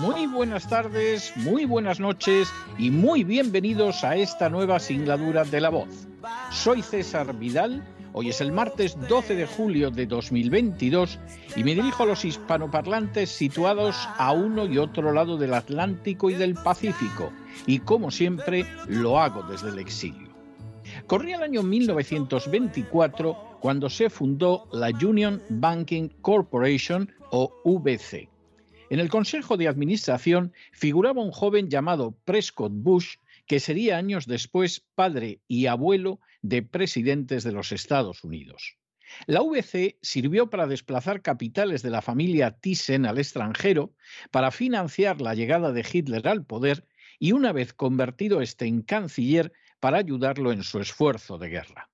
muy buenas tardes, muy buenas noches y muy bienvenidos a esta nueva singladura de La Voz. Soy César Vidal, hoy es el martes 12 de julio de 2022 y me dirijo a los hispanoparlantes situados a uno y otro lado del Atlántico y del Pacífico y como siempre lo hago desde el exilio. Corría el año 1924 cuando se fundó la Union Banking Corporation o VC. En el Consejo de Administración figuraba un joven llamado Prescott Bush, que sería años después padre y abuelo de presidentes de los Estados Unidos. La VC sirvió para desplazar capitales de la familia Thyssen al extranjero, para financiar la llegada de Hitler al poder y una vez convertido este en canciller, para ayudarlo en su esfuerzo de guerra.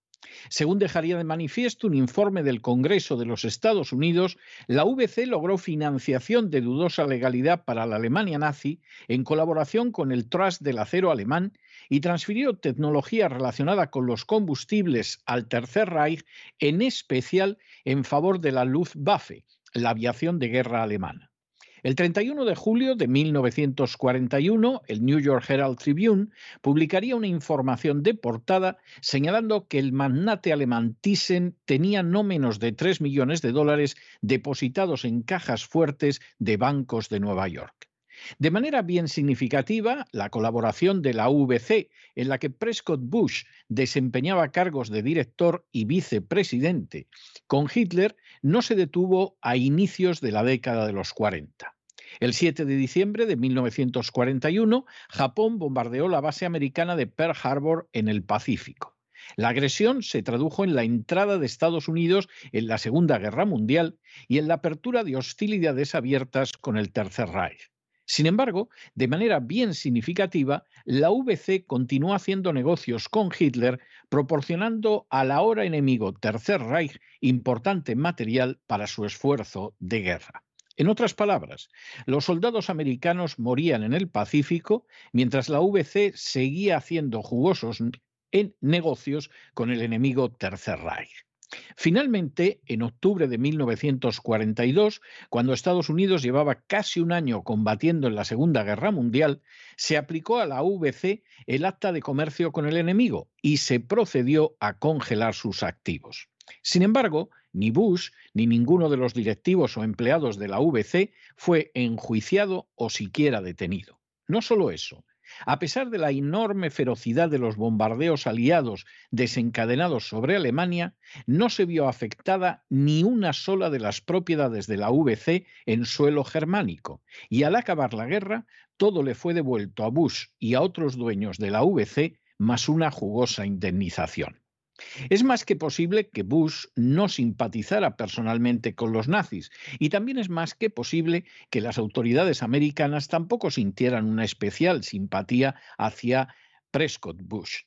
Según dejaría de manifiesto un informe del Congreso de los Estados Unidos, la VC logró financiación de dudosa legalidad para la Alemania nazi en colaboración con el Trust del Acero Alemán y transfirió tecnología relacionada con los combustibles al Tercer Reich, en especial en favor de la Luftwaffe, la aviación de guerra alemana. El 31 de julio de 1941, el New York Herald Tribune publicaría una información de portada señalando que el magnate alemán Thyssen tenía no menos de 3 millones de dólares depositados en cajas fuertes de bancos de Nueva York. De manera bien significativa, la colaboración de la VC, en la que Prescott Bush desempeñaba cargos de director y vicepresidente con Hitler, no se detuvo a inicios de la década de los 40. El 7 de diciembre de 1941, Japón bombardeó la base americana de Pearl Harbor en el Pacífico. La agresión se tradujo en la entrada de Estados Unidos en la Segunda Guerra Mundial y en la apertura de hostilidades abiertas con el Tercer Reich. Sin embargo, de manera bien significativa, la VC continuó haciendo negocios con Hitler, proporcionando al ahora enemigo Tercer Reich importante material para su esfuerzo de guerra. En otras palabras, los soldados americanos morían en el Pacífico mientras la VC seguía haciendo jugosos negocios con el enemigo Tercer Reich. Finalmente, en octubre de 1942, cuando Estados Unidos llevaba casi un año combatiendo en la Segunda Guerra Mundial, se aplicó a la VC el acta de comercio con el enemigo y se procedió a congelar sus activos. Sin embargo, ni Bush ni ninguno de los directivos o empleados de la VC fue enjuiciado o siquiera detenido. No solo eso, a pesar de la enorme ferocidad de los bombardeos aliados desencadenados sobre Alemania, no se vio afectada ni una sola de las propiedades de la VC en suelo germánico, y al acabar la guerra, todo le fue devuelto a Bush y a otros dueños de la VC más una jugosa indemnización. Es más que posible que Bush no simpatizara personalmente con los nazis y también es más que posible que las autoridades americanas tampoco sintieran una especial simpatía hacia Prescott Bush.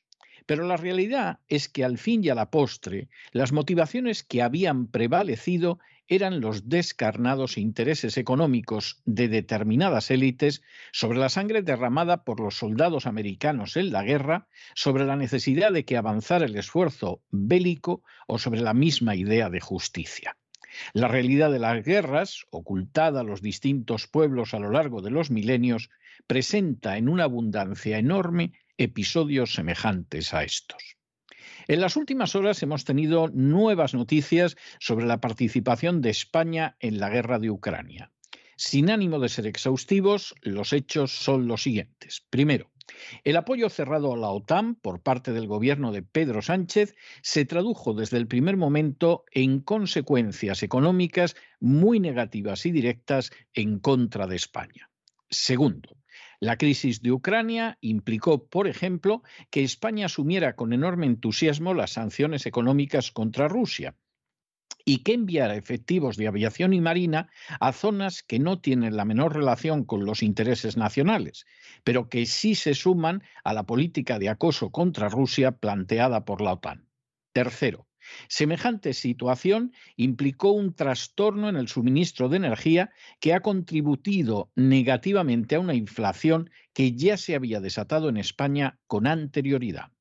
Pero la realidad es que al fin y a la postre, las motivaciones que habían prevalecido eran los descarnados intereses económicos de determinadas élites sobre la sangre derramada por los soldados americanos en la guerra, sobre la necesidad de que avanzara el esfuerzo bélico o sobre la misma idea de justicia. La realidad de las guerras, ocultada a los distintos pueblos a lo largo de los milenios, presenta en una abundancia enorme episodios semejantes a estos. En las últimas horas hemos tenido nuevas noticias sobre la participación de España en la guerra de Ucrania. Sin ánimo de ser exhaustivos, los hechos son los siguientes. Primero, El apoyo cerrado a la OTAN por parte del gobierno de Pedro Sánchez se tradujo desde el primer momento en consecuencias económicas muy negativas y directas en contra de España. Segundo, la crisis de Ucrania implicó, por ejemplo, que España asumiera con enorme entusiasmo las sanciones económicas contra Rusia y que enviara efectivos de aviación y marina a zonas que no tienen la menor relación con los intereses nacionales, pero que sí se suman a la política de acoso contra Rusia planteada por la OTAN. Tercero, Semejante situación implicó un trastorno en el suministro de energía que ha contribuido negativamente a una inflación que ya se había desatado en España con anterioridad.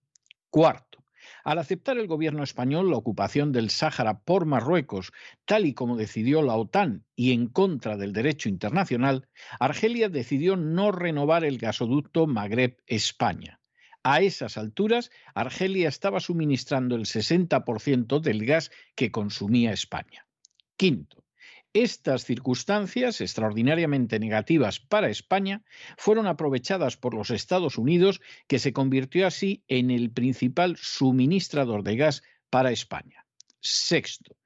Cuarto, al aceptar el gobierno español la ocupación del Sáhara por Marruecos, tal y como decidió la OTAN y en contra del derecho internacional, Argelia decidió no renovar el gasoducto Magreb-España. A esas alturas, Argelia estaba suministrando el 60% del gas que consumía España. Quinto, estas circunstancias, extraordinariamente negativas para España, fueron aprovechadas por los Estados Unidos, que se convirtió así en el principal suministrador de gas para España. Sexto,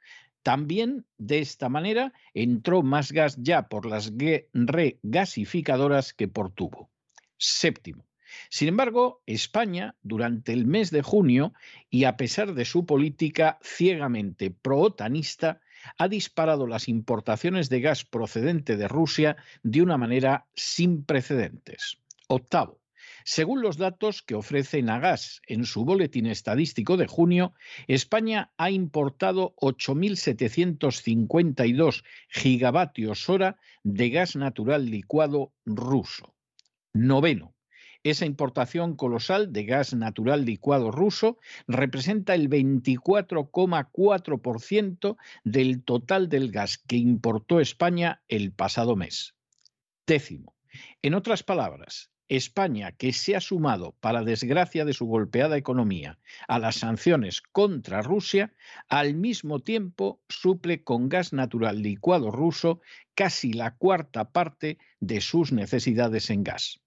también de esta manera entró más gas ya por las regasificadoras que por tubo. Séptimo, sin embargo, España, durante el mes de junio, y a pesar de su política ciegamente pro-otanista, ha disparado las importaciones de gas procedente de Rusia de una manera sin precedentes. Octavo. Según los datos que ofrece Nagas en su boletín estadístico de junio, España ha importado 8.752 gigavatios hora de gas natural licuado ruso. Noveno. Esa importación colosal de gas natural licuado ruso representa el 24,4% del total del gas que importó España el pasado mes. Décimo. En otras palabras, España, que se ha sumado, para desgracia de su golpeada economía, a las sanciones contra Rusia, al mismo tiempo suple con gas natural licuado ruso casi la cuarta parte de sus necesidades en gas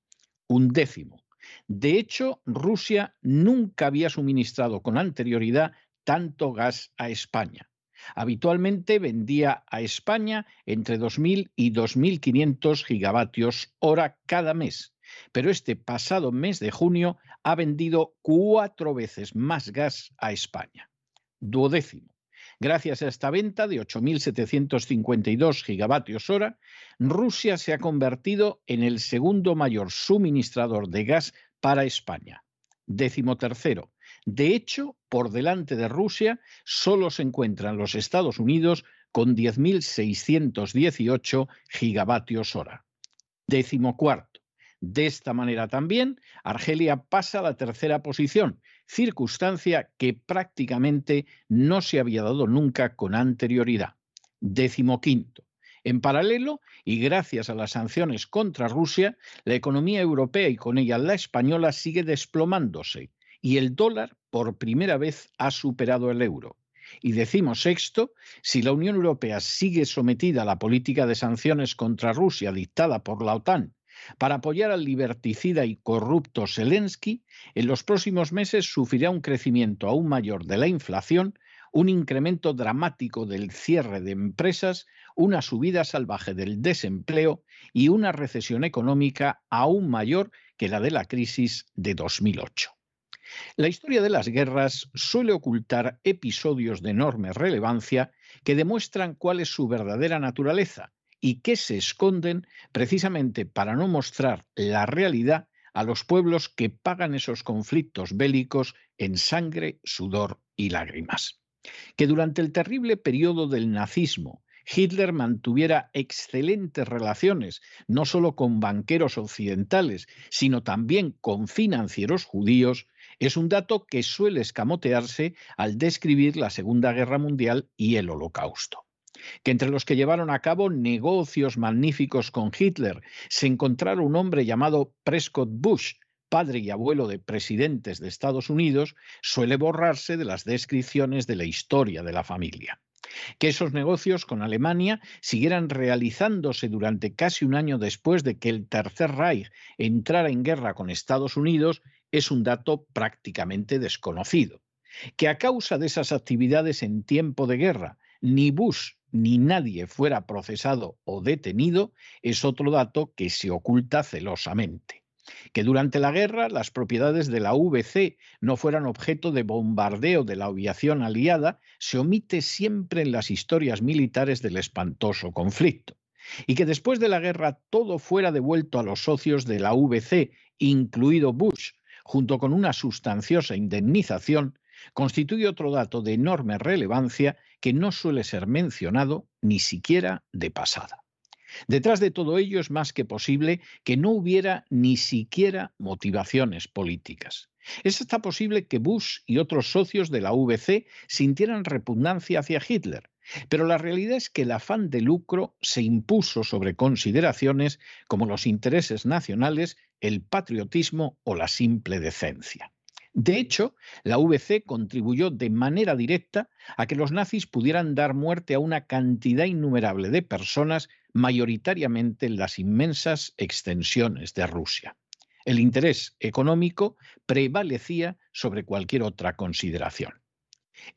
un décimo. De hecho, Rusia nunca había suministrado con anterioridad tanto gas a España. Habitualmente vendía a España entre 2.000 y 2.500 gigavatios hora cada mes, pero este pasado mes de junio ha vendido cuatro veces más gas a España. Duodécimo. Gracias a esta venta de 8.752 gigavatios hora, Rusia se ha convertido en el segundo mayor suministrador de gas para España. Décimo tercero. De hecho, por delante de Rusia solo se encuentran los Estados Unidos con 10.618 gigavatios hora. Décimo cuarto. De esta manera también, Argelia pasa a la tercera posición, circunstancia que prácticamente no se había dado nunca con anterioridad. Décimo quinto. En paralelo, y gracias a las sanciones contra Rusia, la economía europea y con ella la española sigue desplomándose y el dólar por primera vez ha superado el euro. Y decimos sexto, si la Unión Europea sigue sometida a la política de sanciones contra Rusia dictada por la OTAN para apoyar al liberticida y corrupto Zelensky, en los próximos meses sufrirá un crecimiento aún mayor de la inflación, un incremento dramático del cierre de empresas, una subida salvaje del desempleo y una recesión económica aún mayor que la de la crisis de 2008. La historia de las guerras suele ocultar episodios de enorme relevancia que demuestran cuál es su verdadera naturaleza y que se esconden precisamente para no mostrar la realidad a los pueblos que pagan esos conflictos bélicos en sangre, sudor y lágrimas. Que durante el terrible periodo del nazismo Hitler mantuviera excelentes relaciones no solo con banqueros occidentales, sino también con financieros judíos, es un dato que suele escamotearse al describir la Segunda Guerra Mundial y el Holocausto que entre los que llevaron a cabo negocios magníficos con Hitler se encontrara un hombre llamado Prescott Bush, padre y abuelo de presidentes de Estados Unidos, suele borrarse de las descripciones de la historia de la familia. que esos negocios con Alemania siguieran realizándose durante casi un año después de que el Tercer Reich entrara en guerra con Estados Unidos es un dato prácticamente desconocido. Que a causa de esas actividades en tiempo de guerra, ni Bush ni nadie fuera procesado o detenido es otro dato que se oculta celosamente que durante la guerra las propiedades de la VC no fueran objeto de bombardeo de la aviación aliada se omite siempre en las historias militares del espantoso conflicto. Y que después de la guerra todo fuera devuelto a los socios de la VC, incluido Bush, junto con una sustanciosa indemnización, constituye otro dato de enorme relevancia que no suele ser mencionado ni siquiera de pasada. Detrás de todo ello es más que posible que no hubiera ni siquiera motivaciones políticas. Es hasta posible que Bush y otros socios de la VC sintieran repugnancia hacia Hitler, pero la realidad es que el afán de lucro se impuso sobre consideraciones como los intereses nacionales, el patriotismo o la simple decencia. De hecho, la VC contribuyó de manera directa a que los nazis pudieran dar muerte a una cantidad innumerable de personas, mayoritariamente en las inmensas extensiones de Rusia. El interés económico prevalecía sobre cualquier otra consideración.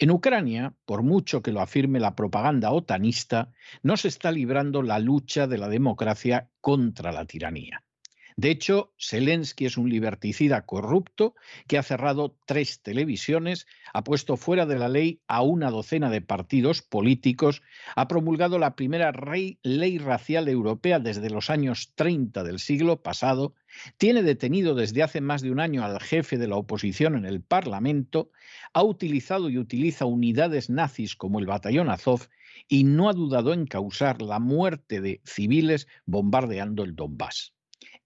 En Ucrania, por mucho que lo afirme la propaganda otanista, no se está librando la lucha de la democracia contra la tiranía. De hecho, Zelensky es un liberticida corrupto que ha cerrado tres televisiones, ha puesto fuera de la ley a una docena de partidos políticos, ha promulgado la primera ley racial europea desde los años 30 del siglo pasado, tiene detenido desde hace más de un año al jefe de la oposición en el Parlamento, ha utilizado y utiliza unidades nazis como el batallón Azov y no ha dudado en causar la muerte de civiles bombardeando el Donbass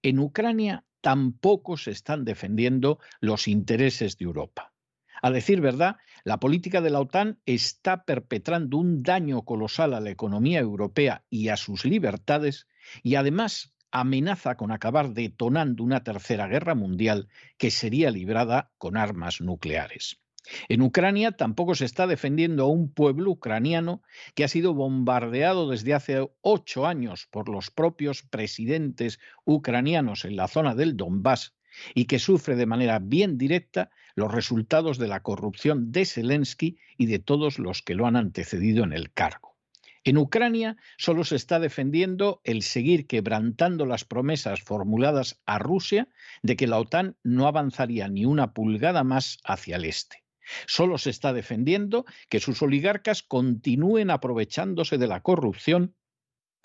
en Ucrania tampoco se están defendiendo los intereses de Europa. A decir verdad, la política de la OTAN está perpetrando un daño colosal a la economía europea y a sus libertades y además amenaza con acabar detonando una tercera guerra mundial que sería librada con armas nucleares. En Ucrania tampoco se está defendiendo a un pueblo ucraniano que ha sido bombardeado desde hace ocho años por los propios presidentes ucranianos en la zona del Donbass y que sufre de manera bien directa los resultados de la corrupción de Zelensky y de todos los que lo han antecedido en el cargo. En Ucrania solo se está defendiendo el seguir quebrantando las promesas formuladas a Rusia de que la OTAN no avanzaría ni una pulgada más hacia el este. Solo se está defendiendo que sus oligarcas continúen aprovechándose de la corrupción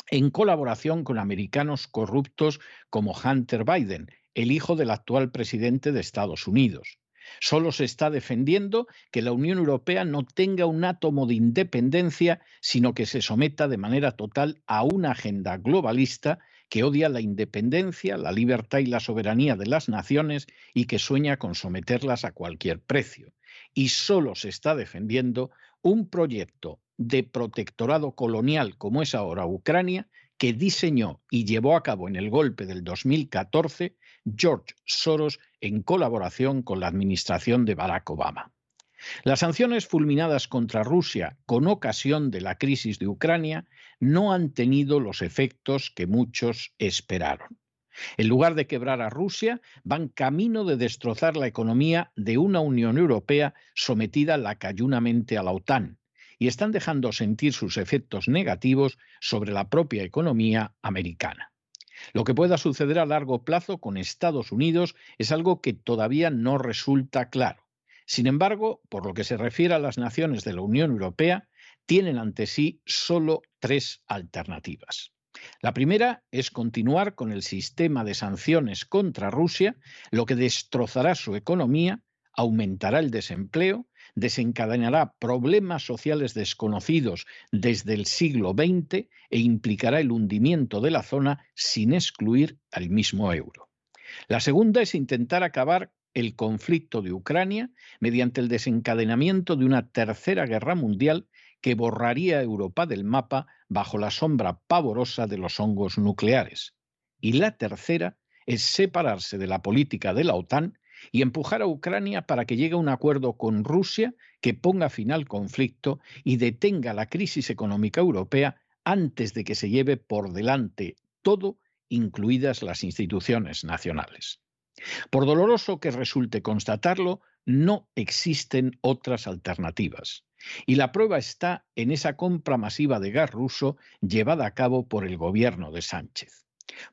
en colaboración con americanos corruptos como Hunter Biden, el hijo del actual presidente de Estados Unidos. Solo se está defendiendo que la Unión Europea no tenga un átomo de independencia, sino que se someta de manera total a una agenda globalista que odia la independencia, la libertad y la soberanía de las naciones y que sueña con someterlas a cualquier precio y solo se está defendiendo un proyecto de protectorado colonial como es ahora Ucrania, que diseñó y llevó a cabo en el golpe del 2014 George Soros en colaboración con la administración de Barack Obama. Las sanciones fulminadas contra Rusia con ocasión de la crisis de Ucrania no han tenido los efectos que muchos esperaron. En lugar de quebrar a Rusia, van camino de destrozar la economía de una Unión Europea sometida lacayunamente a la OTAN y están dejando sentir sus efectos negativos sobre la propia economía americana. Lo que pueda suceder a largo plazo con Estados Unidos es algo que todavía no resulta claro. Sin embargo, por lo que se refiere a las naciones de la Unión Europea, tienen ante sí solo tres alternativas. La primera es continuar con el sistema de sanciones contra Rusia, lo que destrozará su economía, aumentará el desempleo, desencadenará problemas sociales desconocidos desde el siglo XX e implicará el hundimiento de la zona sin excluir al mismo euro. La segunda es intentar acabar el conflicto de Ucrania mediante el desencadenamiento de una tercera guerra mundial que borraría Europa del mapa bajo la sombra pavorosa de los hongos nucleares. Y la tercera es separarse de la política de la OTAN y empujar a Ucrania para que llegue a un acuerdo con Rusia que ponga fin al conflicto y detenga la crisis económica europea antes de que se lleve por delante todo, incluidas las instituciones nacionales. Por doloroso que resulte constatarlo, no existen otras alternativas. Y la prueba está en esa compra masiva de gas ruso llevada a cabo por el gobierno de Sánchez.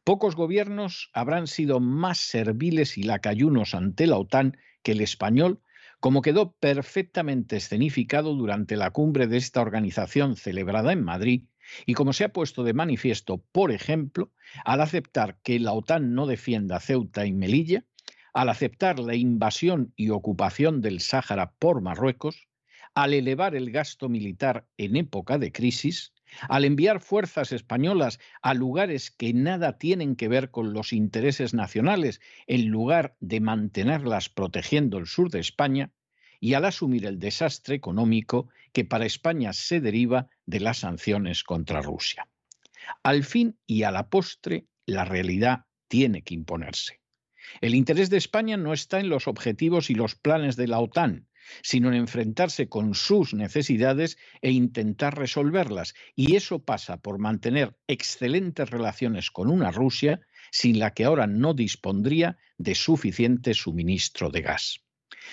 Pocos gobiernos habrán sido más serviles y lacayunos ante la OTAN que el español, como quedó perfectamente escenificado durante la cumbre de esta organización celebrada en Madrid y como se ha puesto de manifiesto, por ejemplo, al aceptar que la OTAN no defienda Ceuta y Melilla, al aceptar la invasión y ocupación del Sáhara por Marruecos, al elevar el gasto militar en época de crisis, al enviar fuerzas españolas a lugares que nada tienen que ver con los intereses nacionales, en lugar de mantenerlas protegiendo el sur de España, y al asumir el desastre económico que para España se deriva de las sanciones contra Rusia. Al fin y a la postre, la realidad tiene que imponerse. El interés de España no está en los objetivos y los planes de la OTAN, sino en enfrentarse con sus necesidades e intentar resolverlas. Y eso pasa por mantener excelentes relaciones con una Rusia sin la que ahora no dispondría de suficiente suministro de gas.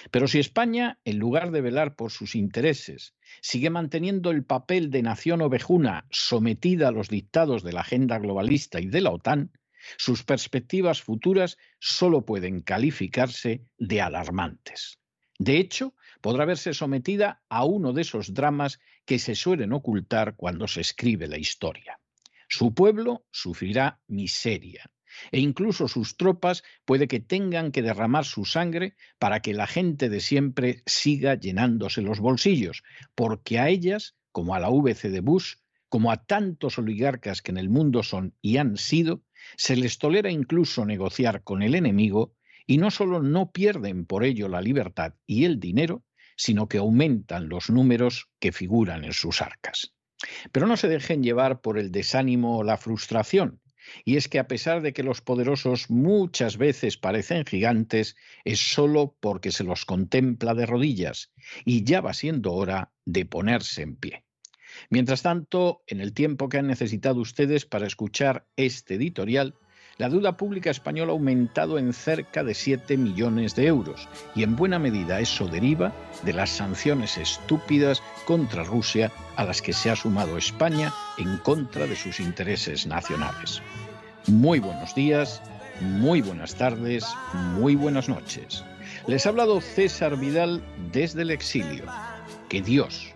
Pero si España, en lugar de velar por sus intereses, sigue manteniendo el papel de nación ovejuna sometida a los dictados de la agenda globalista y de la OTAN, sus perspectivas futuras solo pueden calificarse de alarmantes. De hecho, podrá verse sometida a uno de esos dramas que se suelen ocultar cuando se escribe la historia. Su pueblo sufrirá miseria e incluso sus tropas puede que tengan que derramar su sangre para que la gente de siempre siga llenándose los bolsillos, porque a ellas, como a la VC de Bush, como a tantos oligarcas que en el mundo son y han sido, se les tolera incluso negociar con el enemigo y no solo no pierden por ello la libertad y el dinero, sino que aumentan los números que figuran en sus arcas. Pero no se dejen llevar por el desánimo o la frustración, y es que a pesar de que los poderosos muchas veces parecen gigantes, es solo porque se los contempla de rodillas, y ya va siendo hora de ponerse en pie. Mientras tanto, en el tiempo que han necesitado ustedes para escuchar este editorial, la deuda pública española ha aumentado en cerca de 7 millones de euros y en buena medida eso deriva de las sanciones estúpidas contra Rusia a las que se ha sumado España en contra de sus intereses nacionales. Muy buenos días, muy buenas tardes, muy buenas noches. Les ha hablado César Vidal desde el exilio. Que Dios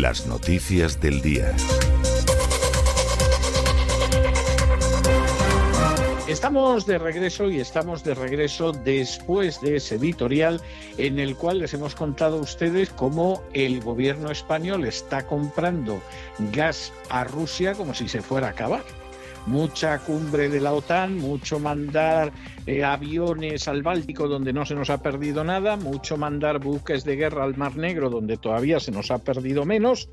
Las noticias del día. Estamos de regreso y estamos de regreso después de ese editorial en el cual les hemos contado a ustedes cómo el gobierno español está comprando gas a Rusia como si se fuera a acabar. Mucha cumbre de la OTAN, mucho mandar eh, aviones al Báltico donde no se nos ha perdido nada, mucho mandar buques de guerra al Mar Negro donde todavía se nos ha perdido menos.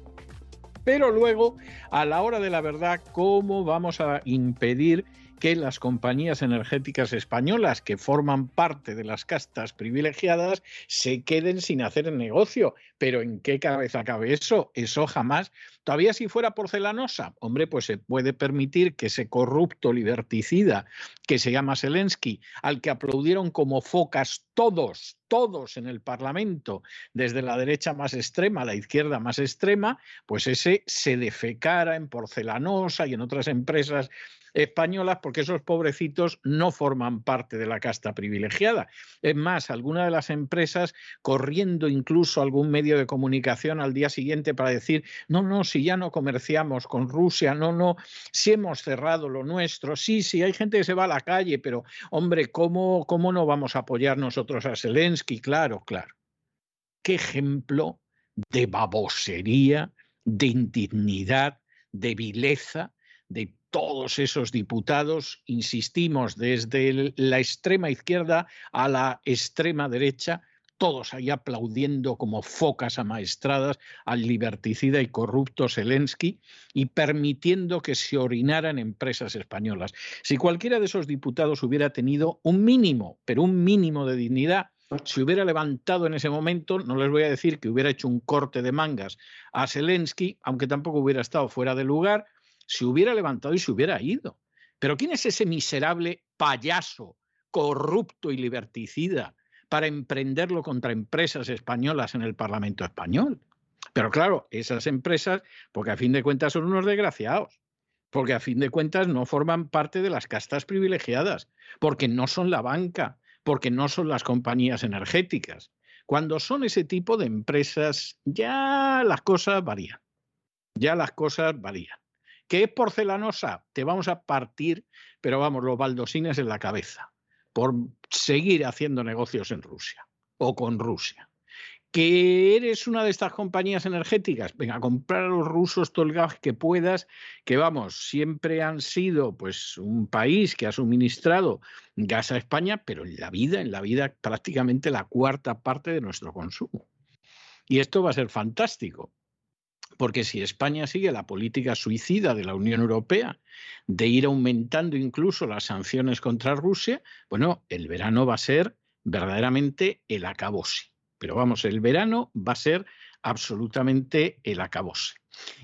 Pero luego, a la hora de la verdad, ¿cómo vamos a impedir que las compañías energéticas españolas que forman parte de las castas privilegiadas se queden sin hacer el negocio. Pero ¿en qué cabeza cabe eso? Eso jamás. Todavía si fuera porcelanosa, hombre, pues se puede permitir que ese corrupto liberticida que se llama Zelensky, al que aplaudieron como focas todos, todos en el Parlamento, desde la derecha más extrema a la izquierda más extrema, pues ese se defecara en porcelanosa y en otras empresas españolas porque esos pobrecitos no forman parte de la casta privilegiada. Es más, alguna de las empresas corriendo incluso algún medio de comunicación al día siguiente para decir, no, no, si ya no comerciamos con Rusia, no, no, si hemos cerrado lo nuestro, sí, sí, hay gente que se va a la calle, pero hombre, ¿cómo, cómo no vamos a apoyar nosotros a Zelensky? Claro, claro. ¿Qué ejemplo de babosería, de indignidad, de vileza de todos esos diputados, insistimos, desde la extrema izquierda a la extrema derecha, todos ahí aplaudiendo como focas amaestradas al liberticida y corrupto Zelensky y permitiendo que se orinaran empresas españolas. Si cualquiera de esos diputados hubiera tenido un mínimo, pero un mínimo de dignidad, si hubiera levantado en ese momento, no les voy a decir que hubiera hecho un corte de mangas a Zelensky, aunque tampoco hubiera estado fuera de lugar, se hubiera levantado y se hubiera ido. Pero ¿quién es ese miserable payaso, corrupto y liberticida para emprenderlo contra empresas españolas en el Parlamento español? Pero claro, esas empresas, porque a fin de cuentas son unos desgraciados, porque a fin de cuentas no forman parte de las castas privilegiadas, porque no son la banca, porque no son las compañías energéticas. Cuando son ese tipo de empresas, ya las cosas varían. Ya las cosas varían es porcelanosa, te vamos a partir, pero vamos, los baldosines en la cabeza, por seguir haciendo negocios en Rusia o con Rusia. Que eres una de estas compañías energéticas, venga, comprar a los rusos todo el gas que puedas, que vamos, siempre han sido pues un país que ha suministrado gas a España, pero en la vida, en la vida prácticamente la cuarta parte de nuestro consumo. Y esto va a ser fantástico, porque si España sigue la política suicida de la Unión Europea de ir aumentando incluso las sanciones contra Rusia, bueno, el verano va a ser verdaderamente el acabose. Pero vamos, el verano va a ser absolutamente el acabose.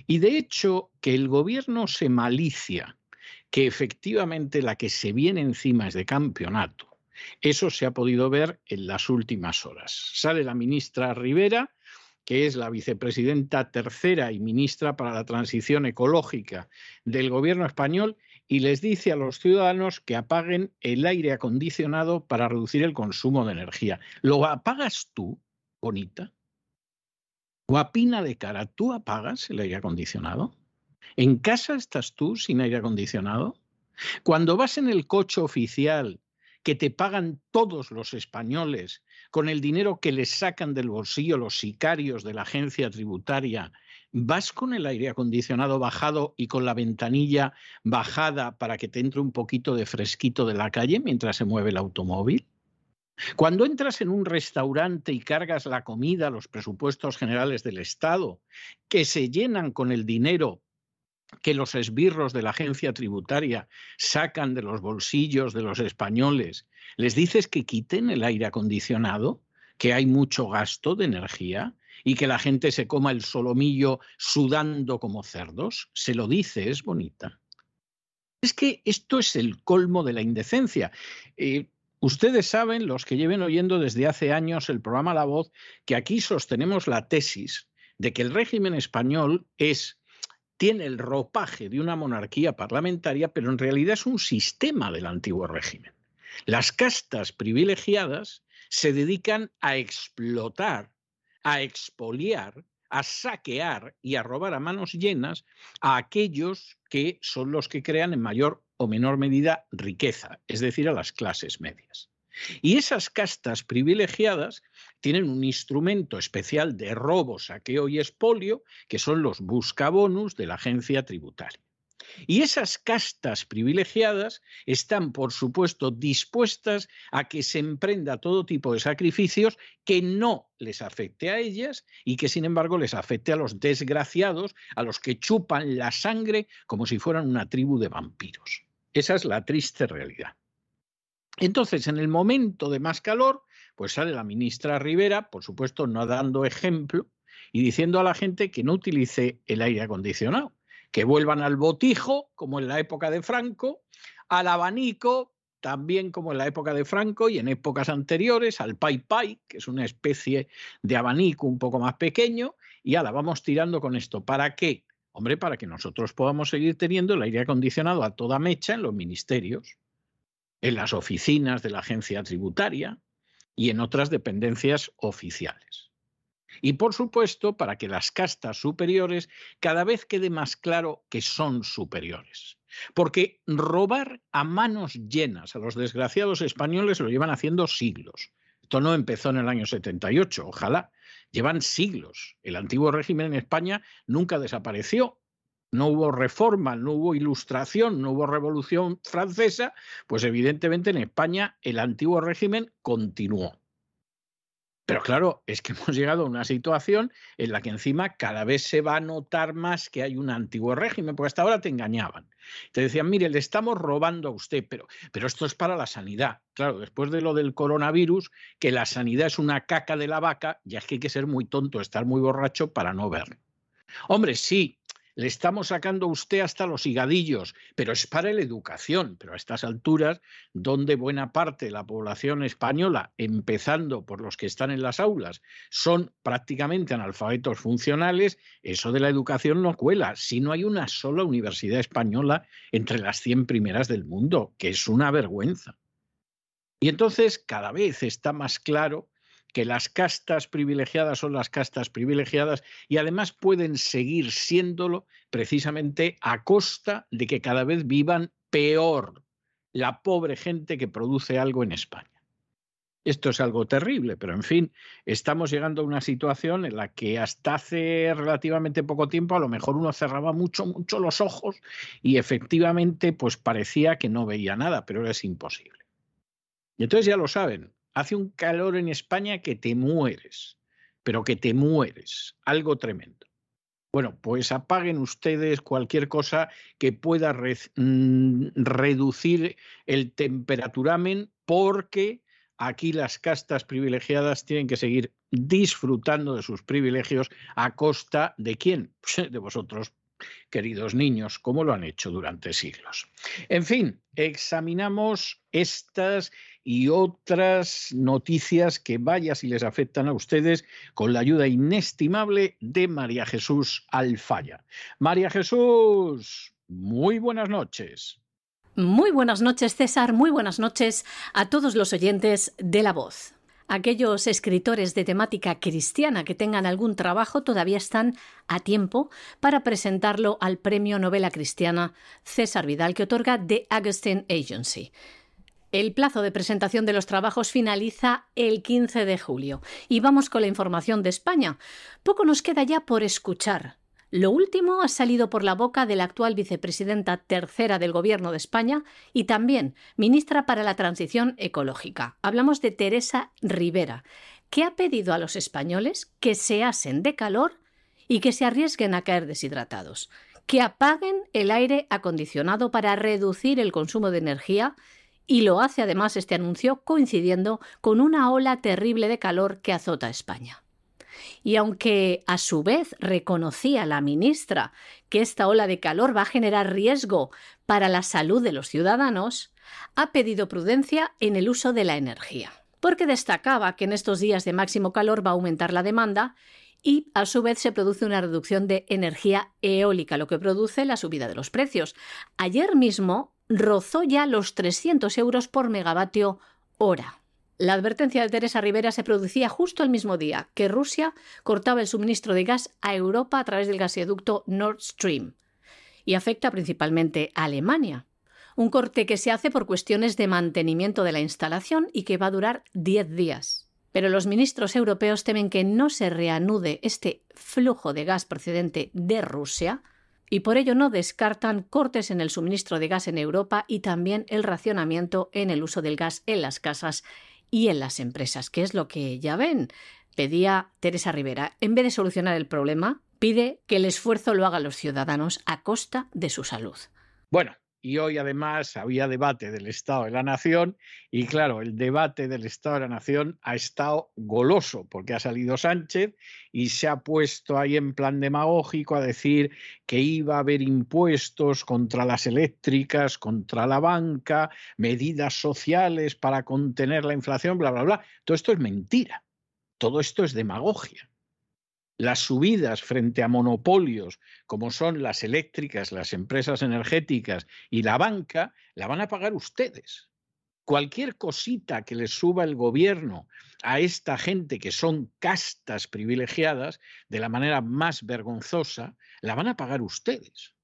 Y de hecho, que el gobierno se malicia que efectivamente la que se viene encima es de campeonato, eso se ha podido ver en las últimas horas. Sale la ministra Rivera que es la vicepresidenta tercera y ministra para la transición ecológica del gobierno español, y les dice a los ciudadanos que apaguen el aire acondicionado para reducir el consumo de energía. ¿Lo apagas tú, bonita? Guapina de cara, ¿tú apagas el aire acondicionado? ¿En casa estás tú sin aire acondicionado? Cuando vas en el coche oficial que te pagan todos los españoles con el dinero que les sacan del bolsillo los sicarios de la agencia tributaria, ¿vas con el aire acondicionado bajado y con la ventanilla bajada para que te entre un poquito de fresquito de la calle mientras se mueve el automóvil? Cuando entras en un restaurante y cargas la comida, los presupuestos generales del Estado, que se llenan con el dinero que los esbirros de la agencia tributaria sacan de los bolsillos de los españoles, les dices que quiten el aire acondicionado, que hay mucho gasto de energía y que la gente se coma el solomillo sudando como cerdos, se lo dice, es bonita. Es que esto es el colmo de la indecencia. Eh, ustedes saben, los que lleven oyendo desde hace años el programa La Voz, que aquí sostenemos la tesis de que el régimen español es tiene el ropaje de una monarquía parlamentaria, pero en realidad es un sistema del antiguo régimen. Las castas privilegiadas se dedican a explotar, a expoliar, a saquear y a robar a manos llenas a aquellos que son los que crean en mayor o menor medida riqueza, es decir, a las clases medias. Y esas castas privilegiadas tienen un instrumento especial de robo, saqueo y expolio, que son los buscabonus de la agencia tributaria. Y esas castas privilegiadas están, por supuesto, dispuestas a que se emprenda todo tipo de sacrificios que no les afecte a ellas y que, sin embargo, les afecte a los desgraciados, a los que chupan la sangre como si fueran una tribu de vampiros. Esa es la triste realidad. Entonces, en el momento de más calor, pues sale la ministra Rivera, por supuesto, no dando ejemplo y diciendo a la gente que no utilice el aire acondicionado, que vuelvan al botijo, como en la época de Franco, al abanico, también como en la época de Franco y en épocas anteriores, al pai pai, que es una especie de abanico un poco más pequeño, y ahora vamos tirando con esto. ¿Para qué? Hombre, para que nosotros podamos seguir teniendo el aire acondicionado a toda mecha en los ministerios, en las oficinas de la agencia tributaria y en otras dependencias oficiales. Y por supuesto, para que las castas superiores cada vez quede más claro que son superiores. Porque robar a manos llenas a los desgraciados españoles lo llevan haciendo siglos. Esto no empezó en el año 78, ojalá. Llevan siglos. El antiguo régimen en España nunca desapareció. No hubo reforma, no hubo ilustración, no hubo revolución francesa, pues evidentemente en España el antiguo régimen continuó. Pero claro, es que hemos llegado a una situación en la que encima cada vez se va a notar más que hay un antiguo régimen, porque hasta ahora te engañaban. Te decían, mire, le estamos robando a usted, pero, pero esto es para la sanidad. Claro, después de lo del coronavirus, que la sanidad es una caca de la vaca, ya es que hay que ser muy tonto, estar muy borracho para no verlo. Hombre, sí, le estamos sacando a usted hasta los higadillos, pero es para la educación. Pero a estas alturas, donde buena parte de la población española, empezando por los que están en las aulas, son prácticamente analfabetos funcionales, eso de la educación no cuela. Si no hay una sola universidad española entre las 100 primeras del mundo, que es una vergüenza. Y entonces cada vez está más claro que las castas privilegiadas son las castas privilegiadas y además pueden seguir siéndolo precisamente a costa de que cada vez vivan peor la pobre gente que produce algo en España. Esto es algo terrible, pero en fin, estamos llegando a una situación en la que hasta hace relativamente poco tiempo a lo mejor uno cerraba mucho, mucho los ojos y efectivamente pues parecía que no veía nada, pero es imposible. Y entonces ya lo saben, Hace un calor en España que te mueres, pero que te mueres, algo tremendo. Bueno, pues apaguen ustedes cualquier cosa que pueda mm, reducir el temperaturamen porque aquí las castas privilegiadas tienen que seguir disfrutando de sus privilegios a costa de quién? de vosotros, queridos niños, como lo han hecho durante siglos. En fin, examinamos estas y otras noticias que vaya si les afectan a ustedes con la ayuda inestimable de María Jesús Alfaya. María Jesús, muy buenas noches. Muy buenas noches, César. Muy buenas noches a todos los oyentes de La Voz. Aquellos escritores de temática cristiana que tengan algún trabajo todavía están a tiempo para presentarlo al Premio Novela Cristiana César Vidal que otorga The Augustine Agency. El plazo de presentación de los trabajos finaliza el 15 de julio. Y vamos con la información de España. Poco nos queda ya por escuchar. Lo último ha salido por la boca de la actual vicepresidenta tercera del Gobierno de España y también ministra para la Transición Ecológica. Hablamos de Teresa Rivera, que ha pedido a los españoles que se asen de calor y que se arriesguen a caer deshidratados, que apaguen el aire acondicionado para reducir el consumo de energía y lo hace además este anuncio coincidiendo con una ola terrible de calor que azota España. Y aunque a su vez reconocía la ministra que esta ola de calor va a generar riesgo para la salud de los ciudadanos, ha pedido prudencia en el uso de la energía, porque destacaba que en estos días de máximo calor va a aumentar la demanda y a su vez se produce una reducción de energía eólica, lo que produce la subida de los precios. Ayer mismo rozó ya los 300 euros por megavatio hora. La advertencia de Teresa Rivera se producía justo el mismo día que Rusia cortaba el suministro de gas a Europa a través del gasoducto Nord Stream y afecta principalmente a Alemania. Un corte que se hace por cuestiones de mantenimiento de la instalación y que va a durar 10 días. Pero los ministros europeos temen que no se reanude este flujo de gas procedente de Rusia y por ello no descartan cortes en el suministro de gas en Europa y también el racionamiento en el uso del gas en las casas y en las empresas, que es lo que ya ven. Pedía Teresa Rivera, en vez de solucionar el problema, pide que el esfuerzo lo hagan los ciudadanos a costa de su salud. Bueno, y hoy además había debate del Estado de la Nación y claro, el debate del Estado de la Nación ha estado goloso porque ha salido Sánchez y se ha puesto ahí en plan demagógico a decir que iba a haber impuestos contra las eléctricas, contra la banca, medidas sociales para contener la inflación, bla, bla, bla. Todo esto es mentira, todo esto es demagogia. Las subidas frente a monopolios como son las eléctricas, las empresas energéticas y la banca, la van a pagar ustedes. Cualquier cosita que les suba el gobierno a esta gente que son castas privilegiadas de la manera más vergonzosa, la van a pagar ustedes.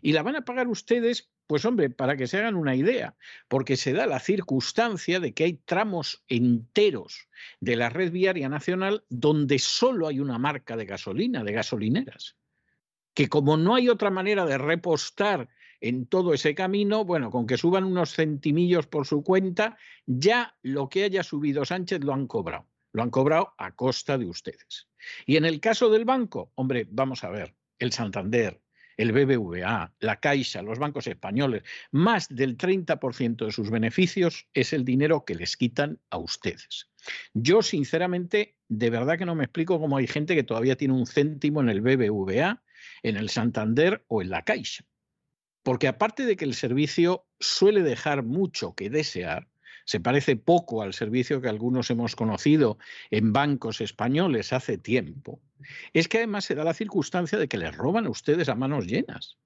Y la van a pagar ustedes pues hombre, para que se hagan una idea, porque se da la circunstancia de que hay tramos enteros de la red viaria nacional donde solo hay una marca de gasolina, de gasolineras, que como no hay otra manera de repostar en todo ese camino, bueno, con que suban unos centimillos por su cuenta, ya lo que haya subido Sánchez lo han cobrado. Lo han cobrado a costa de ustedes. Y en el caso del banco, hombre, vamos a ver, el Santander, el BBVA, la Caixa, los bancos españoles, más del 30% de sus beneficios es el dinero que les quitan a ustedes. Yo, sinceramente, de verdad que no me explico cómo hay gente que todavía tiene un céntimo en el BBVA, en el Santander o en la Caixa. Porque aparte de que el servicio suele dejar mucho que desear, se parece poco al servicio que algunos hemos conocido en bancos españoles hace tiempo, es que además se da la circunstancia de que les roban a ustedes a manos llenas.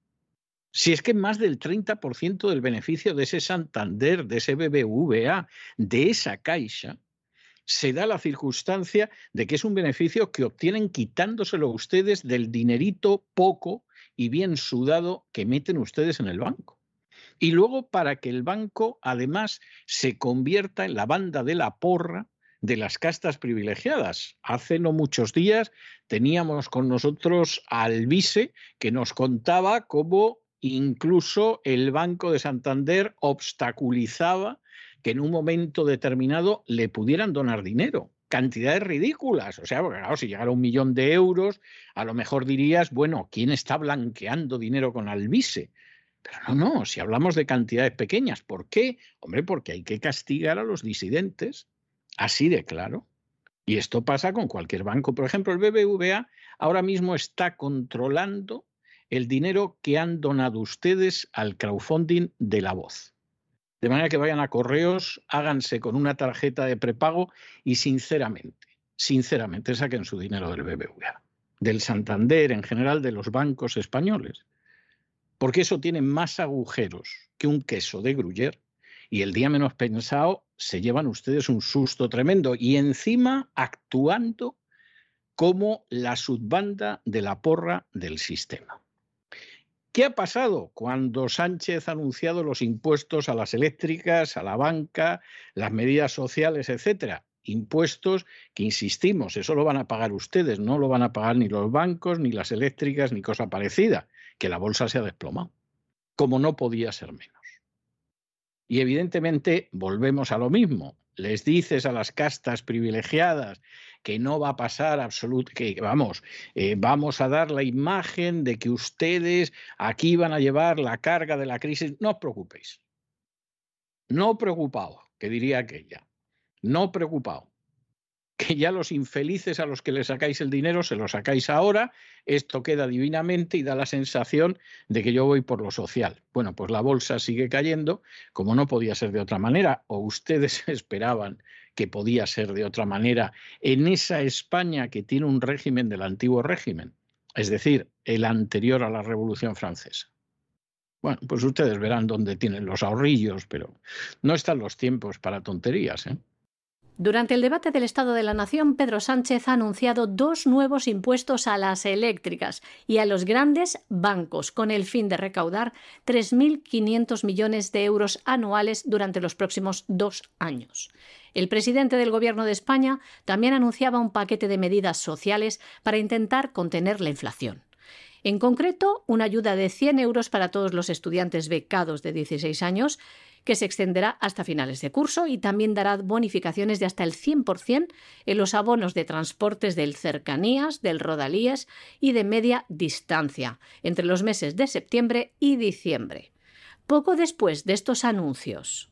Si es que más del 30% del beneficio de ese Santander, de ese BBVA, de esa caixa, se da la circunstancia de que es un beneficio que obtienen quitándoselo a ustedes del dinerito poco y bien sudado que meten ustedes en el banco. Y luego para que el banco además se convierta en la banda de la porra de las castas privilegiadas. Hace no muchos días teníamos con nosotros al vice que nos contaba cómo incluso el Banco de Santander obstaculizaba que en un momento determinado le pudieran donar dinero. Cantidades ridículas. O sea, claro, si llegara un millón de euros, a lo mejor dirías, bueno, ¿quién está blanqueando dinero con Alvise? Pero no, no, si hablamos de cantidades pequeñas, ¿por qué? Hombre, porque hay que castigar a los disidentes, así de claro. Y esto pasa con cualquier banco. Por ejemplo, el BBVA ahora mismo está controlando el dinero que han donado ustedes al crowdfunding de la voz. De manera que vayan a correos, háganse con una tarjeta de prepago y sinceramente, sinceramente saquen su dinero del BBVA, del Santander, en general de los bancos españoles porque eso tiene más agujeros que un queso de gruyer y el día menos pensado se llevan ustedes un susto tremendo y encima actuando como la subbanda de la porra del sistema. ¿Qué ha pasado cuando Sánchez ha anunciado los impuestos a las eléctricas, a la banca, las medidas sociales, etcétera? Impuestos que, insistimos, eso lo van a pagar ustedes, no lo van a pagar ni los bancos, ni las eléctricas, ni cosa parecida que la bolsa se ha desplomado, como no podía ser menos. Y evidentemente volvemos a lo mismo. Les dices a las castas privilegiadas que no va a pasar absolutamente, que vamos, eh, vamos a dar la imagen de que ustedes aquí van a llevar la carga de la crisis. No os preocupéis. No preocupado, que diría aquella. No preocupado que ya los infelices a los que le sacáis el dinero se lo sacáis ahora, esto queda divinamente y da la sensación de que yo voy por lo social. Bueno, pues la bolsa sigue cayendo, como no podía ser de otra manera, o ustedes esperaban que podía ser de otra manera en esa España que tiene un régimen del antiguo régimen, es decir, el anterior a la Revolución Francesa. Bueno, pues ustedes verán dónde tienen los ahorrillos, pero no están los tiempos para tonterías. ¿eh? Durante el debate del Estado de la Nación, Pedro Sánchez ha anunciado dos nuevos impuestos a las eléctricas y a los grandes bancos, con el fin de recaudar 3.500 millones de euros anuales durante los próximos dos años. El presidente del Gobierno de España también anunciaba un paquete de medidas sociales para intentar contener la inflación. En concreto, una ayuda de 100 euros para todos los estudiantes becados de 16 años que se extenderá hasta finales de curso y también dará bonificaciones de hasta el 100% en los abonos de transportes del cercanías, del rodalíes y de media distancia entre los meses de septiembre y diciembre. Poco después de estos anuncios,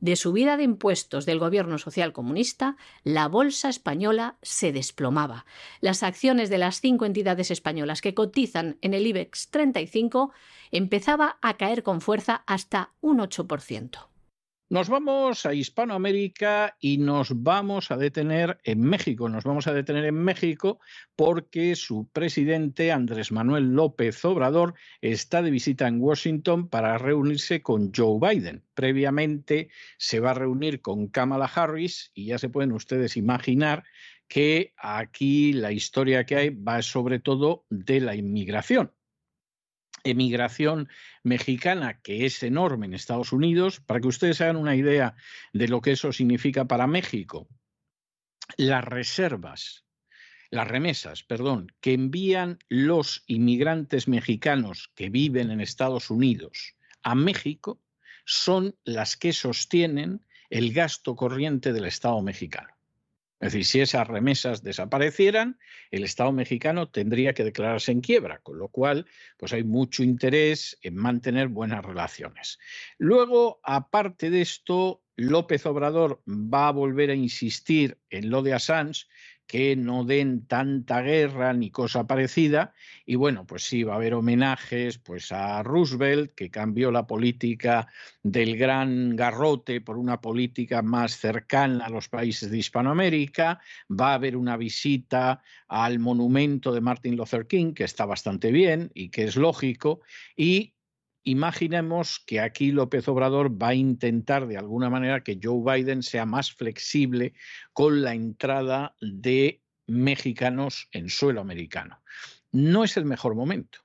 de subida de impuestos del gobierno social comunista, la bolsa española se desplomaba. Las acciones de las cinco entidades españolas que cotizan en el IBEX 35 empezaba a caer con fuerza hasta un 8%. Nos vamos a Hispanoamérica y nos vamos a detener en México. Nos vamos a detener en México porque su presidente, Andrés Manuel López Obrador, está de visita en Washington para reunirse con Joe Biden. Previamente se va a reunir con Kamala Harris y ya se pueden ustedes imaginar que aquí la historia que hay va sobre todo de la inmigración emigración mexicana, que es enorme en Estados Unidos, para que ustedes hagan una idea de lo que eso significa para México. Las reservas, las remesas, perdón, que envían los inmigrantes mexicanos que viven en Estados Unidos a México son las que sostienen el gasto corriente del Estado mexicano. Es decir, si esas remesas desaparecieran, el Estado mexicano tendría que declararse en quiebra, con lo cual pues hay mucho interés en mantener buenas relaciones. Luego, aparte de esto, López Obrador va a volver a insistir en lo de Assange que no den tanta guerra ni cosa parecida. Y bueno, pues sí, va a haber homenajes pues a Roosevelt, que cambió la política del gran garrote por una política más cercana a los países de Hispanoamérica. Va a haber una visita al monumento de Martin Luther King, que está bastante bien y que es lógico. Y Imaginemos que aquí López Obrador va a intentar de alguna manera que Joe Biden sea más flexible con la entrada de mexicanos en suelo americano. No es el mejor momento.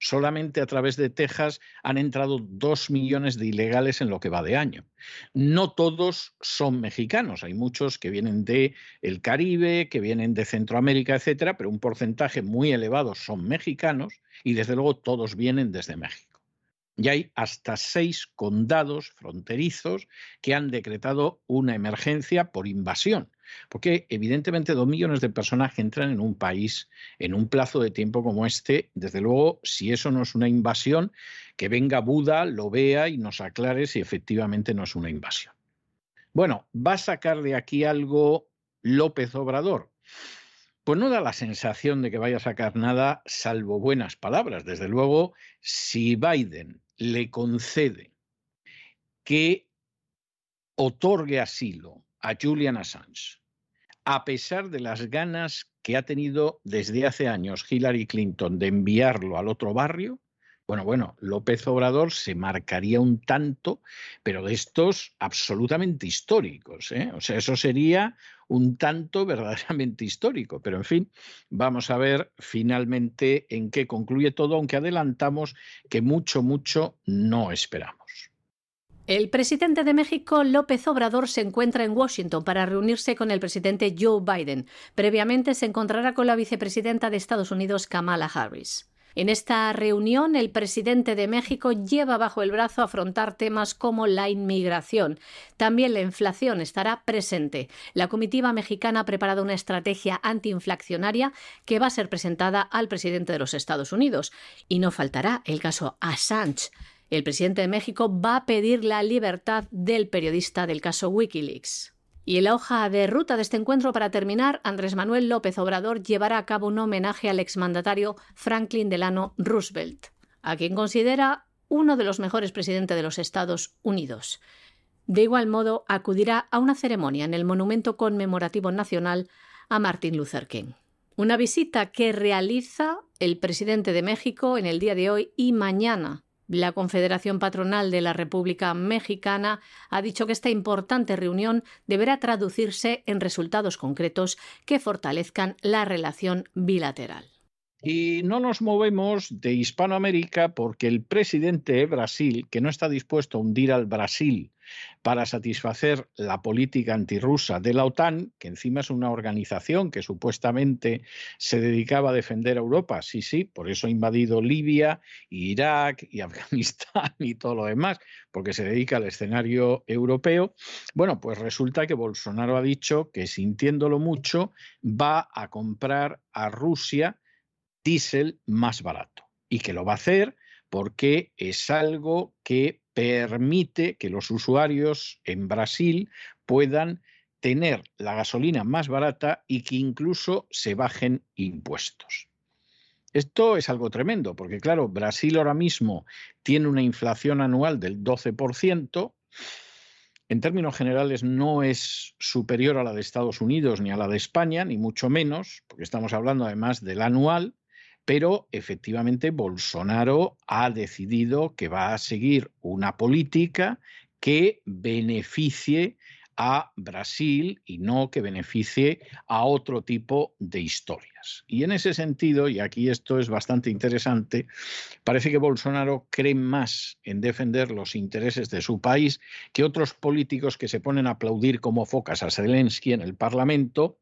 Solamente a través de Texas han entrado dos millones de ilegales en lo que va de año. No todos son mexicanos, hay muchos que vienen de el Caribe, que vienen de Centroamérica, etcétera, pero un porcentaje muy elevado son mexicanos y desde luego todos vienen desde México. Y hay hasta seis condados fronterizos que han decretado una emergencia por invasión. Porque evidentemente dos millones de personas que entran en un país en un plazo de tiempo como este, desde luego, si eso no es una invasión, que venga Buda, lo vea y nos aclare si efectivamente no es una invasión. Bueno, ¿va a sacar de aquí algo López Obrador? Pues no da la sensación de que vaya a sacar nada salvo buenas palabras. Desde luego, si Biden le concede que otorgue asilo a Julian Assange, a pesar de las ganas que ha tenido desde hace años Hillary Clinton de enviarlo al otro barrio, bueno, bueno, López Obrador se marcaría un tanto, pero de estos absolutamente históricos. ¿eh? O sea, eso sería un tanto verdaderamente histórico. Pero en fin, vamos a ver finalmente en qué concluye todo, aunque adelantamos que mucho, mucho no esperamos. El presidente de México, López Obrador, se encuentra en Washington para reunirse con el presidente Joe Biden. Previamente se encontrará con la vicepresidenta de Estados Unidos, Kamala Harris. En esta reunión, el presidente de México lleva bajo el brazo afrontar temas como la inmigración. También la inflación estará presente. La comitiva mexicana ha preparado una estrategia antiinflacionaria que va a ser presentada al presidente de los Estados Unidos. Y no faltará el caso Assange. El presidente de México va a pedir la libertad del periodista del caso Wikileaks. Y en la hoja de ruta de este encuentro, para terminar, Andrés Manuel López Obrador llevará a cabo un homenaje al exmandatario Franklin Delano Roosevelt, a quien considera uno de los mejores presidentes de los Estados Unidos. De igual modo, acudirá a una ceremonia en el Monumento Conmemorativo Nacional a Martin Luther King. Una visita que realiza el presidente de México en el día de hoy y mañana la Confederación Patronal de la República Mexicana ha dicho que esta importante reunión deberá traducirse en resultados concretos que fortalezcan la relación bilateral. Y no nos movemos de Hispanoamérica porque el presidente de Brasil, que no está dispuesto a hundir al Brasil para satisfacer la política antirrusa de la OTAN, que encima es una organización que supuestamente se dedicaba a defender a Europa. Sí, sí, por eso ha invadido Libia, Irak y Afganistán y todo lo demás, porque se dedica al escenario europeo. Bueno, pues resulta que Bolsonaro ha dicho que sintiéndolo mucho va a comprar a Rusia diésel más barato y que lo va a hacer porque es algo que permite que los usuarios en Brasil puedan tener la gasolina más barata y que incluso se bajen impuestos. Esto es algo tremendo, porque claro, Brasil ahora mismo tiene una inflación anual del 12%, en términos generales no es superior a la de Estados Unidos ni a la de España, ni mucho menos, porque estamos hablando además del anual, pero efectivamente Bolsonaro ha decidido que va a seguir una política que beneficie a Brasil y no que beneficie a otro tipo de historias. Y en ese sentido, y aquí esto es bastante interesante, parece que Bolsonaro cree más en defender los intereses de su país que otros políticos que se ponen a aplaudir como focas a Zelensky en el Parlamento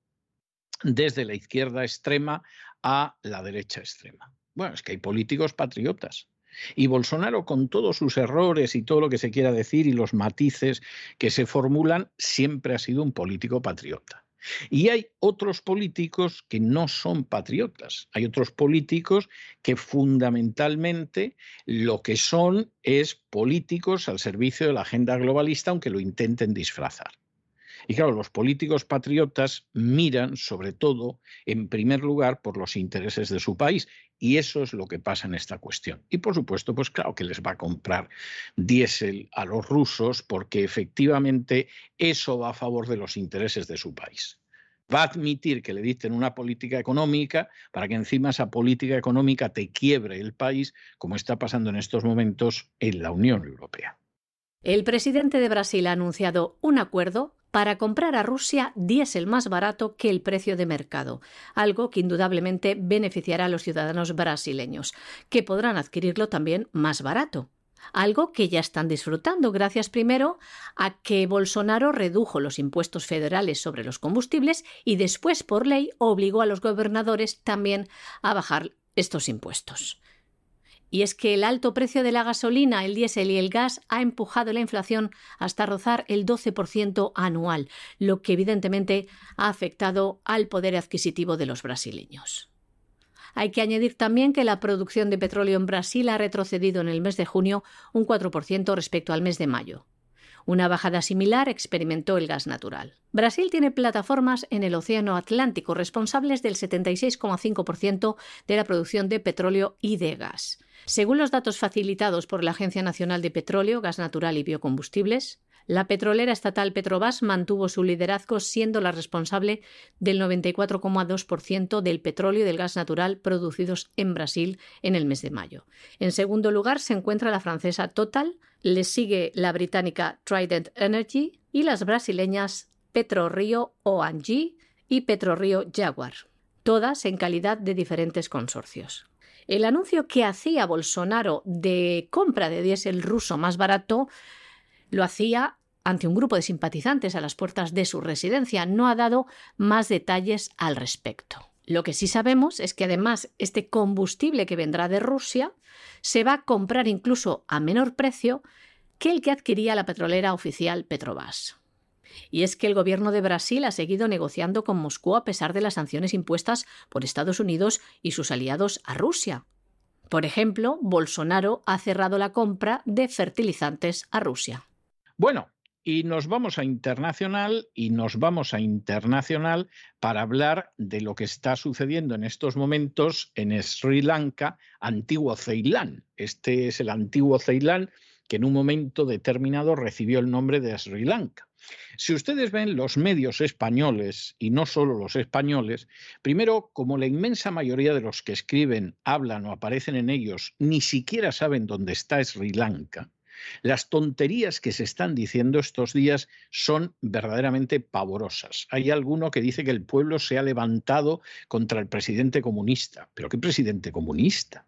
desde la izquierda extrema a la derecha extrema. Bueno, es que hay políticos patriotas y Bolsonaro, con todos sus errores y todo lo que se quiera decir y los matices que se formulan, siempre ha sido un político patriota. Y hay otros políticos que no son patriotas. Hay otros políticos que fundamentalmente lo que son es políticos al servicio de la agenda globalista, aunque lo intenten disfrazar. Y claro, los políticos patriotas miran sobre todo, en primer lugar, por los intereses de su país. Y eso es lo que pasa en esta cuestión. Y por supuesto, pues claro que les va a comprar diésel a los rusos porque efectivamente eso va a favor de los intereses de su país va a admitir que le dicten una política económica para que encima esa política económica te quiebre el país, como está pasando en estos momentos en la Unión Europea. El presidente de Brasil ha anunciado un acuerdo para comprar a Rusia diésel más barato que el precio de mercado, algo que indudablemente beneficiará a los ciudadanos brasileños, que podrán adquirirlo también más barato. Algo que ya están disfrutando gracias primero a que Bolsonaro redujo los impuestos federales sobre los combustibles y después por ley obligó a los gobernadores también a bajar estos impuestos. Y es que el alto precio de la gasolina, el diésel y el gas ha empujado la inflación hasta rozar el 12% anual, lo que evidentemente ha afectado al poder adquisitivo de los brasileños. Hay que añadir también que la producción de petróleo en Brasil ha retrocedido en el mes de junio un 4% respecto al mes de mayo. Una bajada similar experimentó el gas natural. Brasil tiene plataformas en el Océano Atlántico responsables del 76,5% de la producción de petróleo y de gas. Según los datos facilitados por la Agencia Nacional de Petróleo, Gas Natural y Biocombustibles, la petrolera estatal Petrobras mantuvo su liderazgo siendo la responsable del 94,2% del petróleo y del gas natural producidos en Brasil en el mes de mayo. En segundo lugar se encuentra la francesa Total, le sigue la británica Trident Energy y las brasileñas PetroRio ONG y PetroRio Jaguar, todas en calidad de diferentes consorcios. El anuncio que hacía Bolsonaro de compra de diésel ruso más barato lo hacía ante un grupo de simpatizantes a las puertas de su residencia. No ha dado más detalles al respecto. Lo que sí sabemos es que además este combustible que vendrá de Rusia se va a comprar incluso a menor precio que el que adquiría la petrolera oficial Petrobras. Y es que el gobierno de Brasil ha seguido negociando con Moscú a pesar de las sanciones impuestas por Estados Unidos y sus aliados a Rusia. Por ejemplo, Bolsonaro ha cerrado la compra de fertilizantes a Rusia. Bueno, y nos vamos a internacional y nos vamos a internacional para hablar de lo que está sucediendo en estos momentos en Sri Lanka, antiguo Ceilán. Este es el antiguo Ceilán que en un momento determinado recibió el nombre de Sri Lanka. Si ustedes ven los medios españoles, y no solo los españoles, primero, como la inmensa mayoría de los que escriben, hablan o aparecen en ellos, ni siquiera saben dónde está Sri Lanka, las tonterías que se están diciendo estos días son verdaderamente pavorosas. Hay alguno que dice que el pueblo se ha levantado contra el presidente comunista. ¿Pero qué presidente comunista?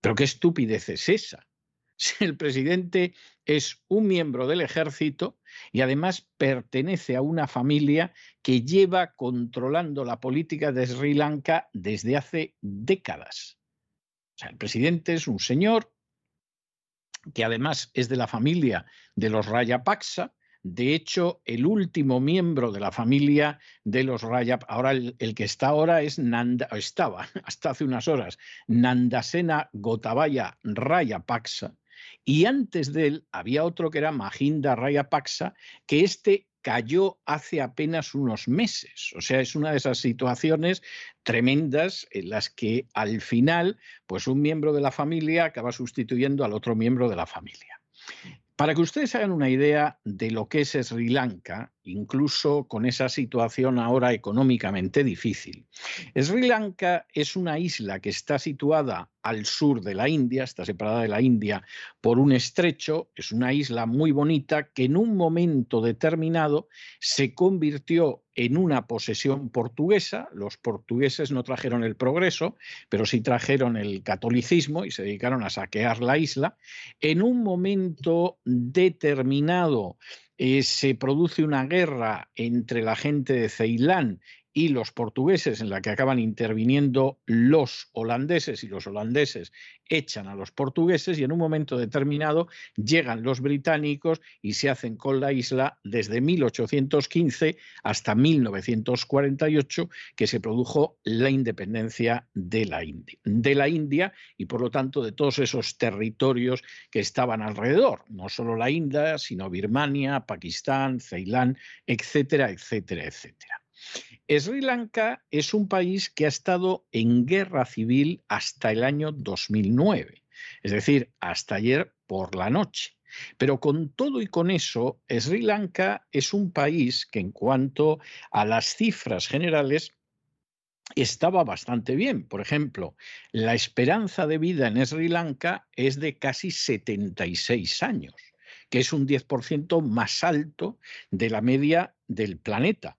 ¿Pero qué estupidez es esa? Si el presidente es un miembro del ejército y además pertenece a una familia que lleva controlando la política de Sri Lanka desde hace décadas. O sea, el presidente es un señor que además es de la familia de los Rayapaksa. De hecho, el último miembro de la familia de los Raya, ahora el, que está ahora es Nanda, estaba hasta hace unas horas, Nandasena Gotabaya Rayapaksa, y antes de él había otro que era Mahinda Rayapaksa, que este cayó hace apenas unos meses. O sea, es una de esas situaciones tremendas en las que al final, pues un miembro de la familia acaba sustituyendo al otro miembro de la familia. Para que ustedes hagan una idea de lo que es Sri Lanka, incluso con esa situación ahora económicamente difícil. Sri Lanka es una isla que está situada al sur de la India, está separada de la India por un estrecho, es una isla muy bonita que en un momento determinado se convirtió en una posesión portuguesa. Los portugueses no trajeron el progreso, pero sí trajeron el catolicismo y se dedicaron a saquear la isla. En un momento determinado eh, se produce una guerra entre la gente de Ceilán y los portugueses en la que acaban interviniendo los holandeses y los holandeses echan a los portugueses y en un momento determinado llegan los británicos y se hacen con la isla desde 1815 hasta 1948 que se produjo la independencia de la India, de la India y por lo tanto de todos esos territorios que estaban alrededor, no solo la India, sino Birmania, Pakistán, Ceilán, etcétera, etcétera, etcétera. Sri Lanka es un país que ha estado en guerra civil hasta el año 2009, es decir, hasta ayer por la noche. Pero con todo y con eso, Sri Lanka es un país que en cuanto a las cifras generales estaba bastante bien. Por ejemplo, la esperanza de vida en Sri Lanka es de casi 76 años, que es un 10% más alto de la media del planeta.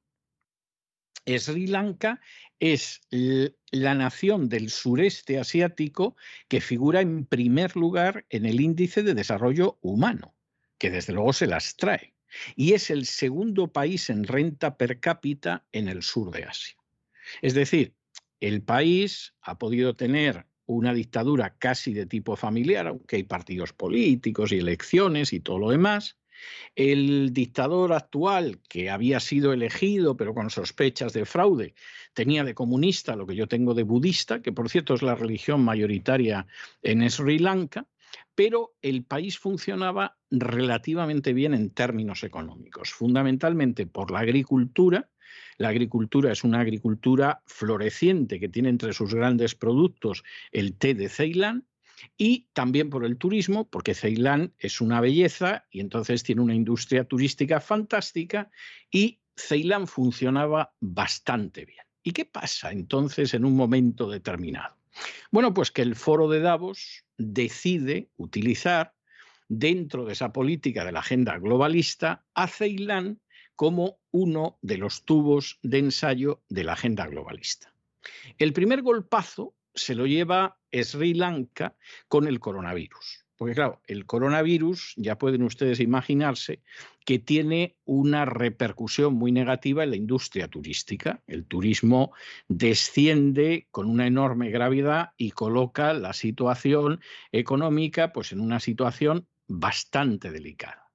Sri Lanka es la nación del sureste asiático que figura en primer lugar en el índice de desarrollo humano, que desde luego se las trae, y es el segundo país en renta per cápita en el sur de Asia. Es decir, el país ha podido tener una dictadura casi de tipo familiar, aunque hay partidos políticos y elecciones y todo lo demás, el dictador actual, que había sido elegido, pero con sospechas de fraude, tenía de comunista lo que yo tengo de budista, que por cierto es la religión mayoritaria en Sri Lanka, pero el país funcionaba relativamente bien en términos económicos, fundamentalmente por la agricultura. La agricultura es una agricultura floreciente que tiene entre sus grandes productos el té de Ceilán y también por el turismo, porque Ceilán es una belleza y entonces tiene una industria turística fantástica y Ceilán funcionaba bastante bien. ¿Y qué pasa entonces en un momento determinado? Bueno, pues que el foro de Davos decide utilizar dentro de esa política de la agenda globalista a Ceilán como uno de los tubos de ensayo de la agenda globalista. El primer golpazo se lo lleva Sri Lanka con el coronavirus. Porque claro, el coronavirus, ya pueden ustedes imaginarse, que tiene una repercusión muy negativa en la industria turística. El turismo desciende con una enorme gravedad y coloca la situación económica pues, en una situación bastante delicada.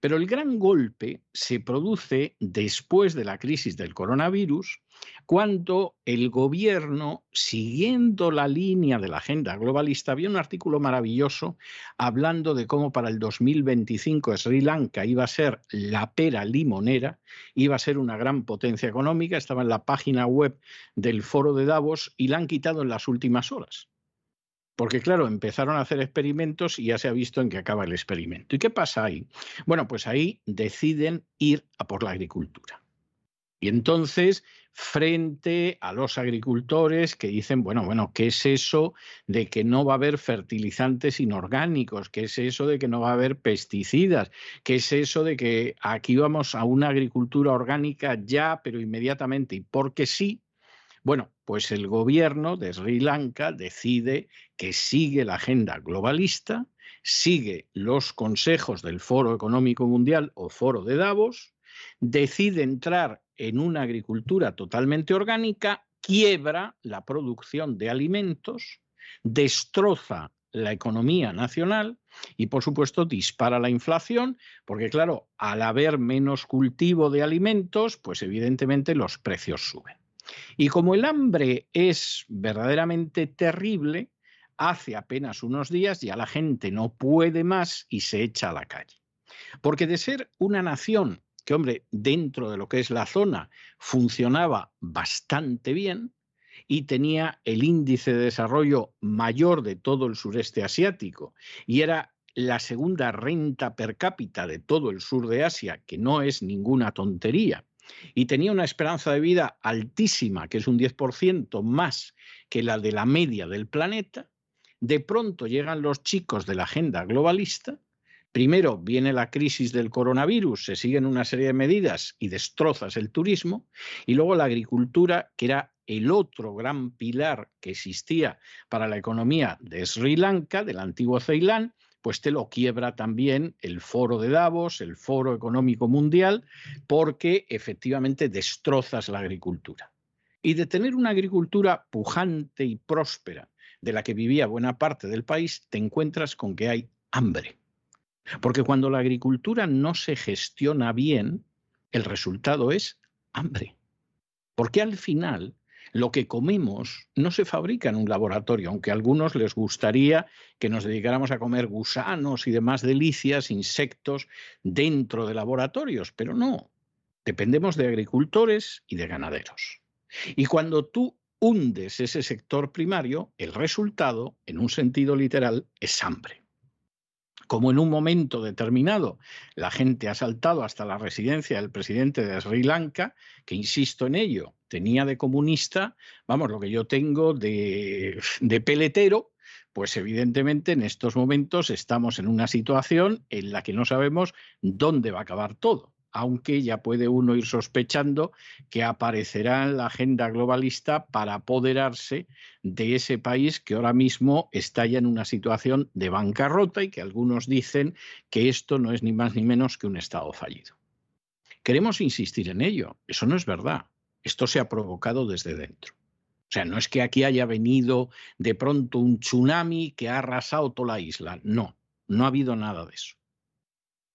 Pero el gran golpe se produce después de la crisis del coronavirus, cuando el gobierno, siguiendo la línea de la agenda globalista, había un artículo maravilloso hablando de cómo para el 2025 Sri Lanka iba a ser la pera limonera, iba a ser una gran potencia económica, estaba en la página web del foro de Davos y la han quitado en las últimas horas. Porque claro, empezaron a hacer experimentos y ya se ha visto en qué acaba el experimento. ¿Y qué pasa ahí? Bueno, pues ahí deciden ir a por la agricultura. Y entonces, frente a los agricultores que dicen, bueno, bueno, ¿qué es eso de que no va a haber fertilizantes inorgánicos? ¿Qué es eso de que no va a haber pesticidas? ¿Qué es eso de que aquí vamos a una agricultura orgánica ya, pero inmediatamente? Y porque sí, bueno, pues el gobierno de Sri Lanka decide que sigue la agenda globalista, sigue los consejos del Foro Económico Mundial o Foro de Davos, decide entrar en una agricultura totalmente orgánica, quiebra la producción de alimentos, destroza la economía nacional y, por supuesto, dispara la inflación, porque, claro, al haber menos cultivo de alimentos, pues evidentemente los precios suben. Y como el hambre es verdaderamente terrible, hace apenas unos días ya la gente no puede más y se echa a la calle. Porque de ser una nación que, hombre, dentro de lo que es la zona funcionaba bastante bien y tenía el índice de desarrollo mayor de todo el sureste asiático y era la segunda renta per cápita de todo el sur de Asia, que no es ninguna tontería, y tenía una esperanza de vida altísima, que es un 10% más que la de la media del planeta, de pronto llegan los chicos de la agenda globalista, primero viene la crisis del coronavirus, se siguen una serie de medidas y destrozas el turismo, y luego la agricultura, que era el otro gran pilar que existía para la economía de Sri Lanka, del antiguo Ceilán, pues te lo quiebra también el foro de Davos, el foro económico mundial, porque efectivamente destrozas la agricultura. Y de tener una agricultura pujante y próspera, de la que vivía buena parte del país, te encuentras con que hay hambre. Porque cuando la agricultura no se gestiona bien, el resultado es hambre. Porque al final lo que comemos no se fabrica en un laboratorio, aunque a algunos les gustaría que nos dedicáramos a comer gusanos y demás delicias, insectos, dentro de laboratorios, pero no. Dependemos de agricultores y de ganaderos. Y cuando tú hundes ese sector primario, el resultado, en un sentido literal, es hambre como en un momento determinado la gente ha saltado hasta la residencia del presidente de Sri Lanka, que insisto en ello, tenía de comunista, vamos, lo que yo tengo de, de peletero, pues evidentemente en estos momentos estamos en una situación en la que no sabemos dónde va a acabar todo aunque ya puede uno ir sospechando que aparecerá en la agenda globalista para apoderarse de ese país que ahora mismo está ya en una situación de bancarrota y que algunos dicen que esto no es ni más ni menos que un Estado fallido. Queremos insistir en ello, eso no es verdad, esto se ha provocado desde dentro. O sea, no es que aquí haya venido de pronto un tsunami que ha arrasado toda la isla, no, no ha habido nada de eso.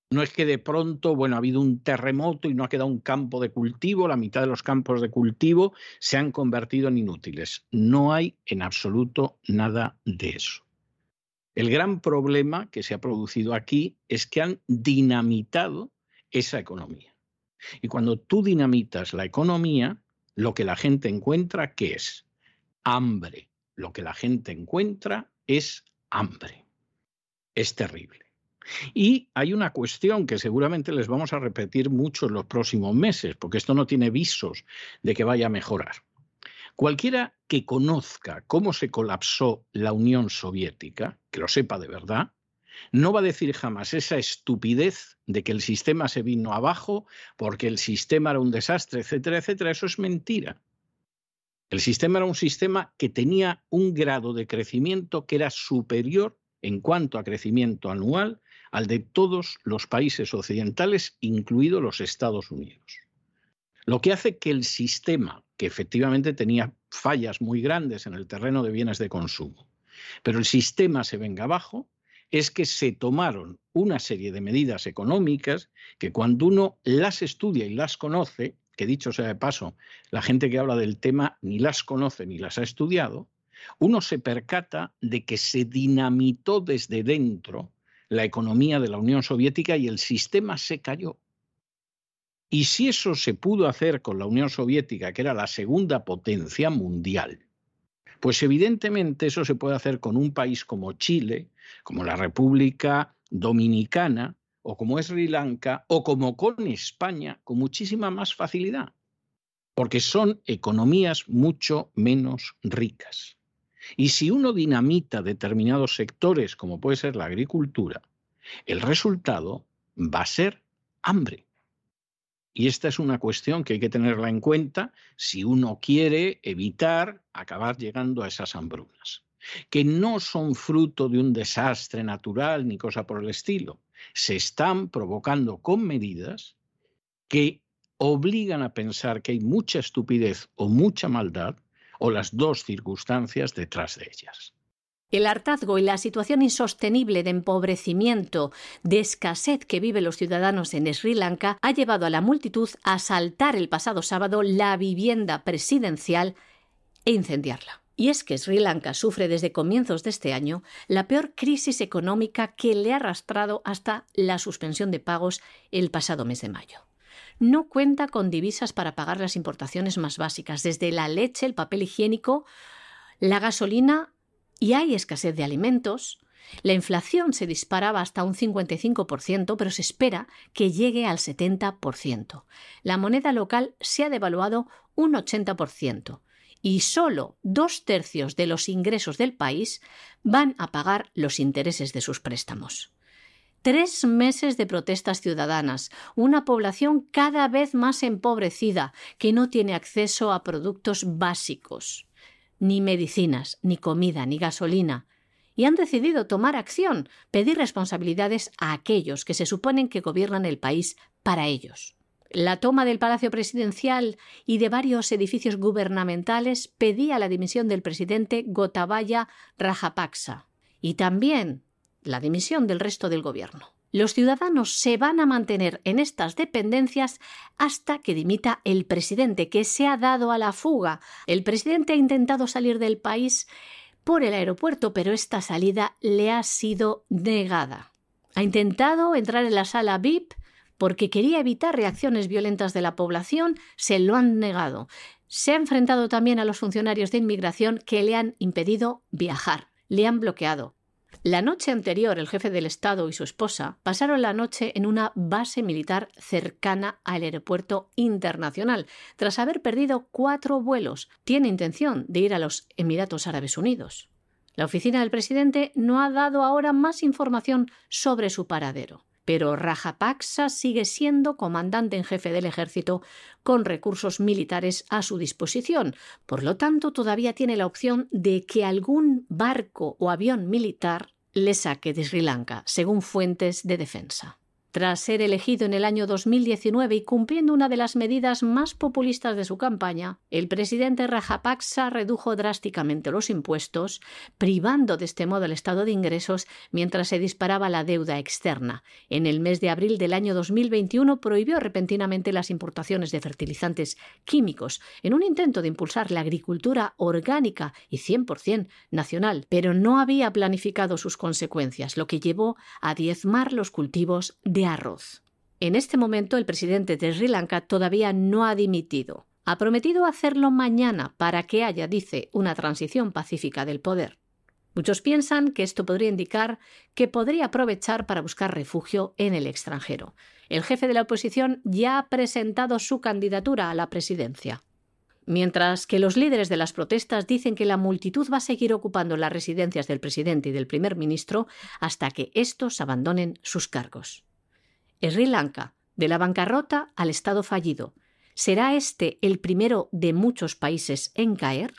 No es que de pronto, bueno, ha habido un terremoto y no ha quedado un campo de cultivo, la mitad de los campos de cultivo se han convertido en inútiles. No hay en absoluto nada de eso. El gran problema que se ha producido aquí es que han dinamitado esa economía. Y cuando tú dinamitas la economía, lo que la gente encuentra, ¿qué es? Hambre. Lo que la gente encuentra es hambre. Es terrible. Y hay una cuestión que seguramente les vamos a repetir mucho en los próximos meses, porque esto no tiene visos de que vaya a mejorar. Cualquiera que conozca cómo se colapsó la Unión Soviética, que lo sepa de verdad, no va a decir jamás esa estupidez de que el sistema se vino abajo porque el sistema era un desastre, etcétera, etcétera. Eso es mentira. El sistema era un sistema que tenía un grado de crecimiento que era superior en cuanto a crecimiento anual al de todos los países occidentales, incluidos los Estados Unidos. Lo que hace que el sistema, que efectivamente tenía fallas muy grandes en el terreno de bienes de consumo, pero el sistema se venga abajo, es que se tomaron una serie de medidas económicas que cuando uno las estudia y las conoce, que dicho sea de paso, la gente que habla del tema ni las conoce ni las ha estudiado, uno se percata de que se dinamitó desde dentro la economía de la Unión Soviética y el sistema se cayó. Y si eso se pudo hacer con la Unión Soviética, que era la segunda potencia mundial, pues evidentemente eso se puede hacer con un país como Chile, como la República Dominicana, o como Sri Lanka, o como con España, con muchísima más facilidad, porque son economías mucho menos ricas. Y si uno dinamita determinados sectores, como puede ser la agricultura, el resultado va a ser hambre. Y esta es una cuestión que hay que tenerla en cuenta si uno quiere evitar acabar llegando a esas hambrunas, que no son fruto de un desastre natural ni cosa por el estilo. Se están provocando con medidas que obligan a pensar que hay mucha estupidez o mucha maldad o las dos circunstancias detrás de ellas. El hartazgo y la situación insostenible de empobrecimiento, de escasez que viven los ciudadanos en Sri Lanka ha llevado a la multitud a asaltar el pasado sábado la vivienda presidencial e incendiarla. Y es que Sri Lanka sufre desde comienzos de este año la peor crisis económica que le ha arrastrado hasta la suspensión de pagos el pasado mes de mayo no cuenta con divisas para pagar las importaciones más básicas, desde la leche, el papel higiénico, la gasolina y hay escasez de alimentos La inflación se disparaba hasta un 55%, pero se espera que llegue al 70%. La moneda local se ha devaluado un 80% y solo dos tercios de los ingresos del país van a pagar los intereses de sus préstamos. Tres meses de protestas ciudadanas, una población cada vez más empobrecida que no tiene acceso a productos básicos, ni medicinas, ni comida, ni gasolina, y han decidido tomar acción, pedir responsabilidades a aquellos que se suponen que gobiernan el país para ellos. La toma del Palacio Presidencial y de varios edificios gubernamentales pedía la dimisión del presidente Gotabaya Rajapaksa y también la dimisión del resto del gobierno. Los ciudadanos se van a mantener en estas dependencias hasta que dimita el presidente, que se ha dado a la fuga. El presidente ha intentado salir del país por el aeropuerto, pero esta salida le ha sido negada. Ha intentado entrar en la sala VIP porque quería evitar reacciones violentas de la población, se lo han negado. Se ha enfrentado también a los funcionarios de inmigración que le han impedido viajar, le han bloqueado. La noche anterior, el jefe del Estado y su esposa pasaron la noche en una base militar cercana al aeropuerto internacional, tras haber perdido cuatro vuelos. Tiene intención de ir a los Emiratos Árabes Unidos. La oficina del presidente no ha dado ahora más información sobre su paradero pero Rajapaksa sigue siendo comandante en jefe del ejército con recursos militares a su disposición. Por lo tanto, todavía tiene la opción de que algún barco o avión militar le saque de Sri Lanka, según fuentes de defensa. Tras ser elegido en el año 2019 y cumpliendo una de las medidas más populistas de su campaña, el presidente Rajapaksa redujo drásticamente los impuestos, privando de este modo el estado de ingresos mientras se disparaba la deuda externa. En el mes de abril del año 2021 prohibió repentinamente las importaciones de fertilizantes químicos en un intento de impulsar la agricultura orgánica y 100% nacional, pero no había planificado sus consecuencias, lo que llevó a diezmar los cultivos de arroz. En este momento el presidente de Sri Lanka todavía no ha dimitido. Ha prometido hacerlo mañana para que haya, dice, una transición pacífica del poder. Muchos piensan que esto podría indicar que podría aprovechar para buscar refugio en el extranjero. El jefe de la oposición ya ha presentado su candidatura a la presidencia. Mientras que los líderes de las protestas dicen que la multitud va a seguir ocupando las residencias del presidente y del primer ministro hasta que estos abandonen sus cargos. Sri Lanka, de la bancarrota al Estado fallido. ¿Será este el primero de muchos países en caer?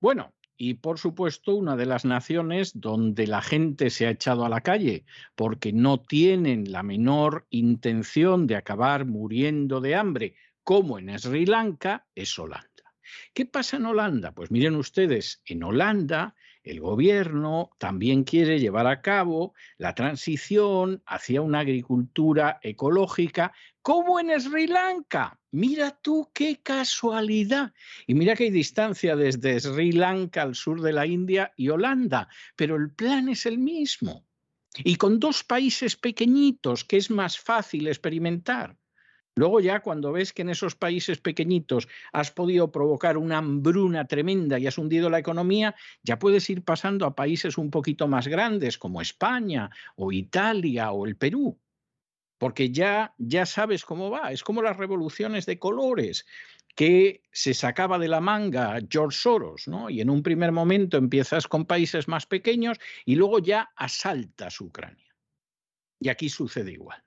Bueno, y por supuesto una de las naciones donde la gente se ha echado a la calle porque no tienen la menor intención de acabar muriendo de hambre, como en Sri Lanka, es Holanda. ¿Qué pasa en Holanda? Pues miren ustedes, en Holanda el gobierno también quiere llevar a cabo la transición hacia una agricultura ecológica, como en Sri Lanka. Mira tú qué casualidad. Y mira que hay distancia desde Sri Lanka al sur de la India y Holanda, pero el plan es el mismo. Y con dos países pequeñitos que es más fácil experimentar. Luego ya cuando ves que en esos países pequeñitos has podido provocar una hambruna tremenda y has hundido la economía, ya puedes ir pasando a países un poquito más grandes como España o Italia o el Perú. Porque ya, ya sabes cómo va. Es como las revoluciones de colores que se sacaba de la manga George Soros, ¿no? Y en un primer momento empiezas con países más pequeños y luego ya asaltas Ucrania. Y aquí sucede igual.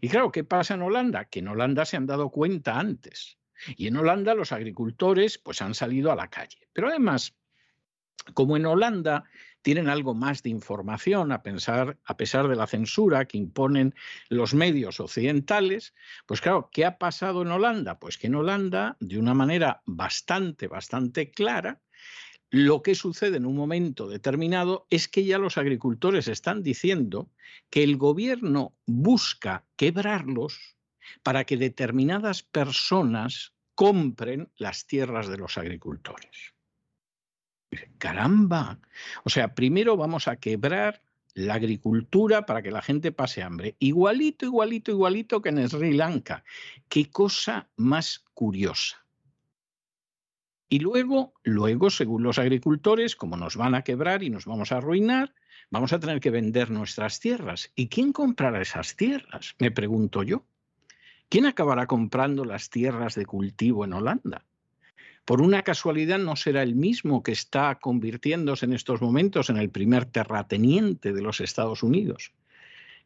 Y claro, ¿qué pasa en Holanda? Que en Holanda se han dado cuenta antes. Y en Holanda los agricultores pues han salido a la calle. Pero además, como en Holanda tienen algo más de información a, pensar, a pesar de la censura que imponen los medios occidentales, pues claro, ¿qué ha pasado en Holanda? Pues que en Holanda, de una manera bastante, bastante clara, lo que sucede en un momento determinado es que ya los agricultores están diciendo que el gobierno busca quebrarlos para que determinadas personas compren las tierras de los agricultores. Caramba. O sea, primero vamos a quebrar la agricultura para que la gente pase hambre. Igualito, igualito, igualito que en Sri Lanka. Qué cosa más curiosa. Y luego, luego, según los agricultores, como nos van a quebrar y nos vamos a arruinar, vamos a tener que vender nuestras tierras. ¿Y quién comprará esas tierras? Me pregunto yo. ¿Quién acabará comprando las tierras de cultivo en Holanda? Por una casualidad no será el mismo que está convirtiéndose en estos momentos en el primer terrateniente de los Estados Unidos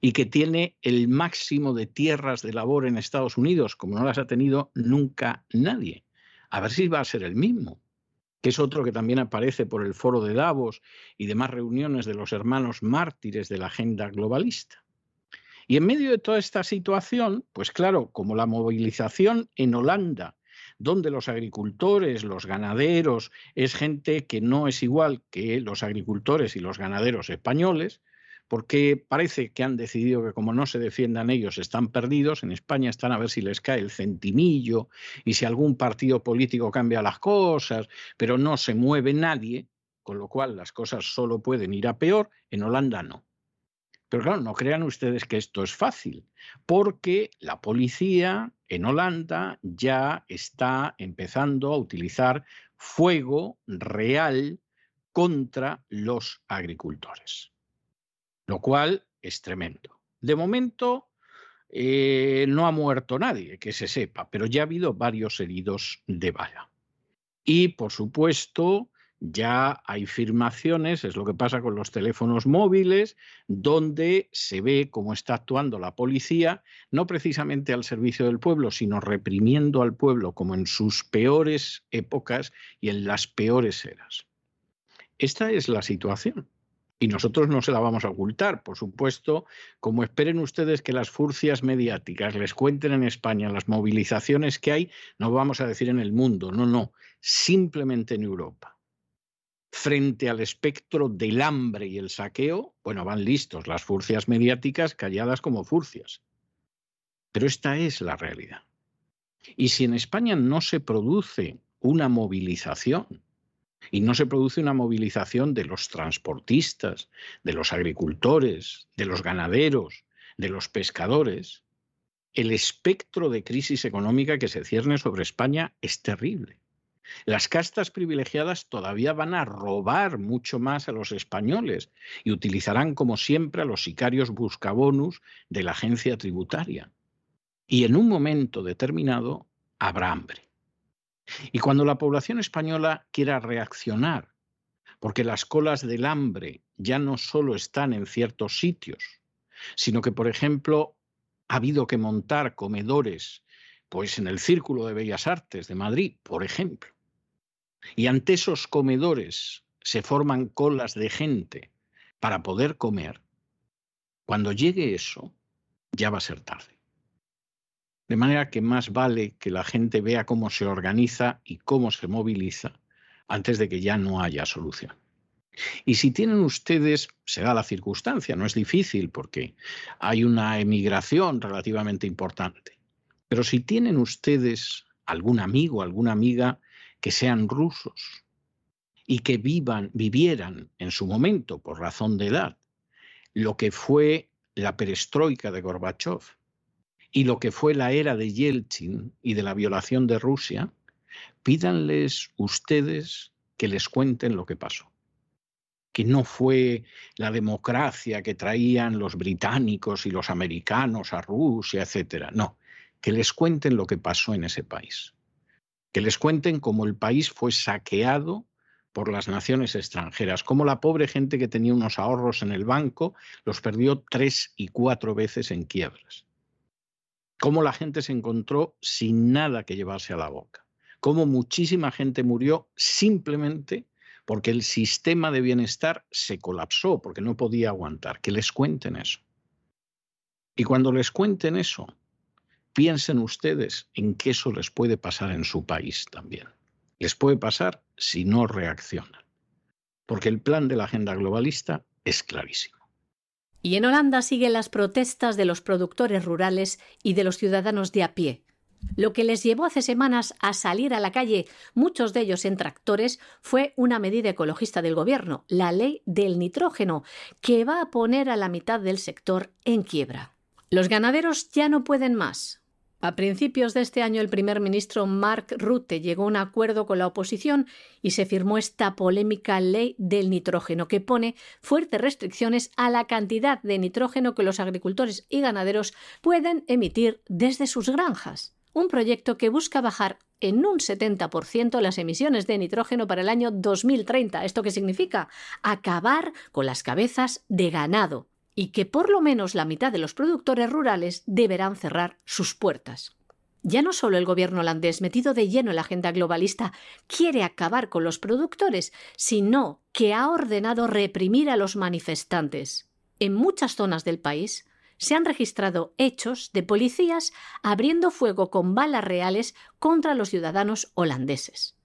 y que tiene el máximo de tierras de labor en Estados Unidos, como no las ha tenido nunca nadie. A ver si va a ser el mismo, que es otro que también aparece por el foro de Davos y demás reuniones de los hermanos mártires de la agenda globalista. Y en medio de toda esta situación, pues claro, como la movilización en Holanda, donde los agricultores, los ganaderos, es gente que no es igual que los agricultores y los ganaderos españoles, porque parece que han decidido que como no se defiendan ellos están perdidos, en España están a ver si les cae el centimillo y si algún partido político cambia las cosas, pero no se mueve nadie, con lo cual las cosas solo pueden ir a peor, en Holanda no. Pero claro, no crean ustedes que esto es fácil, porque la policía en Holanda ya está empezando a utilizar fuego real contra los agricultores lo cual es tremendo. De momento eh, no ha muerto nadie, que se sepa, pero ya ha habido varios heridos de bala. Y, por supuesto, ya hay filmaciones, es lo que pasa con los teléfonos móviles, donde se ve cómo está actuando la policía, no precisamente al servicio del pueblo, sino reprimiendo al pueblo como en sus peores épocas y en las peores eras. Esta es la situación. Y nosotros no se la vamos a ocultar, por supuesto, como esperen ustedes que las furcias mediáticas les cuenten en España las movilizaciones que hay, no vamos a decir en el mundo, no, no, simplemente en Europa. Frente al espectro del hambre y el saqueo, bueno, van listos las furcias mediáticas calladas como furcias. Pero esta es la realidad. Y si en España no se produce una movilización, y no se produce una movilización de los transportistas, de los agricultores, de los ganaderos, de los pescadores, el espectro de crisis económica que se cierne sobre España es terrible. Las castas privilegiadas todavía van a robar mucho más a los españoles y utilizarán como siempre a los sicarios buscabonus de la agencia tributaria. Y en un momento determinado habrá hambre. Y cuando la población española quiera reaccionar, porque las colas del hambre ya no solo están en ciertos sitios, sino que, por ejemplo, ha habido que montar comedores, pues en el Círculo de Bellas Artes de Madrid, por ejemplo. Y ante esos comedores se forman colas de gente para poder comer. Cuando llegue eso, ya va a ser tarde. De manera que más vale que la gente vea cómo se organiza y cómo se moviliza antes de que ya no haya solución. Y si tienen ustedes, se da la circunstancia, no es difícil porque hay una emigración relativamente importante, pero si tienen ustedes algún amigo, alguna amiga que sean rusos y que vivan, vivieran en su momento, por razón de edad, lo que fue la perestroika de Gorbachev, y lo que fue la era de Yeltsin y de la violación de Rusia, pídanles ustedes que les cuenten lo que pasó. Que no fue la democracia que traían los británicos y los americanos a Rusia, etcétera. No, que les cuenten lo que pasó en ese país. Que les cuenten cómo el país fue saqueado por las naciones extranjeras, cómo la pobre gente que tenía unos ahorros en el banco los perdió tres y cuatro veces en quiebras cómo la gente se encontró sin nada que llevarse a la boca, cómo muchísima gente murió simplemente porque el sistema de bienestar se colapsó, porque no podía aguantar. Que les cuenten eso. Y cuando les cuenten eso, piensen ustedes en que eso les puede pasar en su país también. Les puede pasar si no reaccionan. Porque el plan de la agenda globalista es clarísimo. Y en Holanda siguen las protestas de los productores rurales y de los ciudadanos de a pie. Lo que les llevó hace semanas a salir a la calle, muchos de ellos en tractores, fue una medida ecologista del gobierno, la ley del nitrógeno, que va a poner a la mitad del sector en quiebra. Los ganaderos ya no pueden más. A principios de este año el primer ministro Mark Rutte llegó a un acuerdo con la oposición y se firmó esta polémica ley del nitrógeno que pone fuertes restricciones a la cantidad de nitrógeno que los agricultores y ganaderos pueden emitir desde sus granjas. Un proyecto que busca bajar en un 70% las emisiones de nitrógeno para el año 2030. ¿Esto qué significa? Acabar con las cabezas de ganado y que por lo menos la mitad de los productores rurales deberán cerrar sus puertas. Ya no solo el gobierno holandés, metido de lleno en la agenda globalista, quiere acabar con los productores, sino que ha ordenado reprimir a los manifestantes. En muchas zonas del país se han registrado hechos de policías abriendo fuego con balas reales contra los ciudadanos holandeses.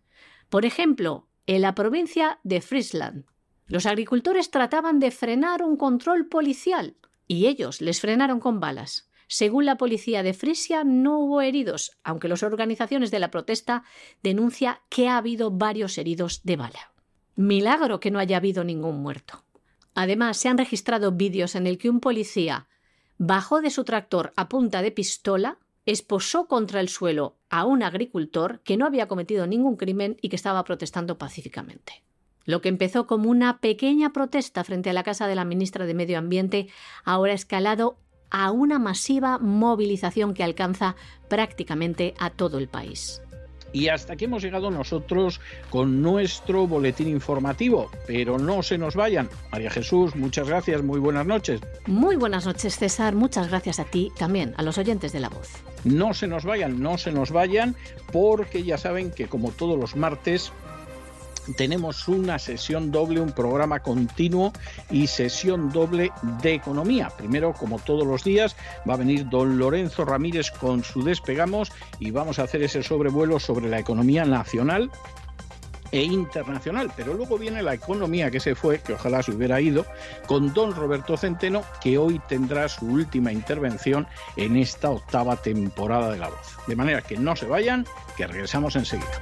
Por ejemplo, en la provincia de Friesland, los agricultores trataban de frenar un control policial y ellos les frenaron con balas. Según la policía de Frisia, no hubo heridos, aunque las organizaciones de la protesta denuncian que ha habido varios heridos de bala. Milagro que no haya habido ningún muerto. Además, se han registrado vídeos en el que un policía bajó de su tractor a punta de pistola, esposó contra el suelo a un agricultor que no había cometido ningún crimen y que estaba protestando pacíficamente. Lo que empezó como una pequeña protesta frente a la casa de la ministra de Medio Ambiente ahora ha escalado a una masiva movilización que alcanza prácticamente a todo el país. Y hasta aquí hemos llegado nosotros con nuestro boletín informativo. Pero no se nos vayan. María Jesús, muchas gracias, muy buenas noches. Muy buenas noches, César. Muchas gracias a ti también, a los oyentes de la voz. No se nos vayan, no se nos vayan, porque ya saben que como todos los martes tenemos una sesión doble, un programa continuo y sesión doble de economía. Primero, como todos los días, va a venir don Lorenzo Ramírez con su despegamos y vamos a hacer ese sobrevuelo sobre la economía nacional e internacional, pero luego viene la economía que se fue, que ojalá se hubiera ido, con don Roberto Centeno, que hoy tendrá su última intervención en esta octava temporada de La Voz. De manera que no se vayan, que regresamos enseguida.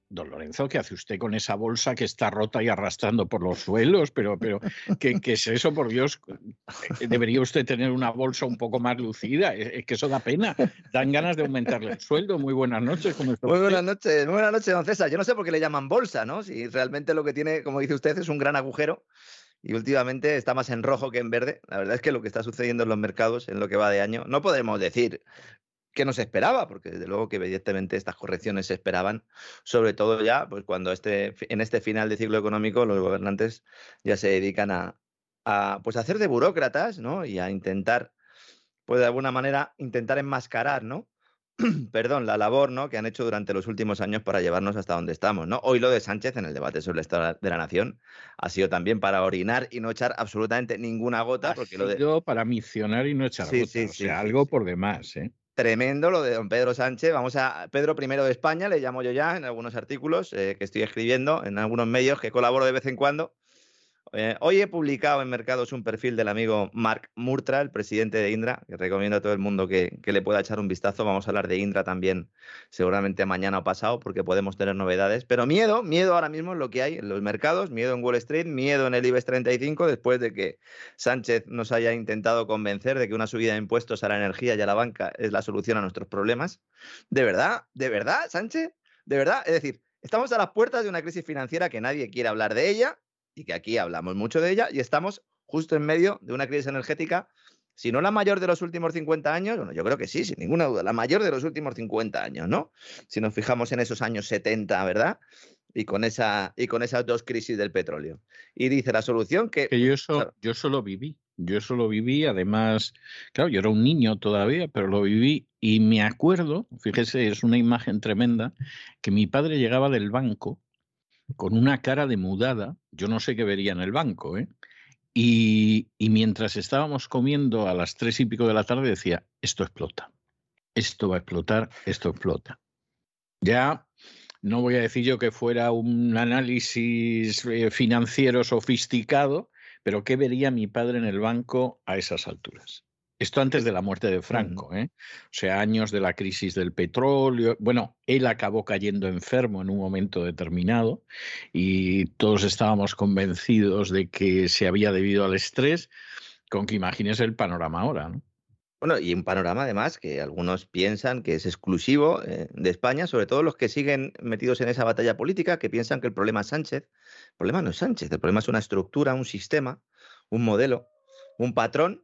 Don Lorenzo, ¿qué hace usted con esa bolsa que está rota y arrastrando por los suelos? Pero, pero ¿qué, es eso, por Dios? Eh, debería usted tener una bolsa un poco más lucida. Es, que eso da pena. Dan ganas de aumentarle el sueldo. Muy buenas noches. muy buenas noches, muy buenas noches, don César. Yo no sé por qué le llaman bolsa, ¿no? Si realmente lo que tiene, como dice usted, es un gran agujero y últimamente está más en rojo que en verde. La verdad es que lo que está sucediendo en los mercados en lo que va de año, no podemos decir que no se esperaba, porque desde luego que evidentemente estas correcciones se esperaban, sobre todo ya pues cuando este, en este final de ciclo económico los gobernantes ya se dedican a, a pues hacer de burócratas ¿no? y a intentar, pues de alguna manera, intentar enmascarar, ¿no? perdón, la labor ¿no? que han hecho durante los últimos años para llevarnos hasta donde estamos. ¿no? Hoy lo de Sánchez en el debate sobre el Estado de la Nación ha sido también para orinar y no echar absolutamente ninguna gota. Porque lo de... para misionar y no echar gota. Sí, o sea, algo por demás. ¿eh? Tremendo lo de don Pedro Sánchez. Vamos a Pedro I de España, le llamo yo ya en algunos artículos eh, que estoy escribiendo, en algunos medios que colaboro de vez en cuando. Eh, hoy he publicado en Mercados un perfil del amigo Mark Murtra, el presidente de Indra, que recomiendo a todo el mundo que, le pueda echar un vistazo. Vamos a hablar de Indra también seguramente mañana o pasado porque podemos tener novedades. Pero miedo, miedo ahora mismo en lo que hay en los mercados, miedo en Wall Street, miedo en el IBEX 35 después de que Sánchez nos haya intentado convencer de que una subida de impuestos a la energía y a la banca es la solución a nuestros problemas. ¿De verdad? ¿De verdad, Sánchez? ¿De verdad? Es decir, estamos a las puertas de una crisis financiera que nadie quiere hablar de ella y que aquí hablamos mucho de ella y estamos justo en medio de una crisis energética, si no la mayor de los últimos 50 años, bueno, yo creo que sí, sin ninguna duda, la mayor de los últimos 50 años, ¿no? Si nos fijamos en esos años 70, ¿verdad? Y con, esa, y con esas dos crisis del petróleo. Y dice la solución que... que yo, eso, yo solo viví, yo eso lo viví, además, claro, yo era un niño todavía, pero lo viví y me acuerdo, fíjese, es una imagen tremenda, que mi padre llegaba del banco con una cara de mudada, yo no sé qué vería en el banco, ¿eh? Y, y, mientras estábamos comiendo a las tres y pico de la tarde decía, esto explota, esto va a explotar, esto explota. Ya no voy a decir yo que fuera un análisis eh, financiero sofisticado, pero ¿qué vería mi padre en el banco a esas alturas? Esto antes de la muerte de Franco, ¿eh? o sea, años de la crisis del petróleo. Bueno, él acabó cayendo enfermo en un momento determinado y todos estábamos convencidos de que se había debido al estrés, con que imagines el panorama ahora, ¿no? Bueno, y un panorama además que algunos piensan que es exclusivo eh, de España, sobre todo los que siguen metidos en esa batalla política, que piensan que el problema es Sánchez. El problema no es Sánchez, el problema es una estructura, un sistema, un modelo, un patrón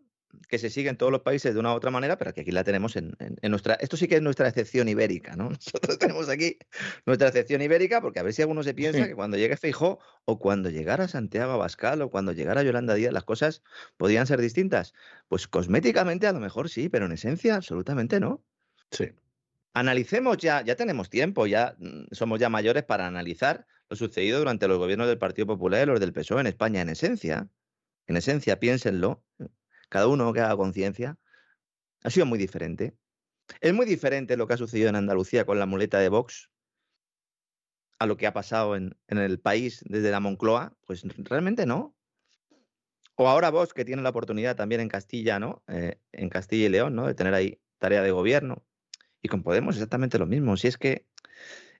que se sigue en todos los países de una u otra manera, pero que aquí la tenemos en, nuestra... Esto sí que es nuestra excepción ibérica, ¿no? Nosotros tenemos aquí nuestra excepción ibérica, porque a ver si alguno se piensa que cuando llegue Feijó o cuando llegara Santiago Abascal o cuando llegara Yolanda Díaz las cosas podían ser distintas. Pues cosméticamente a lo mejor sí, pero en esencia absolutamente no. Sí. Analicemos ya, ya tenemos tiempo, ya mm, somos ya mayores para analizar lo sucedido durante los gobiernos del Partido Popular y los del PSOE en España en esencia. En esencia, piénsenlo cada uno que haga conciencia, ha sido muy diferente. Es muy diferente lo que ha sucedido en Andalucía con la muleta de Vox a lo que ha pasado en, el país desde la Moncloa. Pues realmente no. O ahora Vox, que tiene la oportunidad también en Castilla, ¿no? Eh, en Castilla y León, ¿no? De tener ahí tarea de gobierno. Y con Podemos exactamente lo mismo. Si es que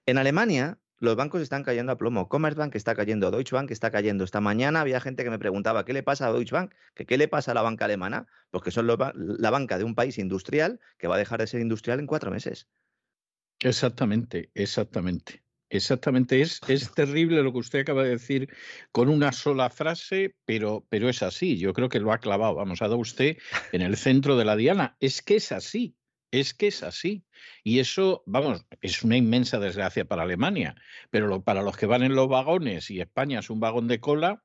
en Alemania los bancos están cayendo a plomo. Commerzbank está cayendo, Deutsche Bank está cayendo. Esta mañana había gente que me preguntaba, ¿qué le pasa a Deutsche Bank? ¿Qué, le pasa a la banca alemana? Porque son la banca de un país industrial que va a dejar de ser industrial en cuatro meses. Exactamente, exactamente. Exactamente, es, es terrible lo que usted acaba de decir con una sola frase, pero, pero es así. Yo creo que lo ha clavado. Vamos, ha dado usted en el centro de la diana. Es que es así. Es que es así. Y eso, vamos, es una inmensa desgracia para Alemania. Pero para los que van en los vagones y España es un vagón de cola,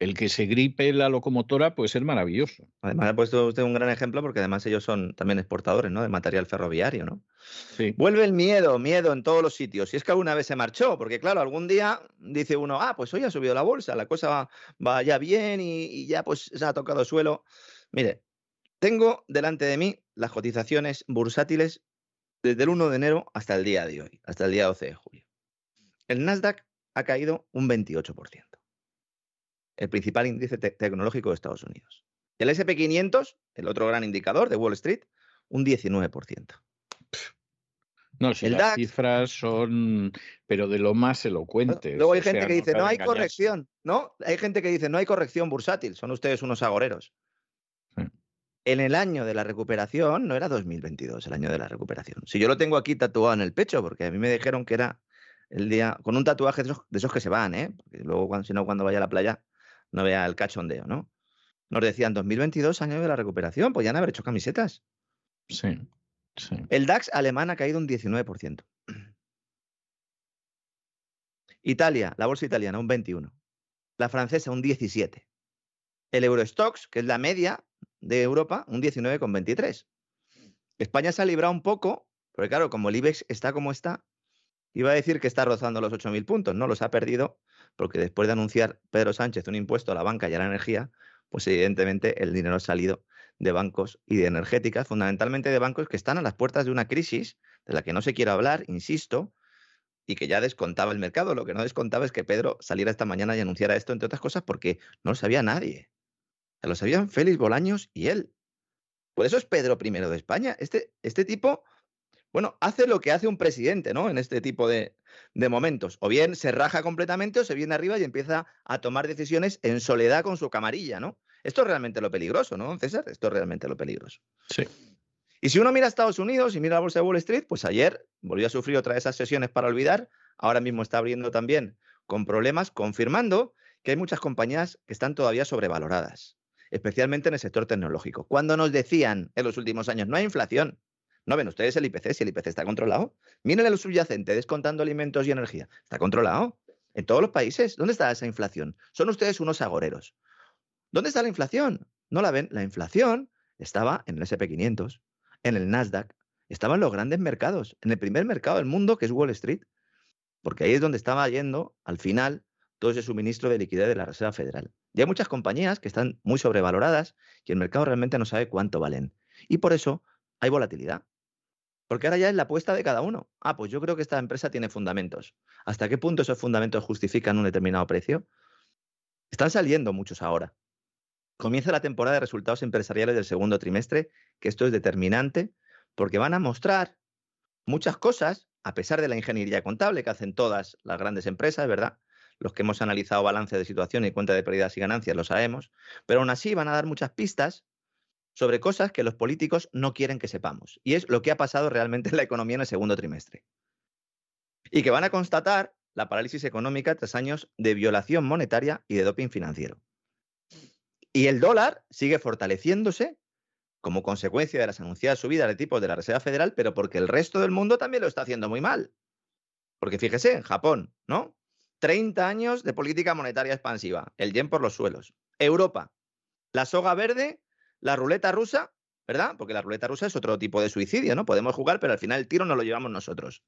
el que se gripe la locomotora puede ser maravilloso. Además, ha puesto usted un gran ejemplo porque además ellos son también exportadores ¿no? de material ferroviario. ¿no? Sí. Vuelve el miedo, miedo en todos los sitios. Si es que alguna vez se marchó, porque claro, algún día dice uno, ah, pues hoy ha subido la bolsa, la cosa va, ya bien y, y ya pues se ha tocado suelo. Mire, tengo delante de mí las cotizaciones bursátiles desde el 1 de enero hasta el día de hoy, hasta el día 12 de julio. El Nasdaq ha caído un 28%, el principal índice tecnológico de Estados Unidos. El SP500, el otro gran indicador de Wall Street, un 19%. No, si las cifras son, pero de lo más elocuentes. Luego hay gente que dice, no hay corrección, ¿no? Hay gente que dice, no hay corrección bursátil, son ustedes unos agoreros en el año de la recuperación, no era 2022 el año de la recuperación. Si yo lo tengo aquí tatuado en el pecho, porque a mí me dijeron que era el día, con un tatuaje de esos, que se van, ¿eh? Porque luego, cuando, si no, cuando vaya a la playa, no vea el cachondeo, ¿no? Nos decían 2022, año de la recuperación, pues ya haber hecho camisetas. Sí, sí. El DAX alemán ha caído un 19%. Italia, la bolsa italiana, un 21%. La francesa, un 17%. El Eurostox, que es la media, de Europa un 19,23. España se ha librado un poco, porque claro, como el IBEX está como está, iba a decir que está rozando los 8.000 puntos, no los ha perdido, porque después de anunciar Pedro Sánchez un impuesto a la banca y a la energía, pues evidentemente el dinero ha salido de bancos y de energéticas, fundamentalmente de bancos que están a las puertas de una crisis de la que no se quiere hablar, insisto, y que ya descontaba el mercado. Lo que no descontaba es que Pedro saliera esta mañana y anunciara esto, entre otras cosas, porque no lo sabía nadie lo sabían Félix Bolaños y él. Por eso es Pedro I de España. Este, este tipo, bueno, hace lo que hace un presidente, ¿no? En este tipo de, de momentos. O bien se raja completamente o se viene arriba y empieza a tomar decisiones en soledad con su camarilla, ¿no? Esto es realmente lo peligroso, ¿no, César? Esto es realmente lo peligroso. Sí. Y si uno mira a Estados Unidos y mira la bolsa de Wall Street, pues ayer volvió a sufrir otra de esas sesiones para olvidar. Ahora mismo está abriendo también con problemas, confirmando que hay muchas compañías que están todavía sobrevaloradas, especialmente en el sector tecnológico. Cuando nos decían en los últimos años, no hay inflación, ¿no ven ustedes el IPC? Si el IPC está controlado, miren el subyacente, descontando alimentos y energía, está controlado. En todos los países, ¿dónde está esa inflación? Son ustedes unos agoreros. ¿Dónde está la inflación? ¿No la ven? La inflación estaba en el SP500, en el Nasdaq, estaba en los grandes mercados, en el primer mercado del mundo que es Wall Street, porque ahí es donde estaba yendo al final todo ese suministro de liquidez de la Reserva Federal. Y hay muchas compañías que están muy sobrevaloradas y el mercado realmente no sabe cuánto valen. Y por eso hay volatilidad. Porque ahora ya es la apuesta de cada uno. Ah, pues yo creo que esta empresa tiene fundamentos. ¿Hasta qué punto esos fundamentos justifican un determinado precio? Están saliendo muchos ahora. Comienza la temporada de resultados empresariales del segundo trimestre, que esto es determinante, porque van a mostrar muchas cosas, a pesar de la ingeniería contable que hacen todas las grandes empresas, ¿verdad? Los que hemos analizado balance de situación y cuenta de pérdidas y ganancias lo sabemos, pero aún así van a dar muchas pistas sobre cosas que los políticos no quieren que sepamos. Y es lo que ha pasado realmente en la economía en el segundo trimestre. Y que van a constatar la parálisis económica tras años de violación monetaria y de doping financiero. Y el dólar sigue fortaleciéndose como consecuencia de las anunciadas subidas de tipos de la Reserva Federal, pero porque el resto del mundo también lo está haciendo muy mal. Porque fíjese, en Japón, ¿no? 30 años de política monetaria expansiva, el yen por los suelos. Europa, la soga verde la ruleta rusa, ¿verdad? Porque la ruleta rusa es otro tipo de suicidio, ¿no? Podemos jugar, pero al final el tiro no lo llevamos nosotros.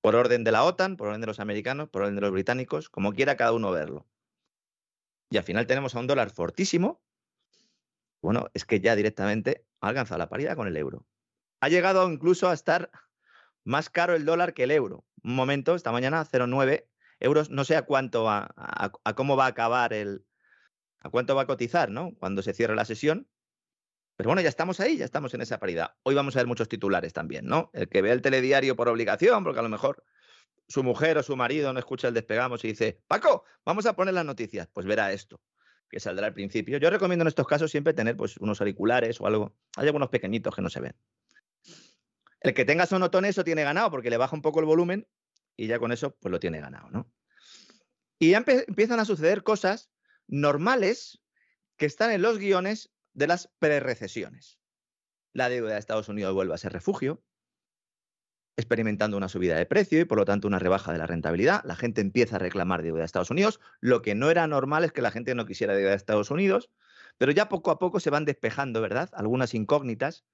Por orden de la OTAN, por orden de los americanos, por orden de los británicos, como quiera cada uno verlo. Y al final tenemos a un dólar fortísimo. Bueno, es que ya directamente ha alcanzado la paridad con el euro. Ha llegado incluso a estar más caro el dólar que el euro. Un momento, esta mañana, 0,9 euros. No sé a cuánto a cómo va a acabar el, a cuánto va a cotizar, ¿no? Cuando se cierre la sesión. Pero bueno, ya estamos ahí, ya estamos en esa paridad. Hoy vamos a ver muchos titulares también, ¿no? El que ve el telediario por obligación, porque a lo mejor su mujer o su marido no escucha el despegamos y dice, Paco, vamos a poner las noticias. Pues verá esto, que saldrá al principio. Yo recomiendo en estos casos siempre tener pues, unos auriculares o algo. Hay algunos pequeñitos que no se ven. El que tenga sonotón eso tiene ganado, porque le baja un poco el volumen y ya con eso pues lo tiene ganado, ¿no? Y ya empiezan a suceder cosas normales que están en los guiones de las prerecesiones. La deuda de Estados Unidos vuelve a ser refugio, experimentando una subida de precio y por lo tanto una rebaja de la rentabilidad. La gente empieza a reclamar deuda de Estados Unidos. Lo que no era normal es que la gente no quisiera deuda de Estados Unidos, pero ya poco a poco se van despejando, ¿verdad? Algunas incógnitas.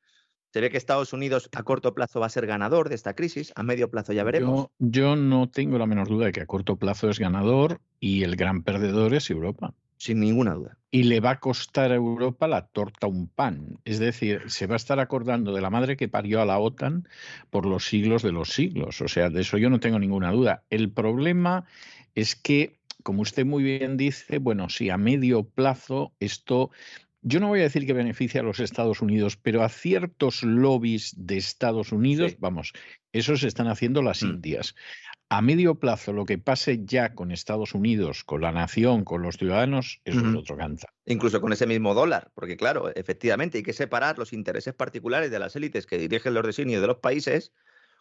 Se ve que Estados Unidos a corto plazo va a ser ganador de esta crisis, a medio plazo ya veremos. Yo, yo no tengo la menor duda de que a corto plazo es ganador y el gran perdedor es Europa sin ninguna duda. Y le va a costar a Europa la torta un pan. Es decir, se va a estar acordando de la madre que parió a la OTAN por los siglos de los siglos. O sea, de eso yo no tengo ninguna duda. El problema es que, como usted muy bien dice, bueno, si a medio plazo esto yo no voy a decir que beneficia a los Estados Unidos, pero a ciertos lobbies de Estados Unidos, vamos, eso se están haciendo las mm. Indias a medio plazo lo que pase ya con Estados Unidos, con la nación, con los ciudadanos, es otro canta. Incluso con ese mismo dólar, porque claro, efectivamente hay que separar los intereses particulares de las élites que dirigen los designios de los países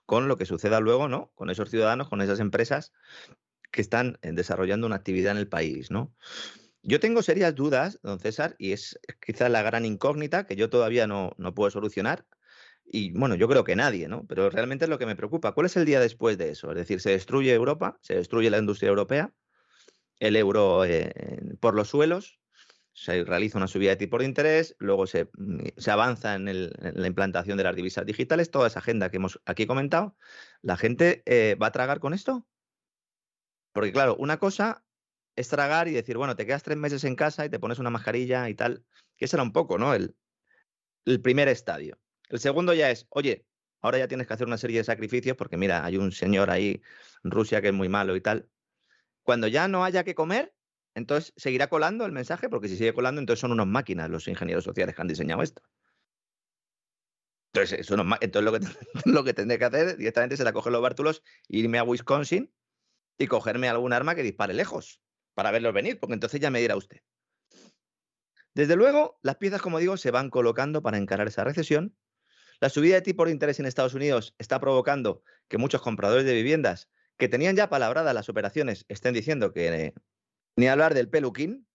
con lo que suceda luego, ¿no? Con esos ciudadanos, con esas empresas que están eh, desarrollando una actividad en el país, ¿no? Yo tengo serias dudas, don César, y es quizás la gran incógnita que yo todavía no, no puedo solucionar, y bueno, yo creo que nadie, ¿no? Pero realmente es lo que me preocupa. ¿Cuál es el día después de eso? Es decir, se destruye Europa, se destruye la industria europea, el euro eh, por los suelos, se realiza una subida de tipo de interés, luego se, mm, se avanza en, la implantación de las divisas digitales, toda esa agenda que hemos aquí comentado. ¿La gente eh, va a tragar con esto? Porque claro, una cosa es tragar y decir, bueno, te quedas tres meses en casa y te pones una mascarilla y tal, que será un poco, ¿no? El, el primer estadio. El segundo ya es, oye, ahora ya tienes que hacer una serie de sacrificios porque mira, hay un señor ahí en Rusia que es muy malo y tal. Cuando ya no haya que comer, entonces seguirá colando el mensaje, porque si sigue colando, entonces son unas máquinas los ingenieros sociales que han diseñado esto. Entonces, eso entonces lo, que, lo que tendré que hacer directamente será coger los bártulos, irme a Wisconsin y cogerme algún arma que dispare lejos para verlos venir, porque entonces ya me dirá usted. Desde luego, las piezas, como digo, se van colocando para encarar esa recesión la subida de tipo de interés en Estados Unidos está provocando que muchos compradores de viviendas que tenían ya palabradas las operaciones estén diciendo que Ni hablar del peluquín.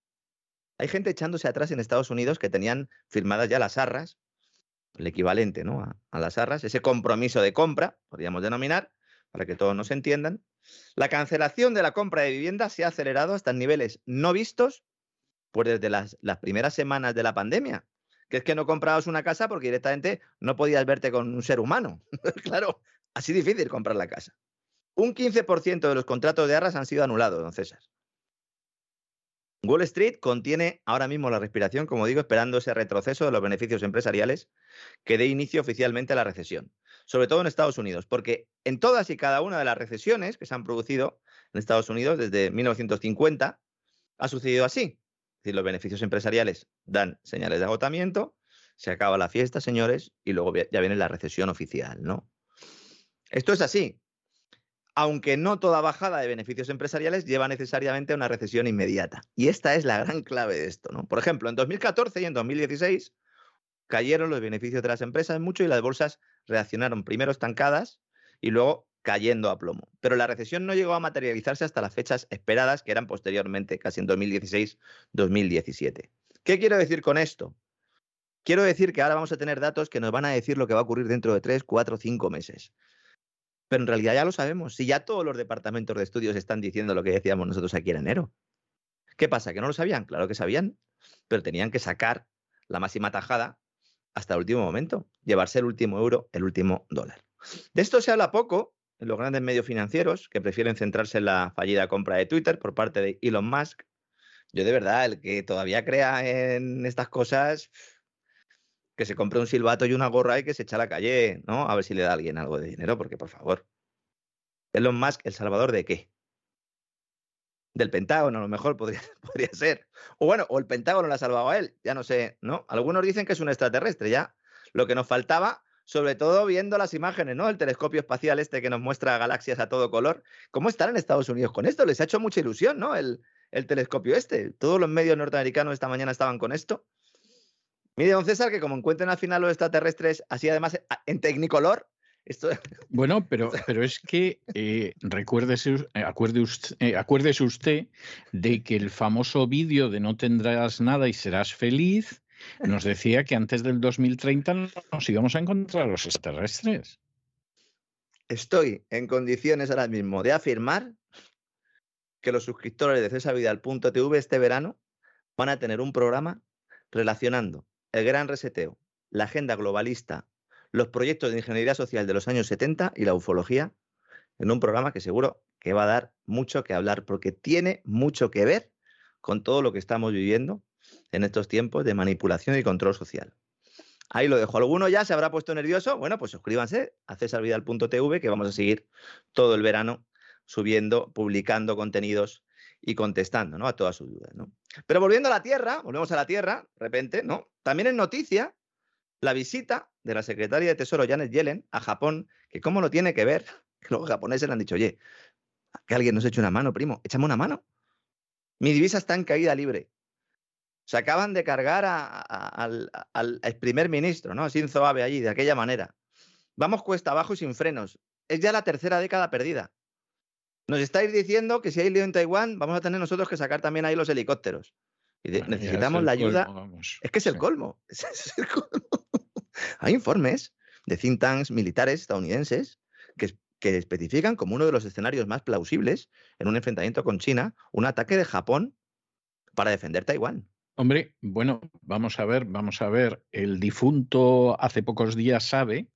Hay gente echándose atrás en Estados Unidos que tenían firmadas ya las arras, el equivalente ¿no? a, a las arras, ese compromiso de compra, podríamos denominar, para que todos nos entiendan. La cancelación de la compra de vivienda se ha acelerado hasta niveles no vistos pues desde las, las primeras semanas de la pandemia. Que es que no comprabas una casa porque directamente no podías verte con un ser humano. claro, así difícil comprar la casa. Un 15% de los contratos de arras han sido anulados, don César. Wall Street contiene ahora mismo la respiración, como digo, esperando ese retroceso de los beneficios empresariales que dé inicio oficialmente a la recesión, sobre todo en Estados Unidos, porque en todas y cada una de las recesiones que se han producido en Estados Unidos desde 1950 ha sucedido así. Es decir, los beneficios empresariales dan señales de agotamiento, se acaba la fiesta, señores, y luego ya viene la recesión oficial, ¿no? Esto es así aunque no toda bajada de beneficios empresariales lleva necesariamente a una recesión inmediata. Y esta es la gran clave de esto. ¿no? Por ejemplo, en 2014 y en 2016 cayeron los beneficios de las empresas mucho y las bolsas reaccionaron primero estancadas y luego cayendo a plomo. Pero la recesión no llegó a materializarse hasta las fechas esperadas, que eran posteriormente, casi en 2016-2017. ¿Qué quiero decir con esto? Quiero decir que ahora vamos a tener datos que nos van a decir lo que va a ocurrir dentro de 3, 4, 5 meses. Pero en realidad ya lo sabemos. Si ya todos los departamentos de estudios están diciendo lo que decíamos nosotros aquí en enero. ¿Qué pasa? ¿Que no lo sabían? Claro que sabían, pero tenían que sacar la máxima tajada hasta el último momento, llevarse el último euro, el último dólar. De esto se habla poco en los grandes medios financieros que prefieren centrarse en la fallida compra de Twitter por parte de Elon Musk. Yo de verdad, el que todavía crea en estas cosas, que se compre un silbato y una gorra y que se echa a la calle, ¿no? A ver si le da a alguien algo de dinero, porque por favor. Elon Musk, ¿el salvador de qué? Del Pentágono, a lo mejor podría, podría ser. O bueno, o el Pentágono lo ha salvado a él, ya no sé, ¿no? Algunos dicen que es un extraterrestre, ya. Lo que nos faltaba, sobre todo viendo las imágenes, ¿no? El telescopio espacial este que nos muestra galaxias a todo color. ¿Cómo están en Estados Unidos con esto? Les ha hecho mucha ilusión, ¿no? El, el telescopio este. Todos los medios norteamericanos esta mañana estaban con esto. Mire, don César, que como encuentren al final los extraterrestres, así además en tecnicolor, esto... Bueno, pero, pero es que eh, recuérdese, eh, acuerde usted, eh, acuérdese usted de que el famoso vídeo de No tendrás nada y serás feliz nos decía que antes del 2030 nos íbamos a encontrar los extraterrestres. Estoy en condiciones ahora mismo de afirmar que los suscriptores de cesarvidal.tv este verano van a tener un programa relacionando el gran reseteo, la agenda globalista, los proyectos de ingeniería social de los años 70 y la ufología en un programa que seguro que va a dar mucho que hablar porque tiene mucho que ver con todo lo que estamos viviendo en estos tiempos de manipulación y control social. Ahí lo dejo. ¿Alguno ya se habrá puesto nervioso? Bueno, pues suscríbanse a cesarvidal.tv que vamos a seguir todo el verano subiendo, publicando contenidos y contestando ¿no? a todas sus dudas. ¿no? Pero volviendo a la Tierra, volvemos a la Tierra, de repente, ¿no? También es noticia la visita de la secretaria de Tesoro Janet Yellen a Japón, que cómo lo tiene que ver, que los japoneses le han dicho, oye, que alguien nos eche una mano, primo, échame una mano. Mi divisa está en caída libre. Se acaban de cargar al, al primer ministro, ¿no? Shinzo Abe allí, de aquella manera. Vamos cuesta abajo y sin frenos. Es ya la tercera década perdida. Nos estáis diciendo que si hay lío en Taiwán, vamos a tener nosotros que sacar también ahí los helicópteros. Y necesitamos la ayuda. es que es el colmo. Es, el colmo. Hay informes de think tanks militares estadounidenses que, que especifican como uno de los escenarios más plausibles en un enfrentamiento con China un ataque de Japón para defender Taiwán. Hombre, bueno, vamos a ver, vamos a ver. El difunto hace pocos días sabe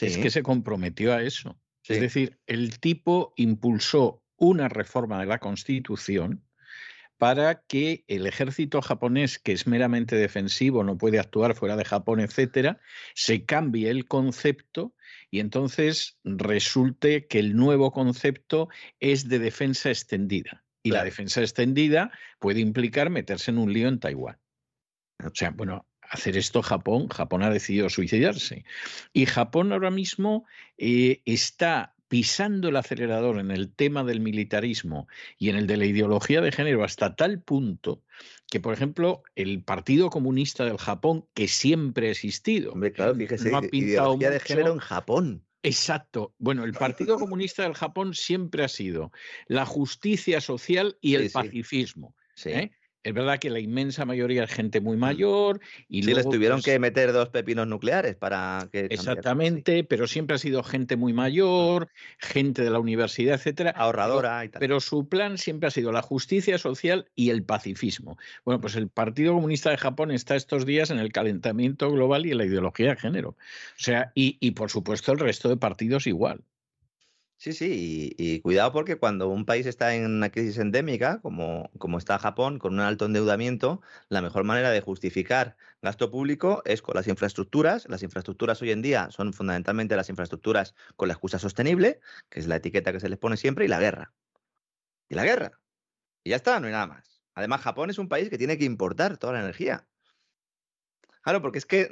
es que se comprometió a eso. Es decir, el tipo impulsó una reforma de la Constitución para que el ejército japonés, que es meramente defensivo, no puede actuar fuera de Japón, etcétera, se cambie el concepto y entonces resulte que el nuevo concepto es de defensa extendida. Y la defensa extendida puede implicar meterse en un lío en Taiwán. O sea, bueno, hacer esto Japón, Japón ha decidido suicidarse. Y Japón ahora mismo eh, está pisando el acelerador en el tema del militarismo y en el de la ideología de género hasta tal punto que, por ejemplo, el Partido Comunista del Japón, que siempre ha existido, Hombre, claro, fíjese, ideología de género en Japón. Exacto. Bueno, el Partido Comunista del Japón siempre ha sido la justicia social y el Sí, sí. pacifismo. Sí. ¿eh? Es verdad que la inmensa mayoría es gente muy mayor y Sí, les tuvieron pues, que meter dos pepinos nucleares para que. Exactamente, pero siempre ha sido gente muy mayor, gente de la universidad, etcétera. pero- Ahorradora y tal. Pero su plan siempre ha sido la justicia social y el pacifismo. Bueno, pues el Partido Comunista de Japón está estos días en el calentamiento global y en la ideología de género. O sea, y, y por supuesto el resto de partidos igual. Sí, sí, y, cuidado porque cuando un país está en una crisis endémica, como, como está Japón, con un alto endeudamiento, la mejor manera de justificar gasto público es con las infraestructuras. Las infraestructuras hoy en día son fundamentalmente las infraestructuras con la excusa sostenible, que es la etiqueta que se les pone siempre, y la guerra. Y la guerra. Y ya está, no hay nada más. Además, Japón es un país que tiene que importar toda la energía. Claro, porque es que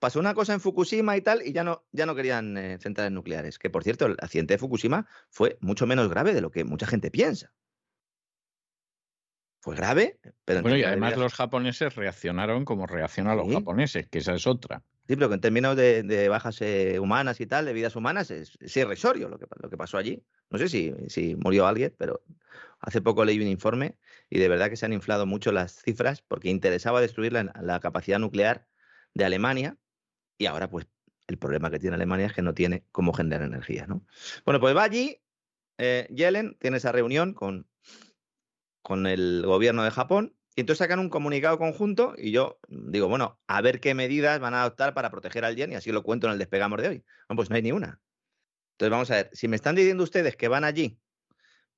pasó una cosa en Fukushima y tal, y ya no, ya no querían eh, centrales nucleares. Que por cierto, el accidente de Fukushima fue mucho menos grave de lo que mucha gente piensa. Fue grave, pero en Bueno, y de además los japoneses reaccionaron como reaccionan los Sí. japoneses, que esa es otra. Sí, pero que en términos de, de bajas eh, humanas y tal, de vidas humanas, es, es irrisorio lo que, lo que pasó allí. No sé si, si murió alguien, pero hace poco leí un informe y de verdad que se han inflado mucho las cifras porque interesaba destruir la, capacidad nuclear de Alemania y ahora pues el problema que tiene Alemania es que no tiene cómo generar energía, ¿no? Bueno, pues va allí, eh, Yellen tiene esa reunión con, con el gobierno de Japón y entonces sacan un comunicado conjunto y yo digo, bueno, a ver qué medidas van a adoptar para proteger al yen y así lo cuento en el despegamos de hoy. No, pues no hay ni una. Entonces vamos a ver, si me están diciendo ustedes que van allí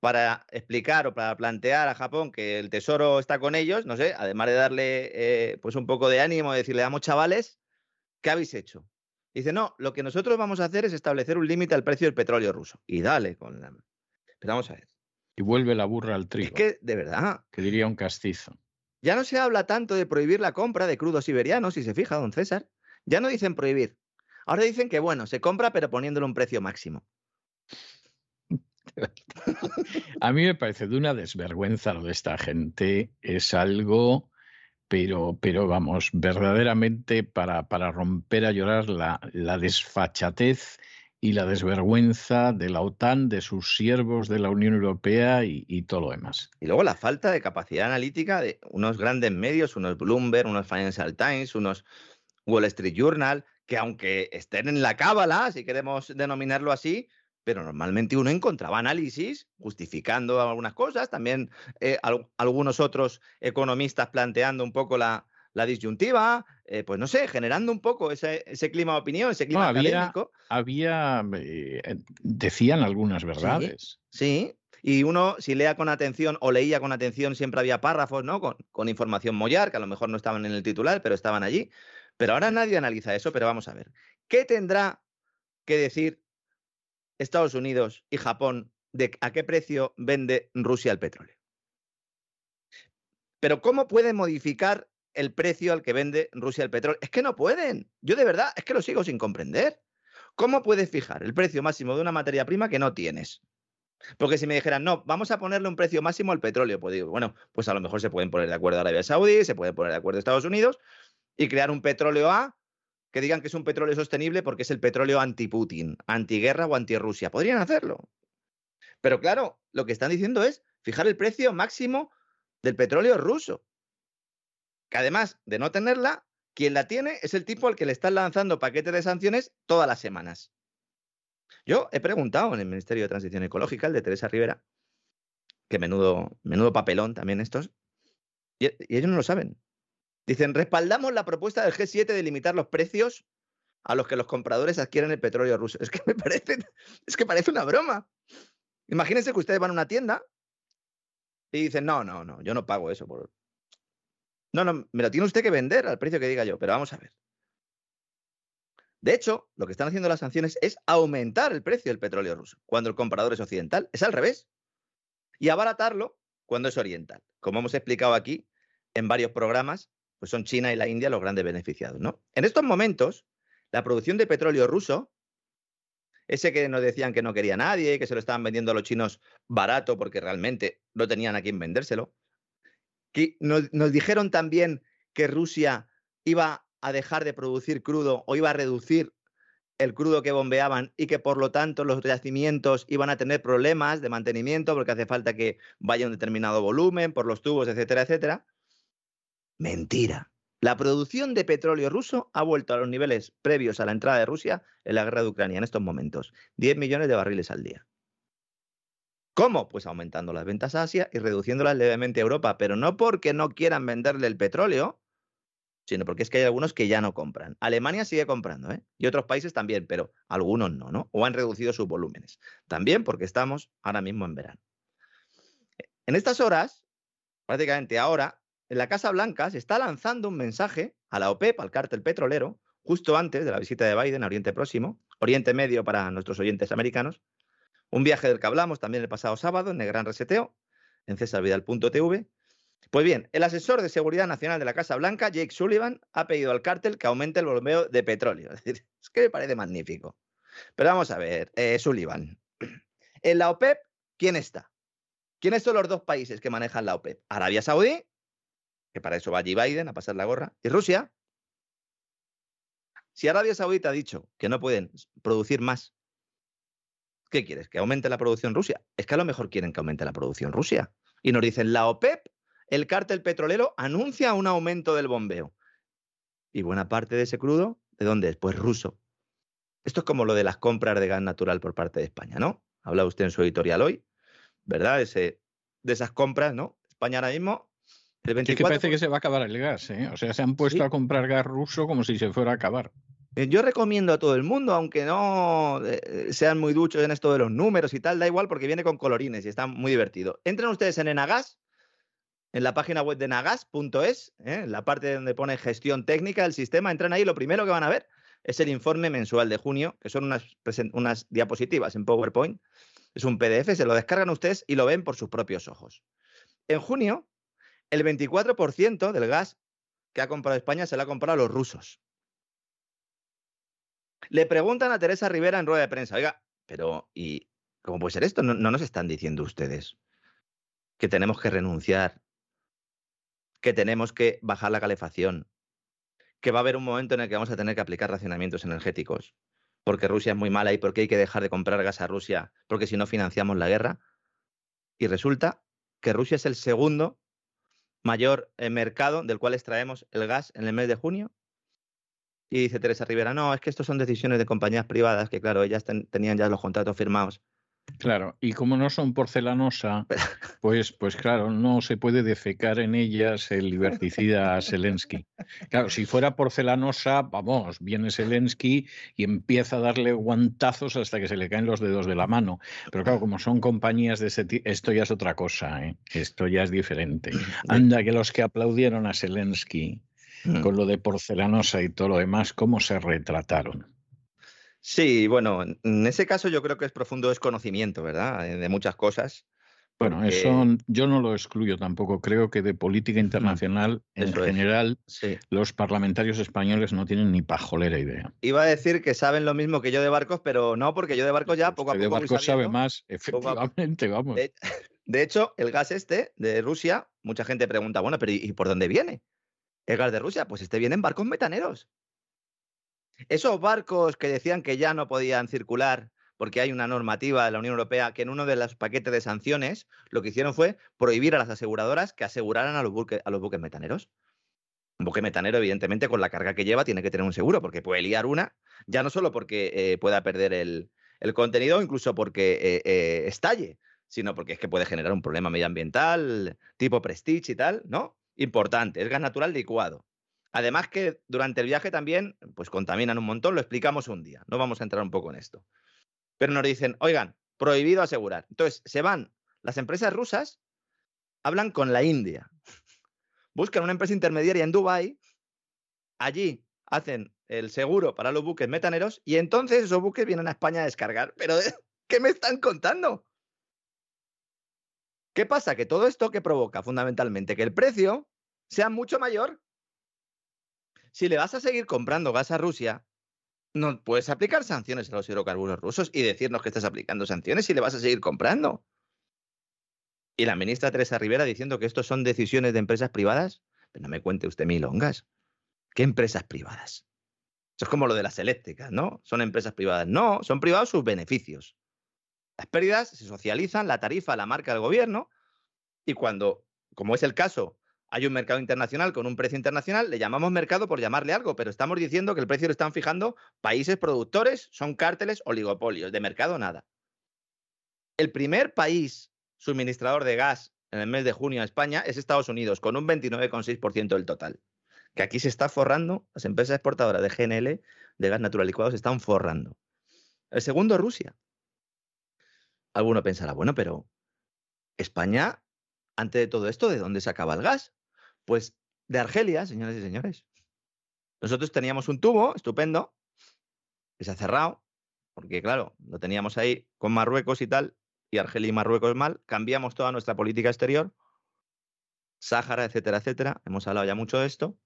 para explicar o para plantear a Japón que el tesoro está con ellos, no sé, además de darle eh, pues un poco de ánimo, decirle, vamos chavales, ¿qué habéis hecho? Dice, no, lo que nosotros vamos a hacer es establecer un límite al precio del petróleo ruso. Y dale con la... Pero vamos a ver. Y vuelve la burra al trigo, Es que, de verdad, que diría un castizo. ya no se habla tanto de prohibir la compra de crudo siberiano, si se fija, don César. Ya no dicen prohibir. Ahora dicen que, bueno, se compra, pero poniéndole un precio máximo. A mí me parece de una desvergüenza lo de esta gente. Es algo, pero, pero vamos, verdaderamente para, para romper a llorar la, la desfachatez y la desvergüenza de la OTAN, de sus siervos de la Unión Europea y, y todo lo demás. Y luego la falta de capacidad analítica de unos grandes medios, unos Bloomberg, unos Financial Times, unos Wall Street Journal, que aunque estén en la cábala, si queremos denominarlo así, pero normalmente uno encontraba análisis justificando algunas cosas, también eh, al- algunos otros economistas planteando un poco la, la disyuntiva, eh, pues no sé, generando un poco ese, ese clima de opinión, ese clima había- académico. Había, eh, decían algunas verdades. Sí, y uno, si lea con atención o leía con atención, siempre había párrafos, ¿no? Con, con información mollar, que a lo mejor no estaban en el titular, pero estaban allí. Pero ahora nadie analiza eso, pero vamos a ver. ¿Qué tendrá que decir Estados Unidos y Japón de a qué precio vende Rusia el petróleo? Pero ¿cómo pueden modificar el precio al que vende Rusia el petróleo? Es que no pueden. Yo de verdad, es que lo sigo sin comprender. ¿Cómo puedes fijar el precio máximo de una materia prima que no tienes? Porque si me dijeran, no, vamos a ponerle un precio máximo al petróleo, pues digo, bueno, pues a lo mejor se pueden poner de acuerdo Arabia Saudí, se pueden poner de acuerdo Estados Unidos y crear un petróleo A que digan que es un petróleo sostenible porque es el petróleo anti-Putin, antiguerra o anti-Rusia. Podrían hacerlo. Pero claro, lo que están diciendo es fijar el precio máximo del petróleo ruso. Que además de no tenerla, quien la tiene es el tipo al que le están lanzando paquetes de sanciones todas las semanas. Yo he preguntado en el Ministerio de Transición Ecológica, el de Teresa Rivera, que menudo, menudo papelón también estos, y, y ellos no lo saben. Dicen, respaldamos la propuesta del G7 de limitar los precios a los que los compradores adquieren el petróleo ruso. Es que me parece, es que parece una broma. Imagínense que ustedes van a una tienda y dicen, no, no, no, yo no pago eso. Por... No, no, me lo tiene usted que vender al precio que diga yo, pero vamos a ver. De hecho, lo que están haciendo las sanciones es aumentar el precio del petróleo ruso, cuando el comprador es occidental. Es al revés. Y abaratarlo cuando es oriental. Como hemos explicado aquí en varios programas, pues son China y la India los grandes beneficiados, ¿no? En estos momentos, la producción de petróleo ruso, ese que nos decían que no quería nadie, que se lo estaban vendiendo a los chinos barato porque realmente no tenían a quién vendérselo, que nos, nos dijeron también que Rusia iba a dejar de producir crudo o iba a reducir el crudo que bombeaban y que por lo tanto los yacimientos iban a tener problemas de mantenimiento porque hace falta que vaya un determinado volumen por los tubos, etcétera, etcétera. Mentira. La producción de petróleo ruso ha vuelto a los niveles previos a la entrada de Rusia en la guerra de Ucrania en estos momentos. 10 millones de barriles al día. ¿Cómo? Pues aumentando las ventas a Asia y reduciéndolas levemente a Europa, pero no porque no quieran venderle el petróleo, sino porque es que hay algunos que ya no compran. Alemania sigue comprando, ¿eh? Y otros países también, pero algunos no, ¿no? O han reducido sus volúmenes. También porque estamos ahora mismo en verano. En estas horas, prácticamente ahora, en la Casa Blanca se está lanzando un mensaje a la OPEP, al cártel petrolero, justo antes de la visita de Biden a Oriente Próximo, Oriente Medio para nuestros oyentes americanos, un viaje del que hablamos también el pasado sábado en el Gran Reseteo, en cesarvidal.tv. Pues bien, el asesor de Seguridad Nacional de la Casa Blanca, Jake Sullivan, ha pedido al cártel que aumente el bombeo de petróleo. Es decir, es que me parece magnífico. Pero vamos a ver, eh, Sullivan. En la OPEP, ¿quién está? ¿Quiénes son los dos países que manejan la OPEP? Arabia Saudí, que para eso va allí Biden a pasar la gorra, y Rusia. Si Arabia Saudita ha dicho que no pueden producir más ¿Qué quieres? ¿Que aumente la producción Rusia? Es que a lo mejor quieren que aumente la producción Rusia. Y nos dicen, la OPEP, el cártel petrolero, anuncia un aumento del bombeo. Y buena parte de ese crudo, ¿de dónde es? Pues ruso. Esto es como lo de las compras de gas natural por parte de España, ¿no? Habla usted en su editorial hoy, ¿verdad? Ese, de esas compras, ¿no? España ahora mismo el 24... Es que parece que se va a acabar el gas, ¿eh? O sea, se han puesto a comprar gas ruso como si se fuera a acabar. Eh, yo recomiendo a todo el mundo, aunque no eh, sean muy duchos en esto de los números y tal, da igual porque viene con colorines y está muy divertido. Entren ustedes en Enagas, en la página web de nagas.es, ¿eh? en la parte donde pone gestión técnica del sistema, entran ahí, lo primero que van a ver es el informe mensual de junio, que son unas, unas diapositivas en PowerPoint. Es un PDF, se lo descargan ustedes y lo ven por sus propios ojos. En junio, el 24% del gas que ha comprado España se lo ha comprado a los rusos. Le preguntan a Teresa Rivera en rueda de prensa, oiga, pero ¿y cómo puede ser esto? No, nos están diciendo ustedes que tenemos que renunciar, que tenemos que bajar la calefacción, que va a haber un momento en el que vamos a tener que aplicar racionamientos energéticos, porque Rusia es muy mala y porque hay que dejar de comprar gas a Rusia, porque si no financiamos la guerra. Y resulta que Rusia es el segundo mayor eh, mercado del cual extraemos el gas en el mes de junio y dice Teresa Rivera, no, es que esto son decisiones de compañías privadas, que claro, ellas tenían ya los contratos firmados. Claro, y como no son porcelanosa, pues, pues claro, no se puede defecar en ellas el liberticida Zelensky. Claro, si fuera porcelanosa, vamos, viene Zelensky y empieza a darle guantazos hasta que se le caen los dedos de la mano. Pero claro, como son compañías de ese tipo, esto ya es otra cosa, ¿eh? esto ya es diferente. Anda, que los que aplaudieron a Zelensky Mm. con lo de porcelanosa y todo lo demás, ¿cómo se retrataron? Sí, bueno, en ese caso yo creo que es profundo desconocimiento, ¿verdad? Eh, de muchas cosas. Bueno, eso yo no lo excluyo tampoco. Creo que de política internacional, en general, los parlamentarios españoles no tienen ni pajolera idea. Iba a decir que saben lo mismo que yo de barcos, pero no, porque yo de barcos ya poco a poco. De barcos sabe más, efectivamente, vamos. De, hecho, el gas este de Rusia, mucha gente pregunta, bueno, pero ¿y por dónde viene? el gas de Rusia, pues este viene en barcos metaneros. Esos barcos que decían que ya no podían circular porque hay una normativa de la Unión Europea que en uno de los paquetes de sanciones lo que hicieron fue prohibir a las aseguradoras que aseguraran a los, buques, metaneros. Un buque metanero, evidentemente, con la carga que lleva, tiene que tener un seguro, porque puede liar una, ya no solo porque eh, pueda perder el, contenido, incluso porque eh, eh, estalle, sino porque es que puede generar un problema medioambiental, tipo prestige y tal, ¿no? importante, es gas natural licuado. Además que durante el viaje también, pues contaminan un montón, lo explicamos un día, no vamos a entrar un poco en esto. Pero nos dicen, oigan, prohibido asegurar. Entonces, se van, las empresas rusas hablan con la India, buscan una empresa intermediaria en Dubái, allí hacen el seguro para los buques metaneros y entonces esos buques vienen a España a descargar. Pero, ¿qué me están contando? ¿Qué pasa? Que todo esto que provoca fundamentalmente que el precio sea mucho mayor. Si le vas a seguir comprando gas a Rusia, no puedes aplicar sanciones a los hidrocarburos rusos y decirnos que estás aplicando sanciones si le vas a seguir comprando. Y la ministra Teresa Rivera diciendo que esto son decisiones de empresas privadas. Pero no me cuente usted milongas. ¿Qué empresas privadas? Eso es como lo de las eléctricas, ¿no? Son empresas privadas. No, son privados sus beneficios. Las pérdidas se socializan, la tarifa la marca el gobierno y cuando, como es el caso, hay un mercado internacional con un precio internacional, le llamamos mercado por llamarle algo, pero estamos diciendo que el precio lo están fijando países productores, son cárteles, oligopolios, de mercado nada. El primer país suministrador de gas en el mes de junio a España es Estados Unidos, con un 29,6% del total. Que aquí se está forrando, las empresas exportadoras de GNL, de gas natural licuado, se están forrando. El segundo, Rusia. Alguno pensará, bueno, pero España, antes de todo esto, ¿de dónde sacaba el gas? Pues de Argelia, señores y señores. Nosotros teníamos un tubo estupendo que se ha cerrado, porque claro, lo teníamos ahí con Marruecos y tal, y Argelia y Marruecos mal, cambiamos toda nuestra política exterior, Sáhara, etcétera, etcétera. Hemos hablado ya mucho de esto.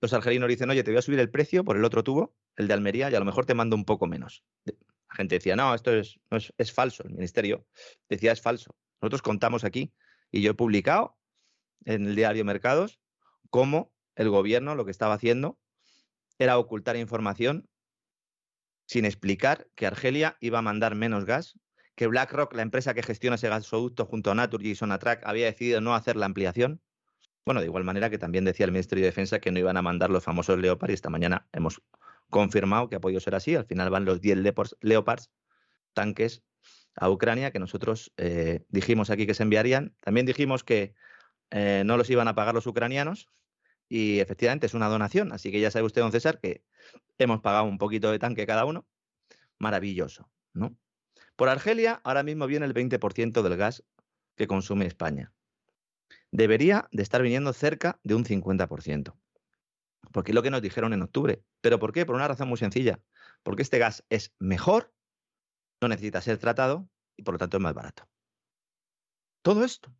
Los argelinos dicen, oye, te voy a subir el precio por el otro tubo, el de Almería, y a lo mejor te mando un poco menos. La gente decía, no, esto es, es, falso. El ministerio decía, es falso. Nosotros contamos aquí, y yo he publicado en el diario Mercados, cómo el gobierno lo que estaba haciendo era ocultar información sin explicar que Argelia iba a mandar menos gas que BlackRock, la empresa que gestiona ese gasoducto junto a Naturgy y Sonatrach, había decidido no hacer la ampliación. Bueno, de igual manera que también decía el Ministerio de Defensa que no iban a mandar los famosos Leopard y esta mañana hemos confirmado que ha podido ser así. Al final van los 10 Leopards, tanques a Ucrania que nosotros eh, dijimos aquí que se enviarían. También dijimos que eh, no los iban a pagar los ucranianos y efectivamente es una donación. Así que ya sabe usted, don César, que hemos pagado un poquito de tanque cada uno. Maravilloso, ¿no? Por Argelia, ahora mismo viene el 20% del gas que consume España. Debería de estar viniendo cerca de un 50%. Porque es lo que nos dijeron en octubre. ¿Pero por qué? Por una razón muy sencilla. Porque este gas es mejor, no necesita ser tratado y por lo tanto es más barato. Todo esto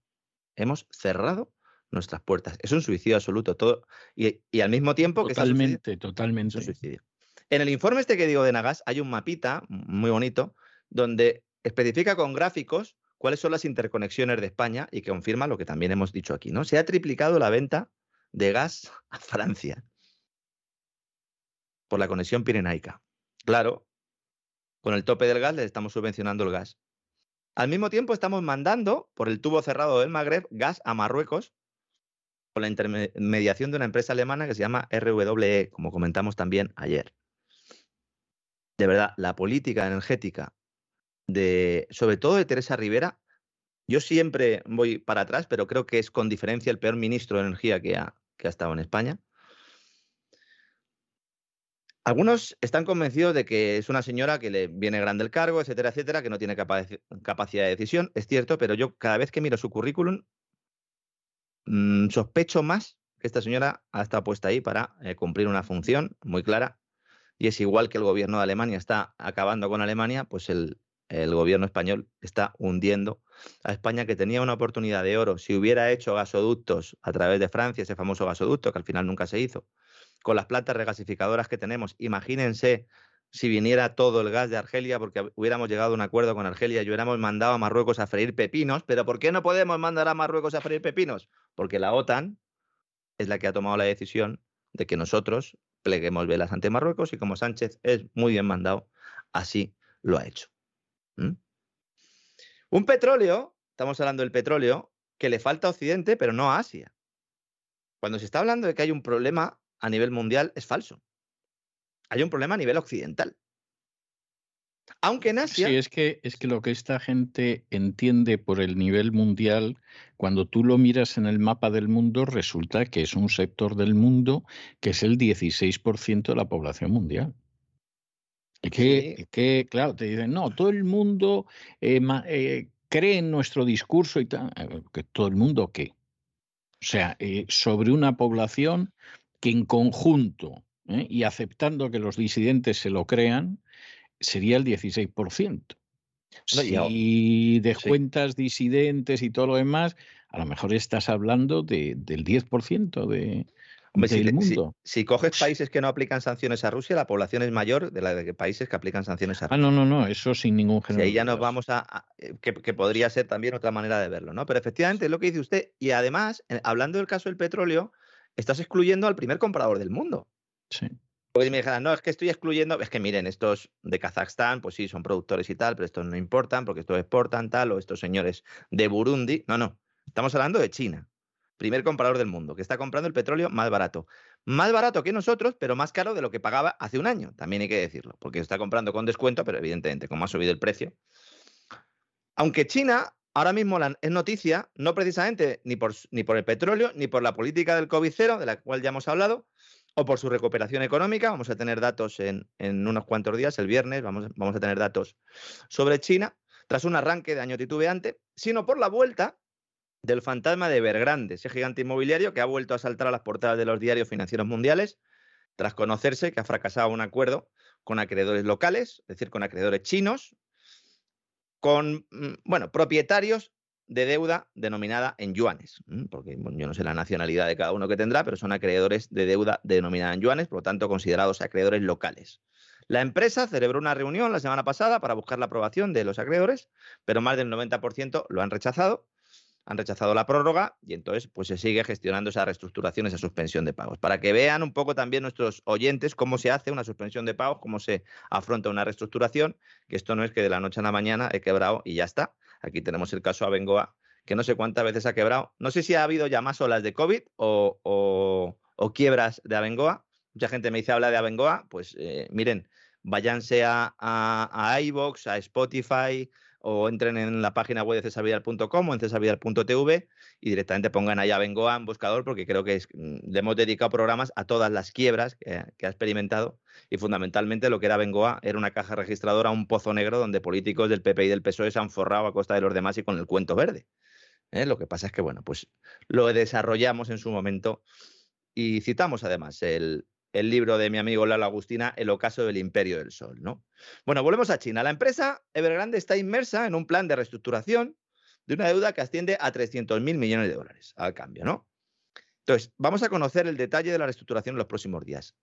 hemos cerrado nuestras puertas. Es un suicidio absoluto. Todo, y, al mismo tiempo que totalmente, totalmente. Es un suicidio. En el informe este que digo de Nagas hay un mapita muy bonito donde especifica con gráficos cuáles son las interconexiones de España y que confirma lo que también hemos dicho aquí, ¿no? Se ha triplicado la venta de gas a Francia por la conexión pirenaica. Claro, con el tope del gas le estamos subvencionando el gas. Al mismo tiempo estamos mandando por el tubo cerrado del Magreb gas a Marruecos con la intermediación de una empresa alemana que se llama RWE, como comentamos también ayer. De verdad, la política energética de, sobre todo de Teresa Rivera, yo siempre voy para atrás, pero creo que es con diferencia el peor ministro de Energía que ha, que ha estado en España. Algunos están convencidos de que es una señora que le viene grande el cargo, etcétera, etcétera, que no tiene capacidad de decisión. Es cierto, pero yo cada vez que miro su currículum, mm, sospecho más que esta señora ha estado puesta ahí para eh, cumplir una función muy clara. Y es igual que el gobierno de Alemania está acabando con Alemania, pues el, el gobierno español está hundiendo a España, que tenía una oportunidad de oro. Si hubiera hecho gasoductos a través de Francia, ese famoso gasoducto que al final nunca se hizo, con las plantas regasificadoras que tenemos, imagínense si viniera todo el gas de Argelia, porque hubiéramos llegado a un acuerdo con Argelia y hubiéramos mandado a Marruecos a freír pepinos, pero ¿por qué no podemos mandar a Marruecos a freír pepinos? Porque la OTAN es la que ha tomado la decisión de que nosotros pleguemos velas ante Marruecos y como Sánchez es muy bien mandado, así lo ha hecho. Un petróleo, estamos hablando del petróleo, que le falta a Occidente, pero no a Asia. Cuando se está hablando de que hay un problema a nivel mundial, es falso. Hay un problema a nivel occidental. Aunque en Asia. Sí, es que, es que lo que esta gente entiende por el nivel mundial, cuando tú lo miras en el mapa del mundo, resulta que es un sector del mundo que es el 16% de la población mundial. Que, que, claro, te dicen, no, todo el mundo eh, eh, cree en nuestro discurso y tal. Eh, ¿Que todo el mundo qué? O sea, sobre una población que en conjunto y aceptando que los disidentes se lo crean, sería el 16%. Si de cuentas disidentes y todo lo demás, a lo mejor estás hablando de, del 10% de, si, coges países que no aplican sanciones a Rusia, la población es mayor de la de países que aplican sanciones a Rusia. Ah, no, no, no, eso sin ningún género. Y ahí ya nos vamos a. Eh, que, podría ser también otra manera de verlo, ¿no? Pero efectivamente es lo que dice usted. Y además, hablando del caso del petróleo, estás excluyendo al primer comprador del mundo. Sí. Porque si me dijeran, no, es que estoy excluyendo, es que miren, estos de Kazajstán, pues sí, son productores y tal, pero estos no importan porque estos exportan tal, o estos señores de Burundi. No, no, estamos hablando de China, primer comprador del mundo, que está comprando el petróleo más barato. Más barato que nosotros, pero más caro de lo que pagaba hace un año, también hay que decirlo, porque está comprando con descuento, pero evidentemente, como ha subido el precio. Aunque China ahora mismo es noticia, no precisamente ni por, ni por el petróleo, ni por la política del COVID-0, de la cual ya hemos hablado, o por su recuperación económica. Vamos a tener datos en, unos cuantos días, el viernes, vamos, vamos, a tener datos sobre China, tras un arranque de año titubeante, sino por la vuelta del fantasma de Evergrande, ese gigante inmobiliario que ha vuelto a saltar a las portadas de los diarios financieros mundiales, tras conocerse que ha fracasado un acuerdo con acreedores locales, es decir, con acreedores chinos, con, mm, bueno, propietarios de deuda denominada en yuanes, porque yo no sé la nacionalidad de cada uno que tendrá, pero son acreedores de deuda denominada en yuanes, por lo tanto considerados acreedores locales. La empresa celebró una reunión la semana pasada para buscar la aprobación de los acreedores, pero más del 90% lo han rechazado han rechazado la prórroga y entonces pues se sigue gestionando esa reestructuración, esa suspensión de pagos. Para que vean un poco también nuestros oyentes cómo se hace una suspensión de pagos, cómo se afronta una reestructuración, que esto no es que de la noche a la mañana he quebrado y ya está. Aquí tenemos el caso Abengoa, que no sé cuántas veces ha quebrado. No sé si ha habido ya más olas de COVID o, quiebras de Abengoa. Mucha gente me dice habla de Abengoa, pues eh, miren, váyanse a, a, a iVoox, a Spotify, o entren en la página web de cesarvidal.com o en cesarvidal.tv y directamente pongan allá Bengoa en buscador porque creo que mm, le hemos dedicado programas a todas las quiebras que, ha experimentado y fundamentalmente lo que era Bengoa era una caja registradora, un pozo negro donde políticos del PP y del PSOE se han forrado a costa de los demás y con el cuento verde. ¿eh? Lo que pasa es que, bueno, pues lo desarrollamos en su momento y citamos además el, el libro de mi amigo Lalo Agustina, El ocaso del imperio del sol, ¿no? Bueno, volvemos a China. La empresa Evergrande está inmersa en un plan de reestructuración de una deuda que asciende a 300 mil millones de dólares al cambio, ¿no? Entonces, vamos a conocer el detalle de la reestructuración en los próximos días.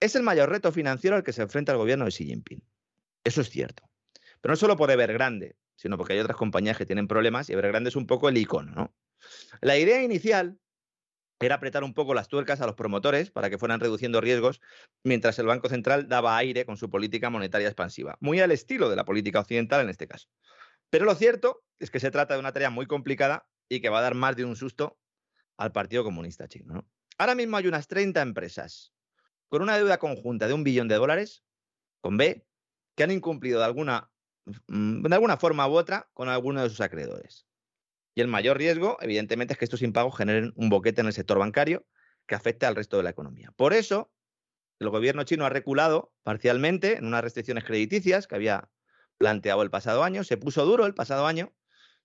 Es el mayor reto financiero al que se enfrenta el gobierno de Xi Jinping. Eso es cierto. Pero no solo por Evergrande, sino porque hay otras compañías que tienen problemas y Evergrande es un poco el icono, ¿no? La idea inicial era apretar un poco las tuercas a los promotores para que fueran reduciendo riesgos, mientras el Banco Central daba aire con su política monetaria expansiva, muy al estilo de la política occidental en este caso. Pero lo cierto es que se trata de una tarea muy complicada y que va a dar más de un susto al Partido Comunista Chino. Ahora mismo hay unas 30 empresas con una deuda conjunta de un billón de dólares, con B, que han incumplido de alguna, mm, de alguna forma u otra con alguno de sus acreedores. Y el mayor riesgo, evidentemente, es que estos impagos generen un boquete en el sector bancario que afecte al resto de la economía. Por eso, el gobierno chino ha reculado parcialmente en unas restricciones crediticias que había planteado el pasado año. Se puso duro el pasado año,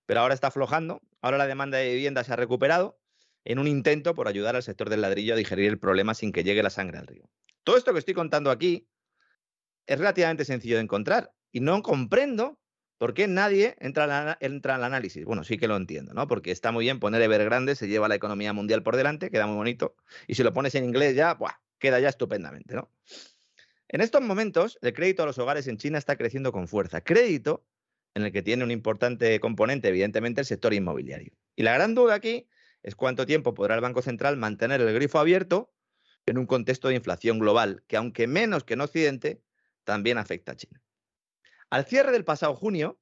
pero ahora está aflojando. Ahora la demanda de vivienda se ha recuperado en un intento por ayudar al sector del ladrillo a digerir el problema sin que llegue la sangre al río. Todo esto que estoy contando aquí es relativamente sencillo de encontrar y no comprendo ¿Por qué nadie entra, entra al análisis? Bueno, sí que lo entiendo, ¿no? Porque está muy bien poner Evergrande, se lleva la economía mundial por delante, queda muy bonito. Y si lo pones en inglés ya, queda ya estupendamente, ¿no? En estos momentos, el crédito a los hogares en China está creciendo con fuerza. Crédito en el que tiene un importante componente, evidentemente, el sector inmobiliario. Y la gran duda aquí es cuánto tiempo podrá el Banco Central mantener el grifo abierto en un contexto de inflación global, que aunque menos que en Occidente, también afecta a China. Al cierre del pasado junio,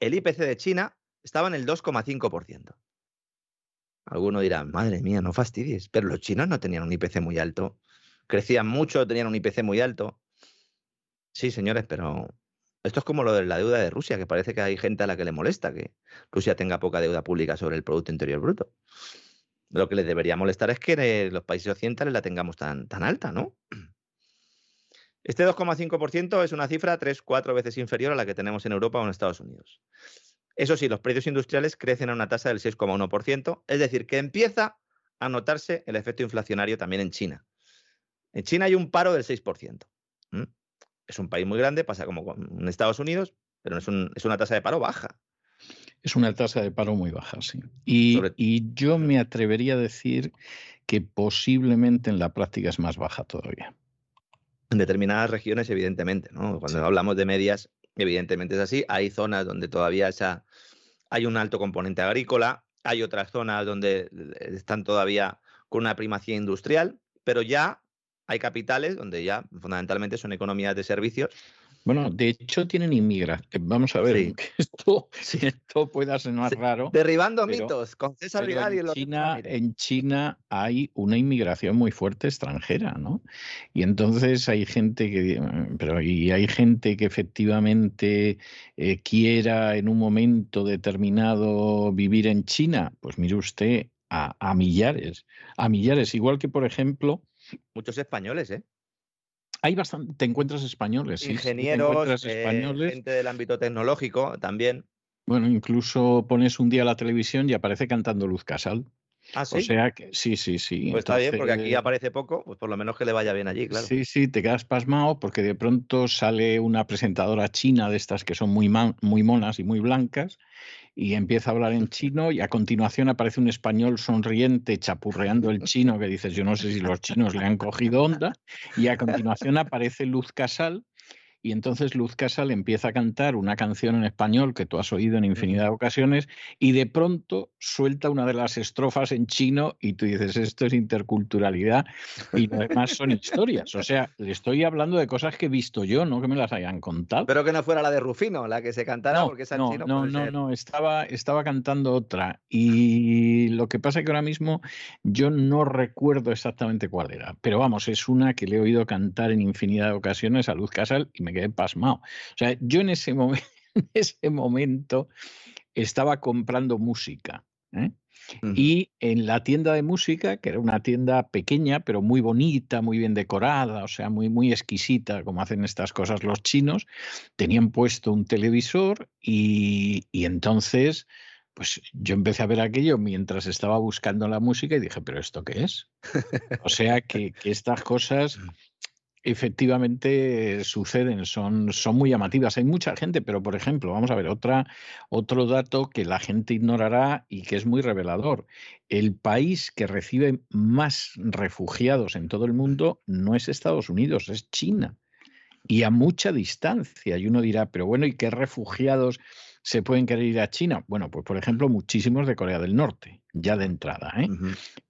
el IPC de China estaba en el 2,5%. Alguno dirá, madre mía, no fastidies, pero los chinos no tenían un IPC muy alto. Crecían mucho, tenían un IPC muy alto. Sí, señores, pero esto es como lo de la deuda de Rusia, que parece que hay gente a la que le molesta que Rusia tenga poca deuda pública sobre el Producto Interior Bruto. Lo que les debería molestar es que los países occidentales la tengamos tan, tan alta, ¿no? Este 2,5% es una cifra 3-4 veces inferior a la que tenemos en Europa o en Estados Unidos. Eso sí, los precios industriales crecen a una tasa del 6,1%, es decir, que empieza a notarse el efecto inflacionario también en China. En China hay un paro del 6%. Es un país muy grande, pasa como en Estados Unidos, pero es, una tasa de paro baja. Es una tasa de paro muy baja, sí. y yo me atrevería a decir que posiblemente en la práctica es más baja todavía en determinadas regiones, evidentemente, ¿no? Cuando hablamos de medias, evidentemente es así. Hay zonas donde todavía esa, hay un alto componente agrícola, hay otras zonas donde están todavía con una primacía industrial, pero ya hay capitales donde ya fundamentalmente son economías de servicios bueno, de hecho tienen inmigración. Vamos a ver, Sí. que esto, Sí. esto pueda sonar Sí, raro. derribando pero- mitos con César Vidal y en China, en China hay una inmigración muy fuerte extranjera, ¿no? Y entonces hay gente que, mm, pero y hay gente que efectivamente eh, quiera en un momento determinado vivir en China, pues mire usted a, a millares, a millares, igual que por ejemplo muchos españoles, ¿eh? Hay bastante, te encuentras españoles, sí, ingenieros, eh, españoles. gente del ámbito tecnológico también. Bueno, incluso pones un día la televisión y aparece cantando Luz Casal. Ah, sí. O sea que sí, sí, sí. pues está bien, porque aquí aparece poco, pues por lo menos que le vaya bien allí, claro. Sí, sí, te quedas pasmado porque de pronto sale una presentadora china de estas que son muy, man- muy monas y muy blancas y empieza a hablar en chino y a continuación aparece un español sonriente chapurreando el chino que dices, yo no sé si los chinos le han cogido onda y a continuación aparece Luz Casal y entonces Luz Casal empieza a cantar una canción en español que tú has oído en infinidad de ocasiones y de pronto suelta una de las estrofas en chino y tú dices, esto es interculturalidad y lo demás son historias. O sea, le estoy hablando de cosas que he visto yo, no que me las hayan contado. Espero que no fuera la de Rufino, la que se cantara, No, porque esa no, chino no, no, ser. no, estaba, estaba cantando otra. Y lo que pasa es que ahora mismo yo no recuerdo exactamente cuál era. Pero vamos, es una que le he oído cantar en infinidad de ocasiones a Luz Casal y me quedé pasmado. O sea, yo en ese, momen- en ese momento estaba comprando música. ¿eh? Y en la tienda de música, que era una tienda pequeña, pero muy bonita, muy bien decorada, o sea, muy, muy exquisita, como hacen estas cosas los chinos, tenían puesto un televisor y, y entonces, pues yo empecé a ver aquello mientras estaba buscando la música y dije, ¿pero esto qué es? O sea, que, que estas cosas efectivamente suceden, son, son muy llamativas. Hay mucha gente, pero por ejemplo, vamos a ver otra, otro dato que la gente ignorará y que es muy revelador. El país que recibe más refugiados en todo el mundo no es Estados Unidos, es China. Y a mucha distancia. Y uno dirá, pero bueno, ¿y qué refugiados se pueden querer ir a China? Bueno, pues por ejemplo, muchísimos de Corea del Norte, ya de entrada. ¿eh?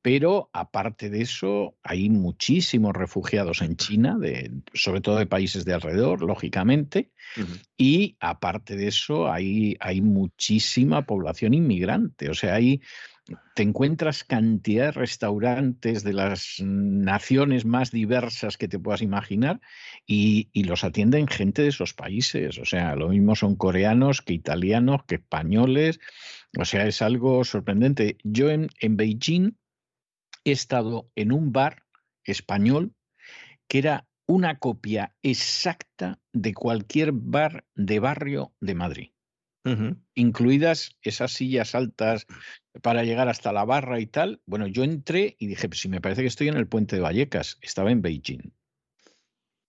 Pero aparte de eso, hay muchísimos refugiados en China, de, sobre todo de países de alrededor, lógicamente. Y aparte de eso, hay, hay muchísima población inmigrante. O sea, hay, te encuentras cantidad de restaurantes de las naciones más diversas que te puedas imaginar y, los atienden gente de esos países. O sea, lo mismo son coreanos que italianos, que españoles. O sea, es algo sorprendente. Yo en, en Beijing he estado en un bar español que era una copia exacta de cualquier bar de barrio de Madrid, Incluidas esas sillas altas para llegar hasta la barra y tal. Bueno, yo entré y dije, pues si me parece que estoy en el puente de Vallecas, estaba en Beijing.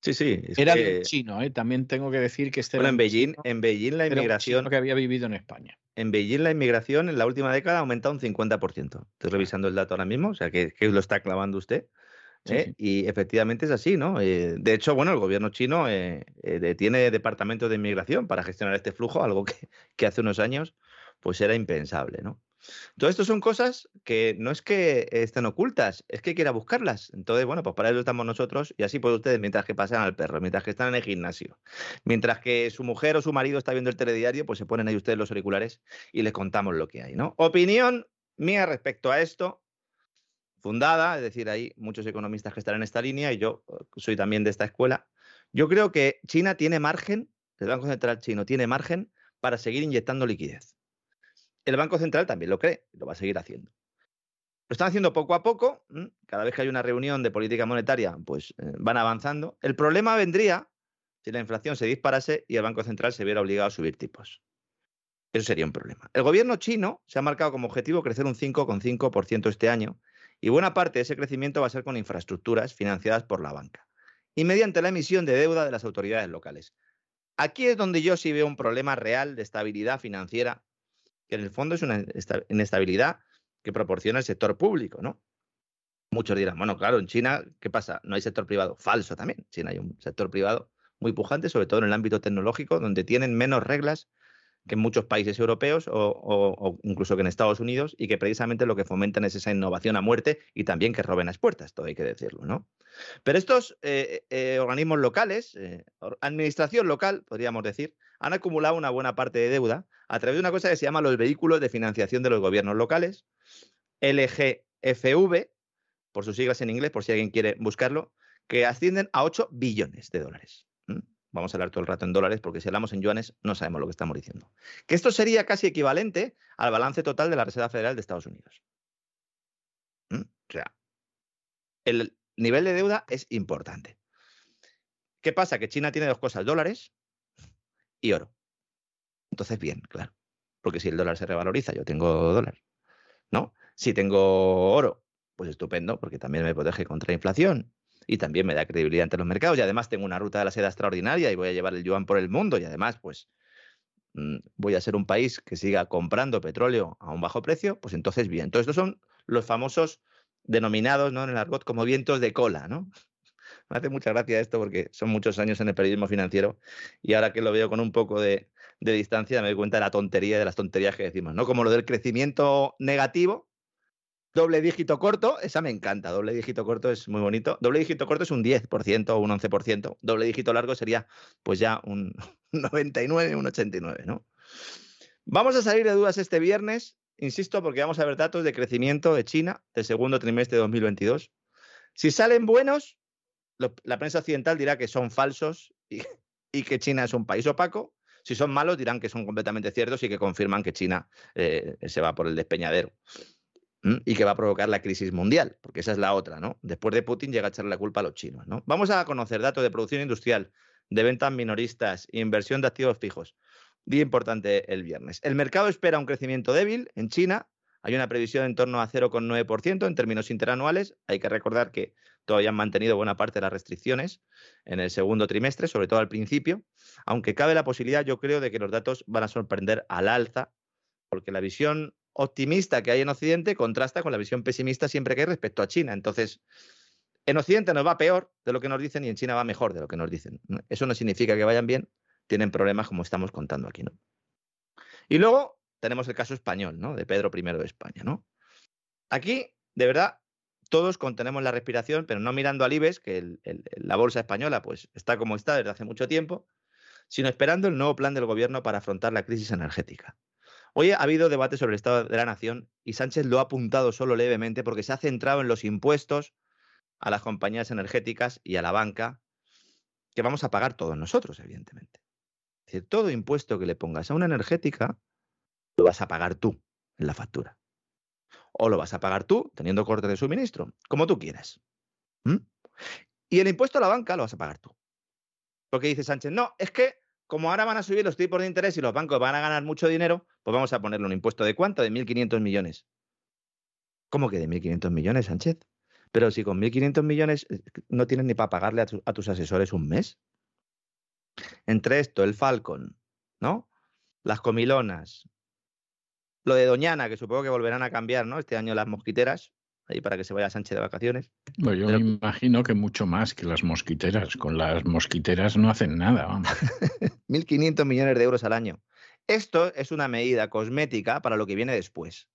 Sí, sí. es Era que- chino, ¿eh? también tengo que decir que este bueno, en Beijing, en Beijing la inmigración, que había vivido en España. en Beijing la inmigración en la última década ha aumentado un 50%. Estoy revisando el dato ahora mismo, o sea que, que lo está clavando usted. ¿Eh? sí. Y efectivamente es así, ¿no? Eh, de hecho, bueno, el gobierno chino eh, tiene departamentos de inmigración para gestionar este flujo, algo que, que hace unos años pues era impensable, ¿no? Todo esto son cosas que no es que estén ocultas, es que hay que ir a buscarlas. Entonces, bueno, pues para eso estamos nosotros y así pues ustedes mientras que pasan al perro, mientras que están en el gimnasio, mientras que su mujer o su marido está viendo el telediario, pues se ponen ahí ustedes los auriculares y les contamos lo que hay, ¿no? Opinión mía respecto a esto, fundada, es decir, hay muchos economistas que están en esta línea y yo eh, soy también de esta escuela. Yo creo que China tiene margen, el Banco Central chino tiene margen para seguir inyectando liquidez. El Banco Central también lo cree, lo va a seguir haciendo. Lo están haciendo poco a poco, cada vez que hay una reunión de política monetaria, pues eh, van avanzando. El problema vendría si la inflación se disparase y el Banco Central se viera obligado a subir tipos. Eso sería un problema. El gobierno chino se ha marcado como objetivo crecer un 5,5% este año y buena parte de ese crecimiento va a ser con infraestructuras financiadas por la banca y mediante la emisión de deuda de las autoridades locales. Aquí es donde yo sí veo un problema real de estabilidad financiera, que en el fondo es una esta- inestabilidad que proporciona el sector público, ¿no? Muchos dirán, bueno, claro, en China, ¿qué pasa? No hay sector privado. Falso también. En China hay un sector privado muy pujante, sobre todo en el ámbito tecnológico, donde tienen menos reglas que en muchos países europeos o, incluso que en Estados Unidos y que precisamente lo que fomentan es esa innovación a muerte y también que roben las puertas, todo hay que decirlo, ¿no? Pero estos eh, eh, organismos locales, eh, administración local, podríamos decir, han acumulado una buena parte de deuda a través de una cosa que se llama los vehículos de financiación de los gobiernos locales, LGFV, por sus siglas en inglés, por si alguien quiere buscarlo, que ascienden a 8 billones de dólares. Vamos a hablar todo el rato en dólares porque si hablamos en yuanes no sabemos lo que estamos diciendo. Que esto sería casi equivalente al balance total de la Reserva Federal de Estados Unidos. O sea, el nivel de deuda es importante. ¿Qué pasa? Que China tiene dos cosas, dólares y oro. Entonces, bien, claro. Porque si el dólar se revaloriza, yo tengo dólar. ¿No? Si tengo oro, pues estupendo, porque también me protege contra la inflación y también me da credibilidad ante los mercados. Y además tengo una ruta de la seda extraordinaria y voy a llevar el yuan por el mundo. Y además, pues mm, voy a ser un país que siga comprando petróleo a un bajo precio. Pues entonces, bien. Entonces, estos son los famosos denominados ¿no? en el argot como vientos de cola, ¿no? Me hace mucha gracia esto porque son muchos años en el periodismo financiero y ahora que lo veo con un poco de, de distancia me doy cuenta de la tontería de las tonterías que decimos, ¿no? Como lo del crecimiento negativo, Doble dígito corto, esa me encanta. Doble dígito corto es muy bonito. Doble dígito corto es un 10% o un 11%. Doble dígito largo sería pues ya un 99, un 89, ¿no? Vamos a salir de dudas este viernes, insisto, porque vamos a ver datos de crecimiento de China del segundo trimestre de 2022. Si salen buenos, la prensa occidental dirá que son falsos y, que China es un país opaco. Si son malos, dirán que son completamente ciertos y que confirman que China eh, se va por el despeñadero y que va a provocar la crisis mundial, porque esa es la otra, ¿no? Después de Putin llega a echarle la culpa a los chinos, ¿no? Vamos a conocer datos de producción industrial, de ventas minoristas, inversión de activos fijos. Día importante el viernes. El mercado espera un crecimiento débil en China. Hay una previsión en torno a 0,9% en términos interanuales. Hay que recordar que todavía han mantenido buena parte de las restricciones en el segundo trimestre, sobre todo al principio, aunque cabe la posibilidad, yo creo, de que los datos van a sorprender al alza, porque la visión optimista que hay en Occidente contrasta con la visión pesimista siempre que hay respecto a China. Entonces, en Occidente nos va peor de lo que nos dicen y en China va mejor de lo que nos dicen. Eso no significa que vayan bien, tienen problemas como estamos contando aquí, ¿no? Y luego tenemos el caso español, ¿no? De Pedro I de España, ¿no? Aquí, de verdad, todos contenemos la respiración, pero no mirando al IBEX, que la bolsa española pues está como está desde hace mucho tiempo, sino esperando el nuevo plan del gobierno para afrontar la crisis energética. Hoy ha habido debate sobre el estado de la nación y Sánchez lo ha apuntado solo levemente porque se ha centrado en los impuestos a las compañías energéticas y a la banca, que vamos a pagar todos nosotros, evidentemente. Es decir, todo impuesto que le pongas a una energética, lo vas a pagar tú en la factura. O lo vas a pagar tú teniendo corte de suministro, como tú quieras. Y el impuesto a la banca lo vas a pagar tú. Porque dice Sánchez, no, es que como ahora van a subir los tipos de interés y los bancos van a ganar mucho dinero, pues vamos a ponerle un impuesto de cuánto? De 1.500 millones. ¿Cómo que de 1.500 millones, Sánchez? Pero si con 1.500 millones eh, no tienes ni para pagarle a, tus asesores un mes. Entre esto, el Falcon, ¿no? Las comilonas, lo de Doñana, que supongo que volverán a cambiar, ¿no? Este año las mosquiteras, ahí para que se vaya Sánchez de vacaciones. Bueno, yo me imagino que mucho más que las mosquiteras. Con las mosquiteras no hacen nada. 1.500 millones de euros al año. Esto es una medida cosmética para lo que viene después.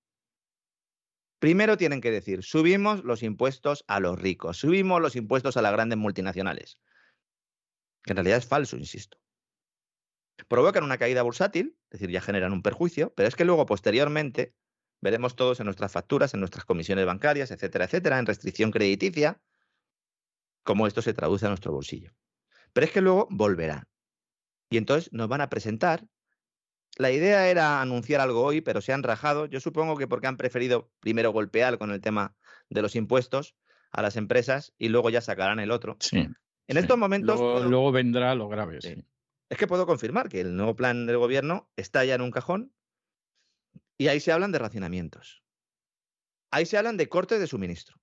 Primero tienen que decir, subimos los impuestos a los ricos, subimos los impuestos a las grandes multinacionales. Que en realidad es falso, insisto. Provocan una caída bursátil, es decir, ya generan un perjuicio, pero es que luego, posteriormente, Veremos todos en nuestras facturas, en nuestras comisiones bancarias, etcétera, etcétera, en restricción crediticia, cómo esto se traduce a nuestro bolsillo. Pero es que luego volverá. Y entonces nos van a presentar. La idea era anunciar algo hoy, pero se han rajado. Yo supongo que porque han preferido primero golpear con el tema de los impuestos a las empresas y luego ya sacarán el otro. Sí. En estos momentos. Luego, vendrá lo grave. Es que puedo confirmar que el nuevo plan del gobierno está ya en un cajón y ahí se hablan de racionamientos. Ahí se hablan de cortes de suministro.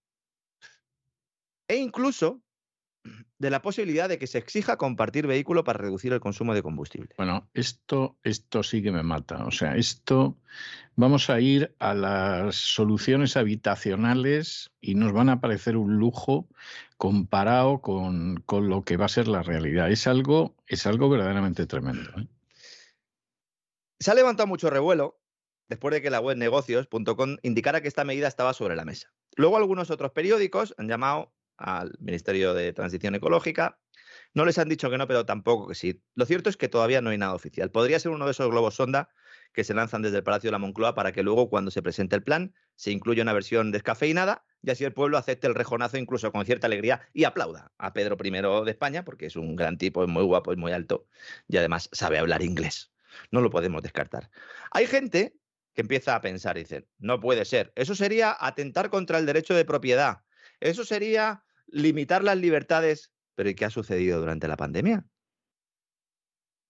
E incluso de la posibilidad de que se exija compartir vehículo para reducir el consumo de combustible. Bueno, esto, esto sí que me mata. O sea, esto vamos a ir a las soluciones habitacionales y nos van a parecer un lujo comparado con, con lo que va a ser la realidad. Es algo, es algo verdaderamente tremendo. ¿eh? Se ha levantado mucho revuelo después de que la web negocios.com indicara que esta medida estaba sobre la mesa. Luego algunos otros periódicos han llamado al Ministerio de Transición Ecológica. No les han dicho que no, pero tampoco que sí. Lo cierto es que todavía no hay nada oficial. Podría ser uno de esos globos sonda que se lanzan desde el Palacio de la Moncloa para que luego, cuando se presente el plan, se incluya una versión descafeinada y así el pueblo acepte el rejonazo incluso con cierta alegría y aplauda a Pedro I de España, porque es un gran tipo, es muy guapo, es muy alto y además sabe hablar inglés. No lo podemos descartar. Hay gente que empieza a pensar y dice, no puede ser, eso sería atentar contra el derecho de propiedad, eso sería limitar las libertades. Pero ¿y qué ha sucedido durante la pandemia?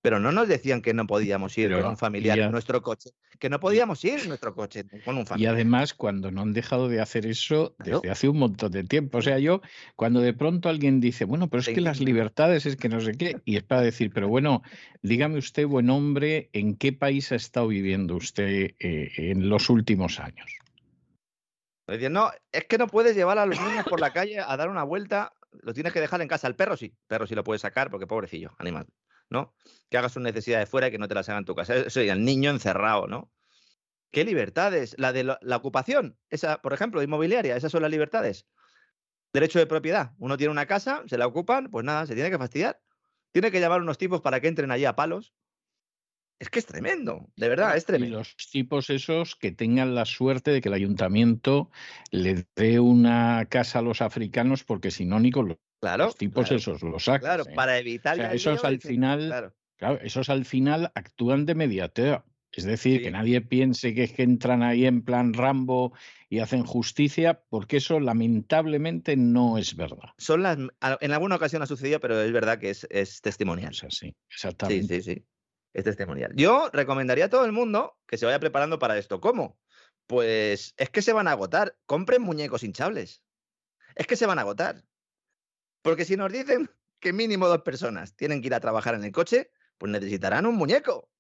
Pero no nos decían que no podíamos ir con un familiar en nuestro coche, que no podíamos ir en nuestro coche con un familiar. Y además, cuando no han dejado de hacer eso desde hace un montón de tiempo. O sea, yo, cuando de pronto alguien dice, bueno, pero es que las libertades es que no sé qué, y es para decir, pero bueno, dígame usted, buen hombre, ¿en qué país ha estado viviendo usted eh, en los últimos años? no, es que no puedes llevar a los niños por la calle a dar una vuelta, lo tienes que dejar en casa. El perro sí, el perro sí lo puedes sacar porque pobrecillo, animal. ¿No? Que hagas sus necesidades fuera y que no te las hagan en tu casa. Eso sería el niño encerrado, ¿no? ¿Qué libertades? La de la, ocupación, esa, por ejemplo, inmobiliaria, esas son las libertades. Derecho de propiedad. Uno tiene una casa, se la ocupan, pues nada, se tiene que fastidiar. Tiene que llamar unos tipos para que entren allí a palos. Es que es tremendo, de verdad, es tremendo. Y los tipos esos que tengan la suerte de que el ayuntamiento le dé una casa a los africanos, porque si no, ni con los Claro. Los tipos esos los sacan. Claro, ¿eh? para evitar. esos al final. Claro. esos al final actúan de mediateur. Es decir, que nadie piense que es que entran ahí en plan Rambo y hacen justicia, porque eso lamentablemente no es verdad. Son las, en alguna ocasión ha sucedido, pero es verdad que es, es testimonial. sí, exactamente. Sí, sí, sí. Es testimonial. Yo recomendaría a todo el mundo que se vaya preparando para esto. ¿Cómo? Pues es que se van a agotar. Compren muñecos hinchables. Es que se van a agotar. Porque si nos dicen que mínimo dos personas tienen que ir a trabajar en el coche, pues necesitarán un muñeco.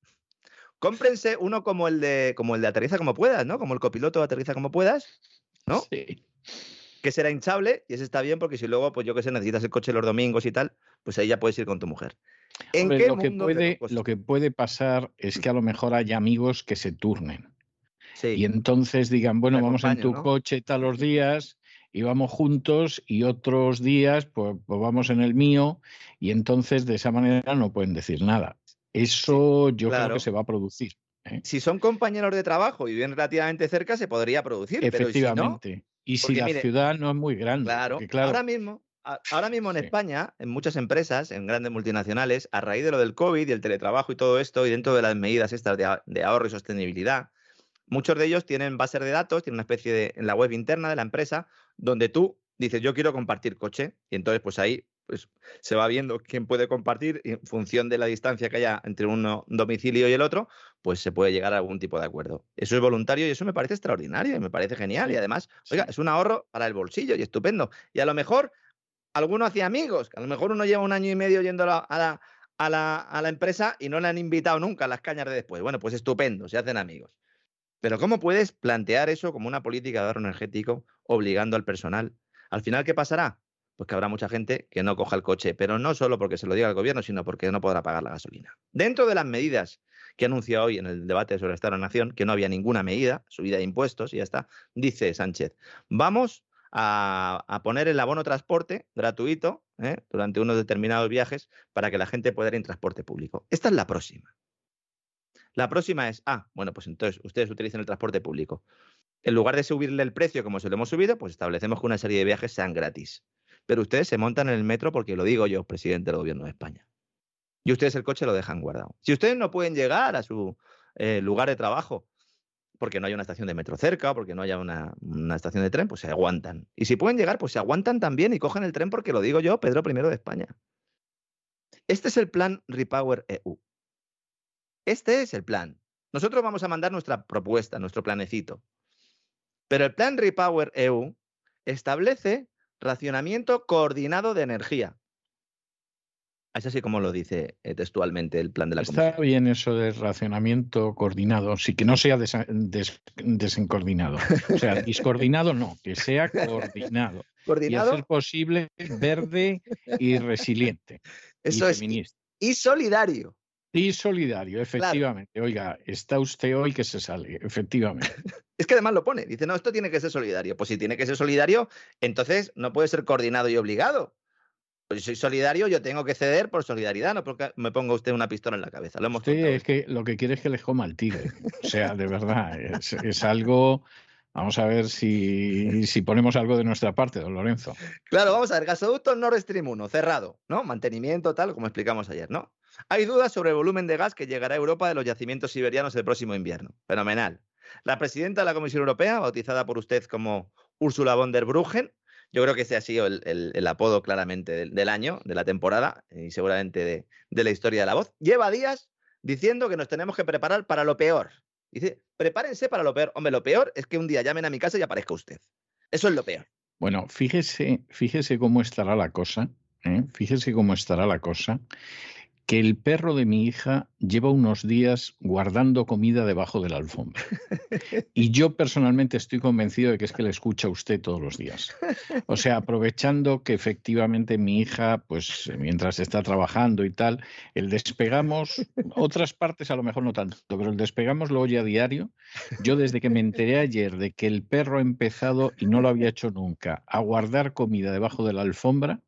Cómprense uno como el de como el de aterriza como puedas, ¿no? Como el copiloto aterriza como puedas, ¿no? Sí. Que será hinchable y ese está bien porque si luego, pues yo que sé, necesitas el coche los domingos y tal, pues ahí ya puedes ir con tu mujer. ¿En qué lo, que puede, lo que puede pasar es que a lo mejor hay amigos que se turnen. Sí. Y entonces digan, bueno, vamos en tu coche tal los días íbamos juntos y otros días pues, pues, vamos en el mío y entonces de esa manera no pueden decir nada. Eso yo creo que se va a producir. ¿eh? Si son compañeros de trabajo y viven relativamente cerca, se podría producir. Efectivamente. y si, la ciudad no es muy grande. Claro, ahora mismo. Ahora mismo en España, en muchas empresas, en grandes multinacionales, a raíz de lo del COVID y el teletrabajo y todo esto, y dentro de las medidas estas de ahorro y sostenibilidad, Muchos de ellos tienen bases de datos, tienen una especie de en la web interna de la empresa, donde tú dices, yo quiero compartir coche, y entonces pues ahí pues, se va viendo quién puede compartir y en función de la distancia que haya entre un domicilio y el otro, pues se puede llegar a algún tipo de acuerdo. Eso es voluntario y eso me parece extraordinario y me parece genial. Y además, oiga, es un ahorro para el bolsillo y estupendo. Y a lo mejor alguno hacía amigos, que a lo mejor uno lleva un año y medio yendo a la, a la, a la empresa y no le han invitado nunca a las cañas de después. Bueno, pues estupendo, se hacen amigos. Pero ¿cómo puedes plantear eso como una política de ahorro energético obligando al personal? Al final, ¿qué pasará? Pues que habrá mucha gente que no coja el coche, pero no solo porque se lo diga el gobierno, sino porque no podrá pagar la gasolina. Dentro de las medidas que anuncia hoy en el debate sobre la Nación, que no había ninguna medida, subida de impuestos y ya está, dice Sánchez, vamos a, poner el abono transporte gratuito ¿eh? durante unos determinados viajes para que la gente pueda ir en transporte público. Esta es la próxima. La próxima es, ah, bueno, pues entonces ustedes utilizan el transporte público. En lugar de subirle el precio como se lo hemos subido, pues establecemos que una serie de viajes sean gratis. Pero ustedes se montan en el metro porque lo digo yo, presidente del gobierno de España. Y ustedes el coche lo dejan guardado. Si ustedes no pueden llegar a su eh, lugar de trabajo porque no hay una estación de metro cerca, porque no haya una, una, estación de tren, pues se aguantan. Y si pueden llegar, pues se aguantan también y cogen el tren porque lo digo yo, Pedro I de España. Este es el plan Repower EU. Este es el plan. Nosotros vamos a mandar nuestra propuesta, nuestro planecito. Pero el plan Repower EU establece racionamiento coordinado de energía. Es así como lo dice eh, textualmente el plan de la Está bien eso de racionamiento coordinado, sí que no sea desencoordinado. O sea, discoordinado no, que sea coordinado. ¿Coordinado? Y hacer posible verde y resiliente. Eso es. Y solidario. Y solidario, efectivamente. Oiga, está usted hoy que se sale, efectivamente. es que además lo pone, dice, no, esto tiene que ser solidario. Pues si tiene que ser solidario, entonces no puede ser coordinado y obligado. Pues si soy solidario, yo tengo que ceder por solidaridad, no porque me ponga usted una pistola en la cabeza. Lo hemos sí, es que lo que quiere es que le coma el tigre. O sea, de verdad, es, algo. Vamos a ver si, si, ponemos algo de nuestra parte, don Lorenzo. Claro, vamos a ver, gasoducto Nord Stream 1, cerrado, ¿no? Mantenimiento, tal, como explicamos ayer, ¿no? Hay dudas sobre el volumen de gas que llegará a Europa de los yacimientos siberianos el próximo invierno. Fenomenal. La presidenta de la Comisión Europea, bautizada por usted como Ursula von der Bruggen, yo creo que ese ha sido el, apodo claramente del, año, de la temporada y seguramente de, la historia de la voz. Lleva días diciendo que nos tenemos que preparar para lo peor. Dice, prepárense para lo peor. Hombre, lo peor es que un día llamen a mi casa y aparezca usted. Eso es lo peor. Bueno, fíjese, fíjese cómo estará la cosa. ¿eh? Fíjese cómo estará la cosa que el perro de mi hija lleva unos días guardando comida debajo de la alfombra. Y yo personalmente estoy convencido de que es que le escucha a usted todos los días. O sea, aprovechando que efectivamente mi hija, pues mientras está trabajando y tal, el despegamos, otras partes a lo mejor no tanto, pero el despegamos lo oye a diario. Yo desde que me enteré ayer de que el perro ha empezado, y no lo había hecho nunca, a guardar comida debajo de la alfombra,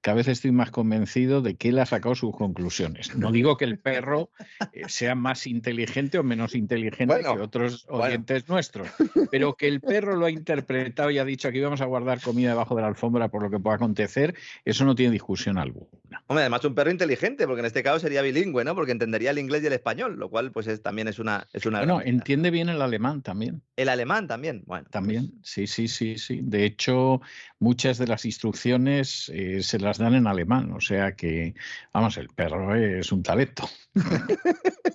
cada vez estoy más convencido de que él ha sacado sus conclusiones. No digo que el perro eh, sea más inteligente o menos inteligente que otros oyentes nuestros, pero que el perro lo ha interpretado y ha dicho aquí vamos a guardar comida debajo de la alfombra por lo que pueda acontecer, eso no tiene discusión alguna. Hombre, además un perro inteligente, porque en este caso sería bilingüe, ¿no? Porque entendería el inglés y el español, lo cual pues también es una... Es una bueno, entiende bien el alemán también. El alemán también, bueno. También, pues sí, sí, sí, sí. De hecho, muchas de las instrucciones eh, se las las dan en alemán, o sea que, vamos, el perro es un talento.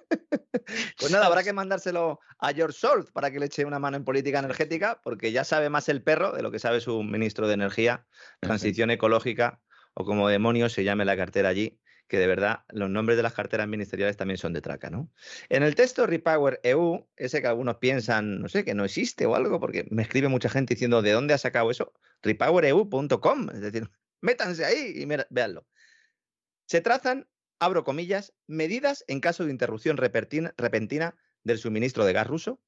Pues nada, habrá que mandárselo a George Soros para que le eche una mano en política energética, porque ya sabe más el perro de lo que sabe su ministro de Energía, Transición Ecológica, o como demonios se llame la cartera allí, que de verdad los nombres de las carteras ministeriales también son de traca, ¿no? En el texto Repower EU, ese que algunos piensan, no sé, que no existe o algo, porque me escribe mucha gente diciendo, ¿de dónde ha sacado eso? repowereu.com, es decir, Métanse ahí y véanlo. Se trazan, abro comillas, medidas en caso de interrupción repentina del suministro de gas ruso,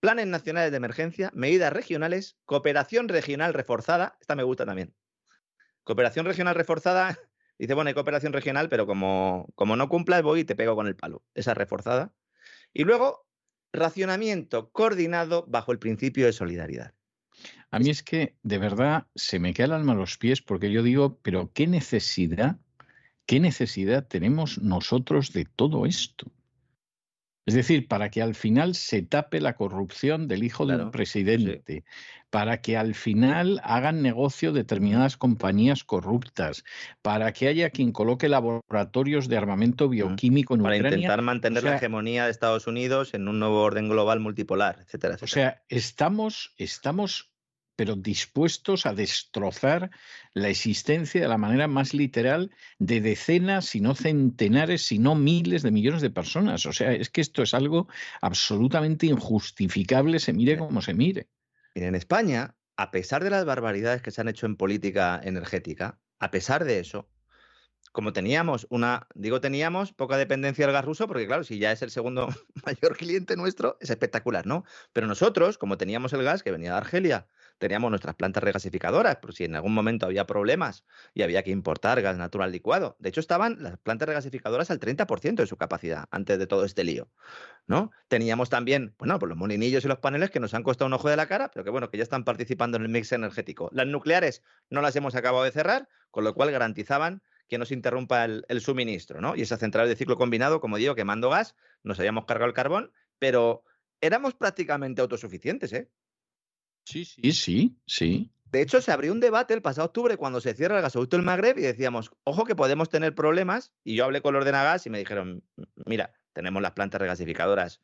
planes nacionales de emergencia, medidas regionales, cooperación regional reforzada, esta me gusta también. Cooperación regional reforzada, dice, bueno, hay cooperación regional, pero como, como no cumplas voy y te pego con el palo. Esa reforzada. Y luego, racionamiento coordinado bajo el principio de solidaridad. A mí es que de verdad se me queda el alma a los pies porque yo digo, pero ¿qué necesidad, qué necesidad tenemos nosotros de todo esto? Es decir, para que al final se tape la corrupción del hijo del presidente, para que al final hagan negocio determinadas compañías corruptas, para que haya quien coloque laboratorios de armamento bioquímico en para Ucrania. Para intentar mantener la hegemonía de Estados Unidos en un nuevo orden global multipolar, etcétera, etcétera. O sea, estamos, estamos pero dispuestos a destrozar la existencia de la manera más literal de decenas, si no centenares, si no miles de millones de personas. O sea, es que esto es algo absolutamente injustificable, se mire como se mire. En España, a pesar de las barbaridades que se han hecho en política energética, a pesar de eso, como teníamos una, digo teníamos poca dependencia del gas ruso, porque claro, si ya es el segundo mayor cliente nuestro, es espectacular, ¿no? Pero nosotros, como teníamos el gas que venía de Argelia, teníamos nuestras plantas regasificadoras, por si en algún momento había problemas y había que importar gas natural licuado. De hecho, estaban las plantas regasificadoras al 30% de su capacidad antes de todo este lío, ¿no? Teníamos también, bueno, pues los molinillos y los paneles que nos han costado un ojo de la cara, pero que bueno, que ya están participando en el mix energético. Las nucleares no las hemos acabado de cerrar, con lo cual garantizaban que no se interrumpa el, el suministro, ¿no? Y esas centrales de ciclo combinado, como digo, quemando gas, nos habíamos cargado el carbón, pero éramos prácticamente autosuficientes, ¿eh? Sí, sí, sí, sí. De hecho, se abrió un debate el pasado octubre cuando se cierra el gasoducto del Magreb y decíamos, ojo que podemos tener problemas. Y yo hablé con los de Nagas y me dijeron, mira, tenemos las plantas regasificadoras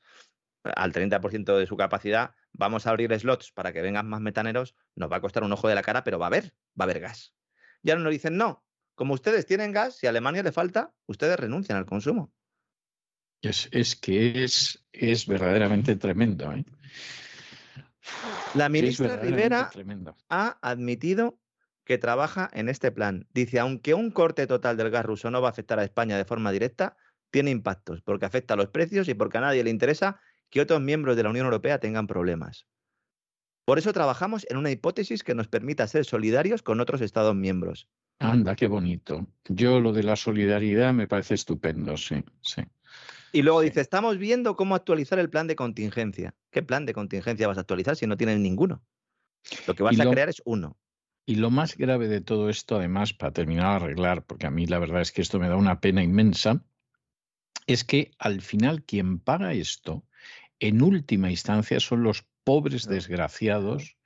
al 30% de su capacidad, vamos a abrir slots para que vengan más metaneros, nos va a costar un ojo de la cara, pero va a haber, va a haber gas. Y ahora nos dicen, no, como ustedes tienen gas, si a Alemania le falta, ustedes renuncian al consumo. Es, es que es, es verdaderamente tremendo. ¿eh? La ministra Rivera ha admitido que trabaja en este plan. Dice, aunque un corte total del gas ruso no va a afectar a España de forma directa, tiene impactos, porque afecta a los precios y porque a nadie le interesa que otros miembros de la Unión Europea tengan problemas. Por eso trabajamos en una hipótesis que nos permita ser solidarios con otros Estados miembros. Anda, qué bonito. Yo lo de la solidaridad me parece estupendo, sí, sí. Y luego dice, estamos viendo cómo actualizar el plan de contingencia. ¿Qué plan de contingencia vas a actualizar si no tienes ninguno? Lo que vas a crear es uno. Y lo más grave de todo esto, además, para terminar de arreglar, porque a mí la verdad es que esto me da una pena inmensa, es que al final quien paga esto, en última instancia, son los pobres desgraciados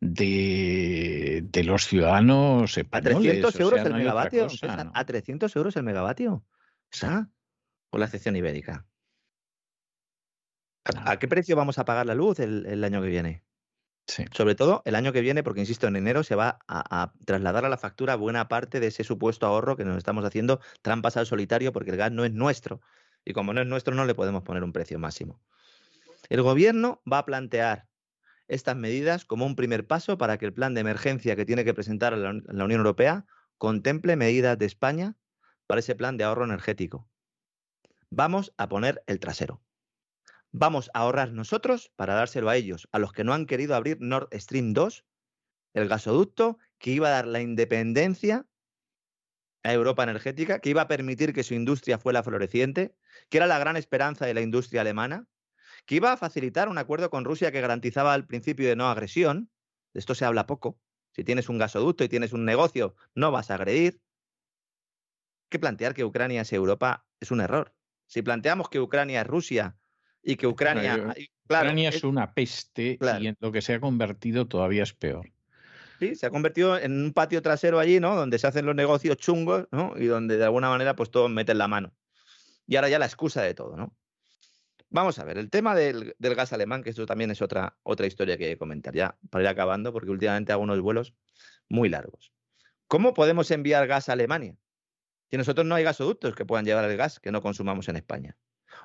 de, los ciudadanos españoles. ¿A 300 euros el megavatio? ¿A 300 euros el megavatio? ¿Está? Por la excepción ibérica. ¿A, qué precio vamos a pagar la luz el año que viene? Sobre todo el año que viene, porque insisto, en enero se va a, trasladar a la factura buena parte de ese supuesto ahorro que nos estamos haciendo trampas al solitario porque el gas no es nuestro. Y como no es nuestro, no le podemos poner un precio máximo. El gobierno va a plantear estas medidas como un primer paso para que el plan de emergencia que tiene que presentar la, Unión Europea contemple medidas de España para ese plan de ahorro energético. Vamos a poner el trasero vamos a ahorrar nosotros para dárselo a ellos, a los que no han querido abrir Nord Stream 2, el gasoducto que iba a dar la independencia a Europa energética, que iba a permitir que su industria fuera floreciente, que era la gran esperanza de la industria alemana, que iba a facilitar un acuerdo con Rusia que garantizaba el principio de no agresión. De esto se habla poco. Si tienes un gasoducto y tienes un negocio, no vas a agredir. Que plantear que Ucrania es Europa es un error. Si planteamos que Ucrania es Rusia y que Ucrania... Ucrania es, una peste y en lo que se ha convertido todavía es peor. Sí, se ha convertido en un patio trasero allí, ¿no? Donde se hacen los negocios chungos, ¿no? Y donde de alguna manera pues todos meten la mano. Y ahora ya la excusa de todo, ¿no? Vamos a ver, el tema del, gas alemán, que esto también es otra, otra historia que comentar ya para ir acabando, porque últimamente hago unos vuelos muy largos. ¿Cómo podemos enviar gas a Alemania? Si nosotros no hay gasoductos que puedan llevar el gas que no consumamos en España.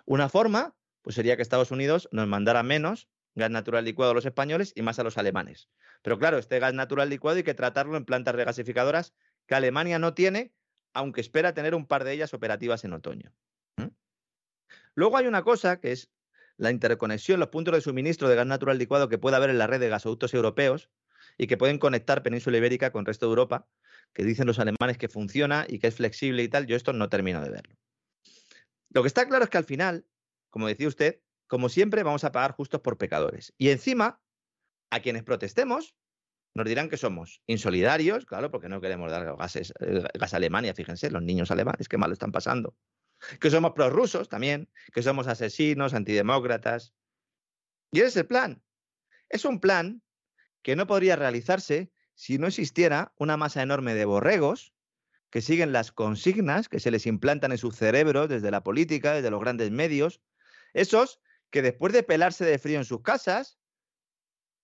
Una forma pues sería que Estados Unidos nos mandara menos gas natural licuado a los españoles y más a los alemanes. Pero claro, este gas natural licuado hay que tratarlo en plantas regasificadoras que Alemania no tiene, aunque espera tener un par de ellas operativas en otoño. Luego hay una cosa que es la interconexión, los puntos de suministro de gas natural licuado que puede haber en la red de gasoductos europeos y que pueden conectar Península Ibérica con el resto de Europa, que dicen los alemanes que funciona y que es flexible y tal. Yo esto no termino de verlo. Lo que está claro es que al final como decía usted, como siempre vamos a pagar justos por pecadores. Y encima, a quienes protestemos, nos dirán que somos insolidarios, claro, porque no queremos dar gases, eh, gas a Alemania, fíjense, los niños alemanes, qué mal están pasando. Que somos prorrusos también, que somos asesinos, antidemócratas. Y ese es el plan. Es un plan que no podría realizarse si no existiera una masa enorme de borregos que siguen las consignas que se les implantan en sus cerebros desde la política, desde los grandes medios, esos que después de pelarse de frío en sus casas,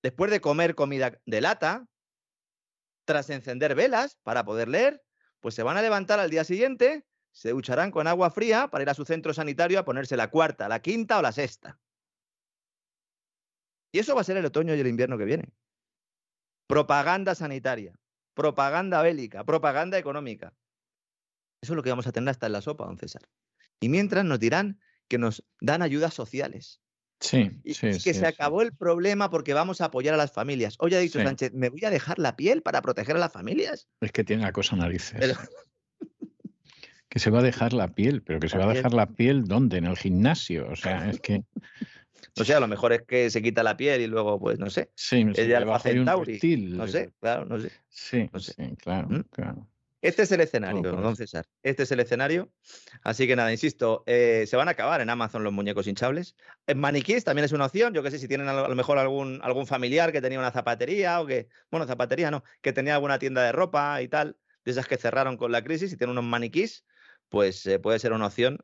después de comer comida de lata, tras encender velas para poder leer, pues se van a levantar al día siguiente, se ducharán con agua fría para ir a su centro sanitario a ponerse la cuarta, la quinta o la sexta. Y eso va a ser el otoño y el invierno que viene. Propaganda sanitaria, propaganda bélica, propaganda económica. Eso es lo que vamos a tener hasta en la sopa, don César. Y mientras nos dirán que nos dan ayudas sociales. Sí, y, sí, que se acabó el problema porque vamos a apoyar a las familias. Hoy ha dicho Sánchez, ¿me voy a dejar la piel para proteger a las familias? Es que tiene la cosa narices. Que se va a dejar la piel, pero que se va a dejar la piel ¿dónde? En el gimnasio. O sea, es que. O sea, a lo mejor es que se quita la piel y luego, pues, no sé. Sí, ella lo hace un No sé, claro, no sé. Sí, sí, claro, ¿Mm? claro. Este es el escenario, don César. Este es el escenario. Así que nada, insisto, eh, se van a acabar en Amazon los muñecos hinchables. En maniquís también es una opción. Yo que sé si tienen a lo mejor algún, algún familiar que tenía una zapatería o que, bueno, zapatería no, que tenía alguna tienda de ropa y tal, de esas que cerraron con la crisis y tienen unos maniquís, pues eh, puede ser una opción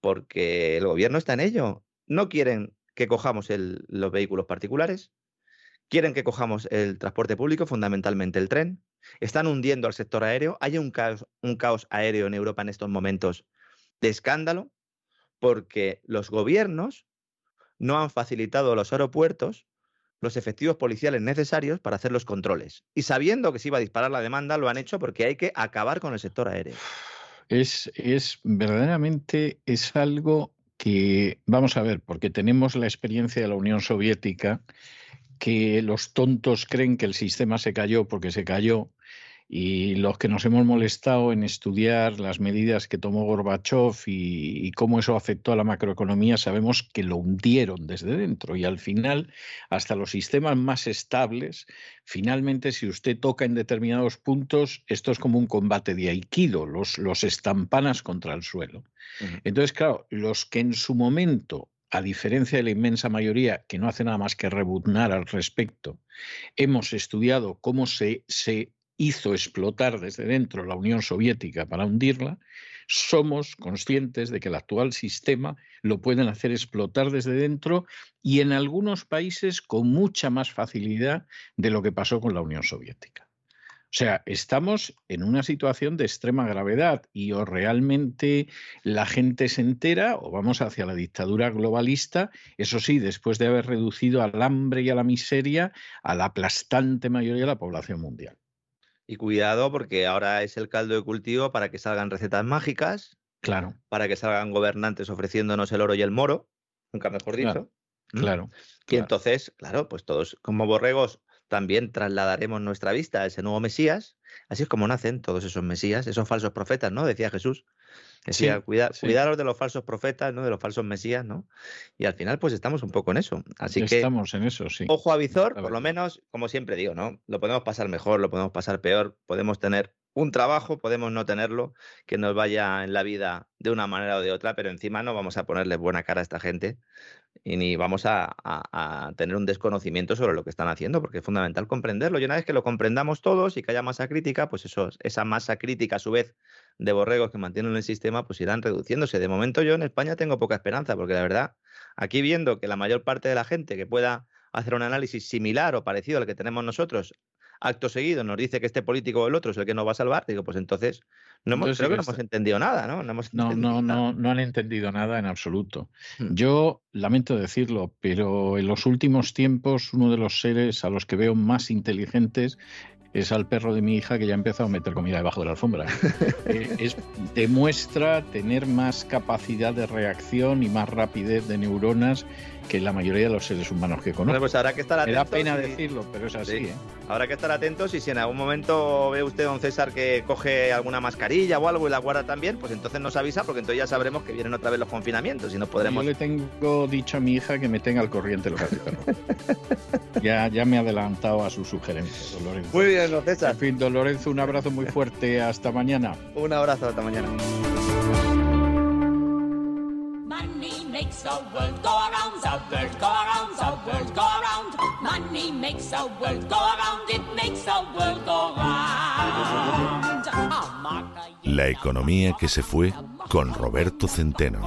porque el gobierno está en ello. No quieren que cojamos los vehículos particulares, quieren que cojamos el transporte público, fundamentalmente el tren están hundiendo al sector aéreo. Hay un caos, un caos aéreo en Europa en estos momentos de escándalo porque los gobiernos no han facilitado a los aeropuertos los efectivos policiales necesarios para hacer los controles. Y sabiendo que se iba a disparar la demanda, lo han hecho porque hay que acabar con el sector aéreo. Es, es verdaderamente es algo que, vamos a ver, porque tenemos la experiencia de la Unión Soviética, que los tontos creen que el sistema se cayó porque se cayó y los que nos hemos molestado en estudiar las medidas que tomó Gorbachev y, cómo eso afectó a la macroeconomía, sabemos que lo hundieron desde dentro. Y al final, hasta los sistemas más estables, finalmente, si usted toca en determinados puntos, esto es como un combate de aikido, los, los estampanas contra el suelo. Entonces, claro, los que en su momento a diferencia de la inmensa mayoría que no hace nada más que rebuznar al respecto, hemos estudiado cómo se, se hizo explotar desde dentro la Unión Soviética para hundirla, somos conscientes de que el actual sistema lo pueden hacer explotar desde dentro y en algunos países con mucha más facilidad de lo que pasó con la Unión Soviética. O sea, estamos en una situación de extrema gravedad y o realmente la gente se entera o vamos hacia la dictadura globalista, eso sí, después de haber reducido al hambre y a la miseria a la aplastante mayoría de la población mundial. Y cuidado porque ahora es el caldo de cultivo para que salgan recetas mágicas. Claro. Para que salgan gobernantes ofreciéndonos el oro y el moro, nunca mejor dicho. Claro. Y entonces, claro, pues todos como borregos también trasladaremos nuestra vista a ese nuevo Mesías. Así es como nacen todos esos Mesías, esos falsos profetas, ¿no? Decía Jesús. Decía, cuidaros de los falsos profetas, ¿no? De los falsos Mesías, ¿no? Y al final, pues estamos un poco en eso. Así que. Estamos en eso, sí. Ojo a visor, por lo menos, como siempre digo, ¿no? Lo podemos pasar mejor, lo podemos pasar peor, podemos tener un trabajo, podemos no tenerlo, que nos vaya en la vida de una manera o de otra, pero encima no vamos a ponerle buena cara a esta gente y ni vamos a, tener un desconocimiento sobre lo que están haciendo, porque es fundamental comprenderlo. Y una vez que lo comprendamos todos y que haya masa crítica, pues eso, esa masa crítica a su vez de borregos que mantienen el sistema, pues irán reduciéndose. De momento yo en España tengo poca esperanza, porque la verdad, aquí viendo que la mayor parte de la gente que pueda hacer un análisis similar o parecido al que tenemos nosotros acto seguido nos dice que este político o el otro es el que nos va a salvar, digo, pues entonces no hemos, creo que no hemos entendido nada, ¿no? No, no, no, no, han entendido nada en absoluto. Hmm. Yo lamento decirlo, pero en los últimos tiempos uno de los seres a los que veo más inteligentes es al perro de mi hija que ya ha empezado a meter comida debajo de la alfombra. Eh, es, demuestra tener más capacidad de reacción y más rapidez de neuronas que la mayoría de los seres humanos que conozco. pues habrá que estar atentos. Me da pena decirlo, pero es así. ¿eh? Habrá que estar atentos y si en algún momento ve usted, don César, que coge alguna mascarilla o algo y la guarda también, pues entonces nos avisa porque entonces ya sabremos que vienen otra vez los confinamientos y no podremos... Yo le tengo dicho a mi hija que me tenga al corriente lo que hace ya, ya me ha adelantado a su sugerencia, Lorenzo. Muy bien, don César. En fin, don Lorenzo, un abrazo muy fuerte. Hasta mañana. Un abrazo, hasta mañana. Makes the world go around, the world go around, the world go around. Money makes the world go around, it makes the world go round. La economía que se fue con Roberto Centeno.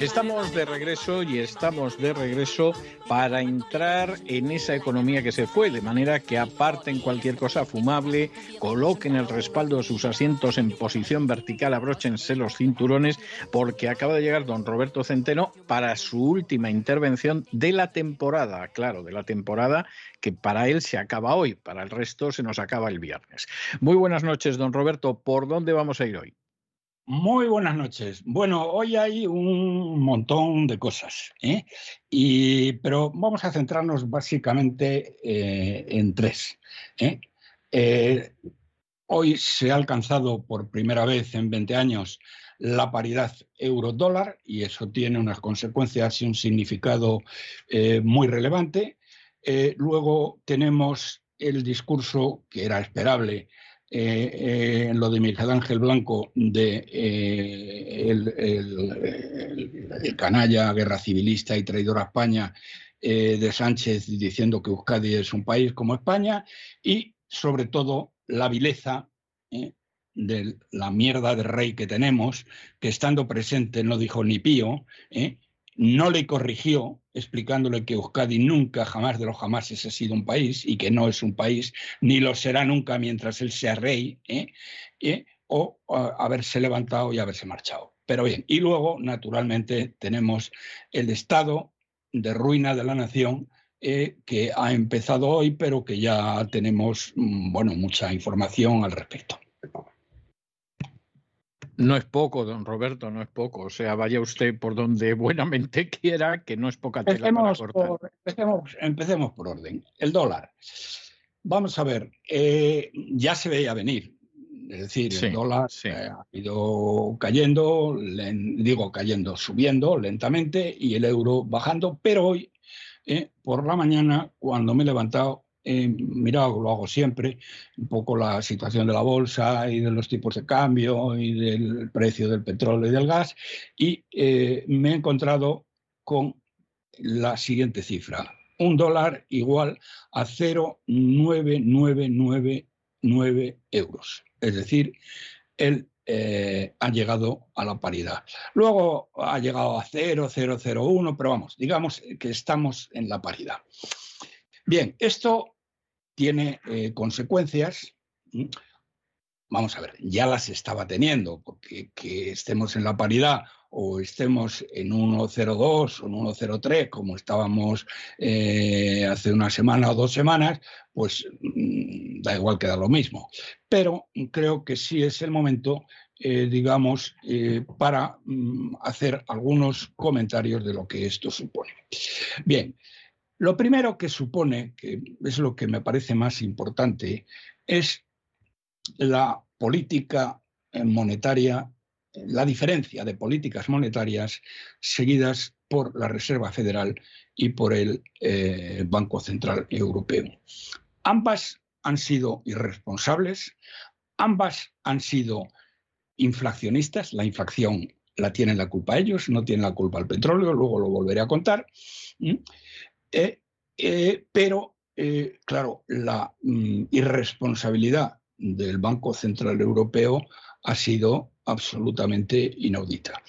Estamos de regreso y estamos de regreso para entrar en esa economía que se fue, de manera que aparten cualquier cosa fumable, coloquen el respaldo de sus asientos en posición vertical, abróchense los cinturones, porque acaba de llegar don Roberto Centeno para su última intervención de la temporada, claro, de la temporada que para él se acaba hoy, para el resto se nos acaba el viernes. Muy buenas noches, don Roberto. ¿Por dónde vamos a ir hoy? Muy buenas noches. Bueno, hoy hay un montón de cosas, ¿eh? pero vamos a centrarnos básicamente eh, en tres. ¿eh? hoy se ha alcanzado por primera vez en 20 años la paridad euro-dólar y eso tiene unas consecuencias y un significado muy relevante. luego tenemos el discurso que era esperable eh, eh, lo de Miguel Ángel Blanco de eh, el, canalla, guerra civilista y traidor a España de Sánchez diciendo que Euskadi es un país como España y sobre todo la vileza de la mierda de rey que tenemos, que estando presente no dijo ni pío, no le corrigió explicándole que Euskadi nunca, jamás de los jamases ha sido un país y que no es un país, ni lo será nunca mientras él sea rey, ¿eh? ¿Eh? o haberse levantado y haberse marchado. Pero bien, y luego, naturalmente, tenemos el estado de ruina de la nación eh, que ha empezado hoy, pero que ya tenemos mm, bueno, mucha información al respecto. No es poco, don Roberto, no es poco. O sea, vaya usted por donde buenamente quiera, que no es poca tela empecemos para cortar. Por, empecemos, empecemos, por orden. El dólar. Vamos a ver, eh, ya se veía venir. Es decir, Sí, el dólar sí. eh, ha ido cayendo, len- digo cayendo, subiendo lentamente y el euro bajando, pero hoy, eh, por la mañana, cuando me he levantado, he mirado, lo hago siempre, un poco la situación de la bolsa y de los tipos de cambio y del precio del petróleo y del gas, y eh, me he encontrado con la siguiente cifra. Un dólar igual a 0,9999 euros. Es decir, él eh, ha llegado a la paridad. Luego ha llegado a 0,001, pero vamos, digamos que estamos en la paridad. Bien, esto tiene eh, consecuencias. Vamos a ver, ya las estaba teniendo, porque que estemos en la paridad o estemos en 1,02 o en 1,03, como estábamos eh, hace una semana o dos semanas, pues mm, da igual que da lo mismo. Pero creo que sí es el momento, eh, digamos, para mm, hacer algunos comentarios de lo que esto supone. Bien, lo primero que supone, que es lo que me parece más importante, es la política eh, monetaria, eh, la diferencia de políticas monetarias seguidas por la Reserva Federal y por el eh, Banco Central Europeo. Ambas han sido irresponsables, ambas han sido inflacionistas, la inflación la tienen la culpa ellos, no tienen la culpa el petróleo, luego lo volveré a contar. Eh, eh, pero, eh, claro, la mm, irresponsabilidad del Banco Central Europeo ha sido absolutamente inaudita.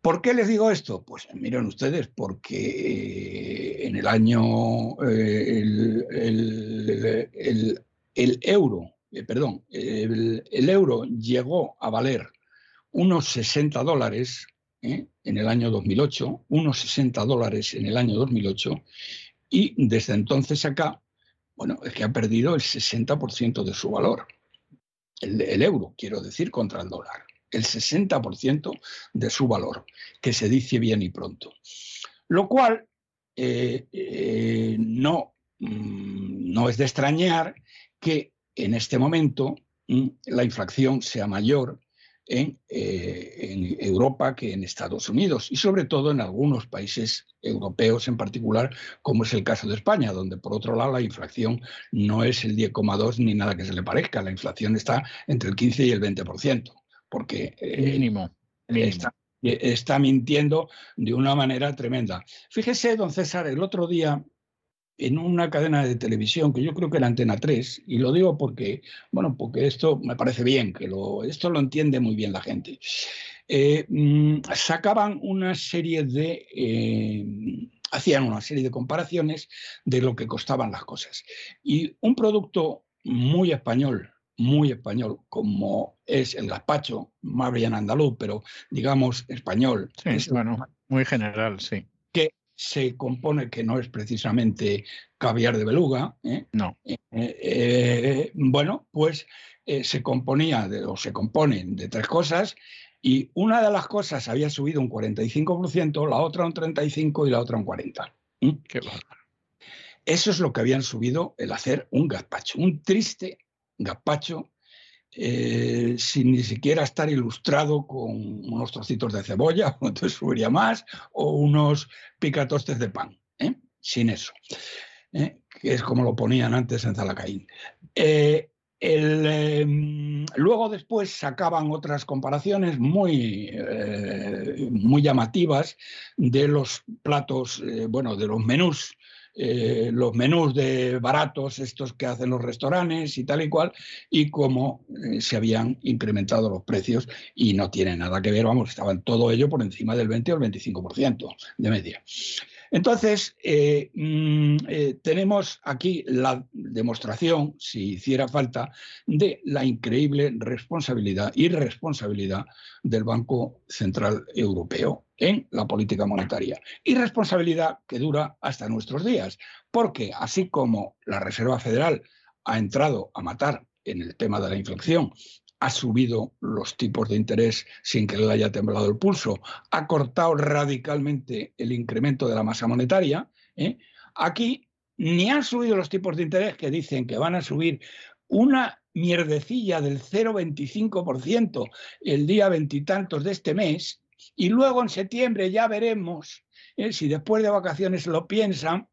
¿Por qué les digo esto? Pues miren ustedes, porque en el año el, euro, perdón, el euro llegó a valer unos 60 dólares ¿eh? en el año 2008, unos 60 dólares en el año 2008, y desde entonces acá, bueno, es que ha perdido el 60% de su valor. El, euro, quiero decir, contra el dólar. El 60% de su valor, que se dice bien y pronto. Lo cual eh, eh, no, mm, no es de extrañar que en este momento mm, la inflación sea mayor en, eh, en Europa que en Estados Unidos y sobre todo en algunos países europeos en particular, como es el caso de España, donde por otro lado la inflación no es el 10,2 ni nada que se le parezca, la inflación está entre el 15 y el 20%, porque eh, Mínimo. mínimo. está, está mintiendo de una manera tremenda. Fíjese, don César, el otro día en una cadena de televisión que yo creo que era Antena 3, y lo digo porque, bueno, porque esto me parece bien, que lo, esto lo entiende muy bien la gente. Eh, mm, sacaban una serie de, eh, hacían una serie de comparaciones de lo que costaban las cosas. Y un producto muy español, muy español, como es el gazpacho, más bien andaluz, pero digamos español, Sí, es bueno, muy general, sí. Se compone que no es precisamente caviar de beluga, ¿eh? No. Eh, eh, bueno, pues se componía de, o se componen de tres cosas y una de las cosas había subido un 45%, la otra un 35% y la otra un 40%. ¿Mm? Qué. Eso es lo que habían subido el hacer un gazpacho, un triste gazpacho eh, sin ni siquiera estar ilustrado con unos trocitos de cebolla, entonces subiría más, o unos picatostes de pan, ¿eh? sin eso, ¿eh? que es como lo ponían antes en Zalacaín. Eh, eh, luego después sacaban otras comparaciones muy, eh, muy llamativas de los platos, bueno, de los menús eh, los menús de baratos, estos que hacen los restaurantes y tal y cual, y cómo eh, se habían incrementado los precios y no tiene nada que ver, vamos, estaban todo ello por encima del 20 o el 25% de media. Entonces, eh, mm, eh, tenemos aquí la demostración, si hiciera falta, de la increíble responsabilidad, y irresponsabilidad del Banco Central Europeo en la política monetaria. Irresponsabilidad que dura hasta nuestros días, porque así como la Reserva Federal ha entrado a matar en el tema de la inflación ha subido los tipos de interés sin que le haya temblado el pulso, ha cortado radicalmente el incremento de la masa monetaria. ¿eh? Aquí ni han subido los tipos de interés que dicen que van a subir una mierdecilla del 0,25% el día veintitantos de este mes, y luego en septiembre ya veremos ¿eh? si después de vacaciones lo piensan.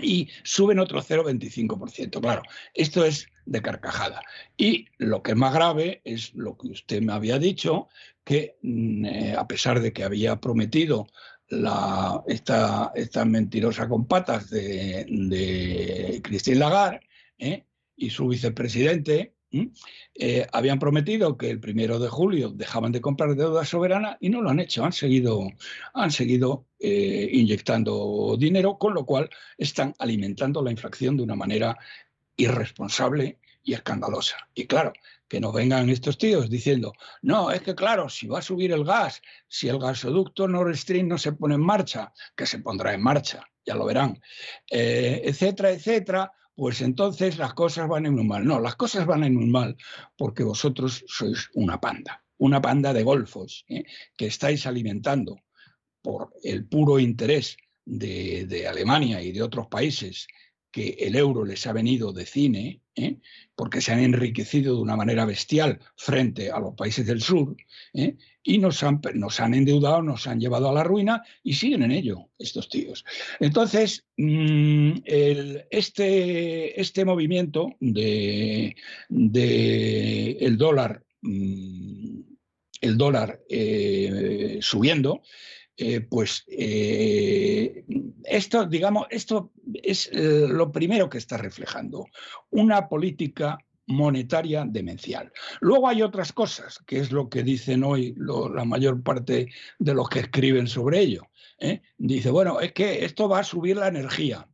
y suben otro 0,25%. Claro, esto es de carcajada. Y lo que es más grave es lo que usted me había dicho, que mm, eh, a pesar de que había prometido la, esta, esta mentirosa con patas de, de Christine Lagarde ¿eh? y su vicepresidente, eh, habían prometido que el primero de julio dejaban de comprar deuda soberana y no lo han hecho, han seguido, han seguido inyectando dinero, con lo cual están alimentando la inflación de una manera irresponsable y escandalosa. Y claro, que nos vengan estos tíos diciendo, no, es que claro, si va a subir el gas, si el gasoducto Nord Stream no se pone en marcha, que se pondrá en marcha, ya lo verán, eh, etcétera, etcétera, pues entonces las cosas van en un mal. No, las cosas van en un mal porque vosotros sois una panda, una panda de golfos ¿eh? que estáis alimentando por el puro interés de, de Alemania y de otros países que el euro les ha venido de cine, ¿eh? porque se han enriquecido de una manera bestial frente a los países del sur, ¿eh? y nos han, nos han endeudado, nos han llevado a la ruina y siguen en ello estos tíos. Entonces, mm, este, este movimiento de, el dólar, mm, el dólar eh, subiendo, eh, pues eh, esto, digamos, esto es eh, lo primero que está reflejando, una política monetaria demencial. Luego hay otras cosas, que es lo que dicen hoy la mayor parte de los que escriben sobre ello. Dice, bueno, es que esto va a subir la energía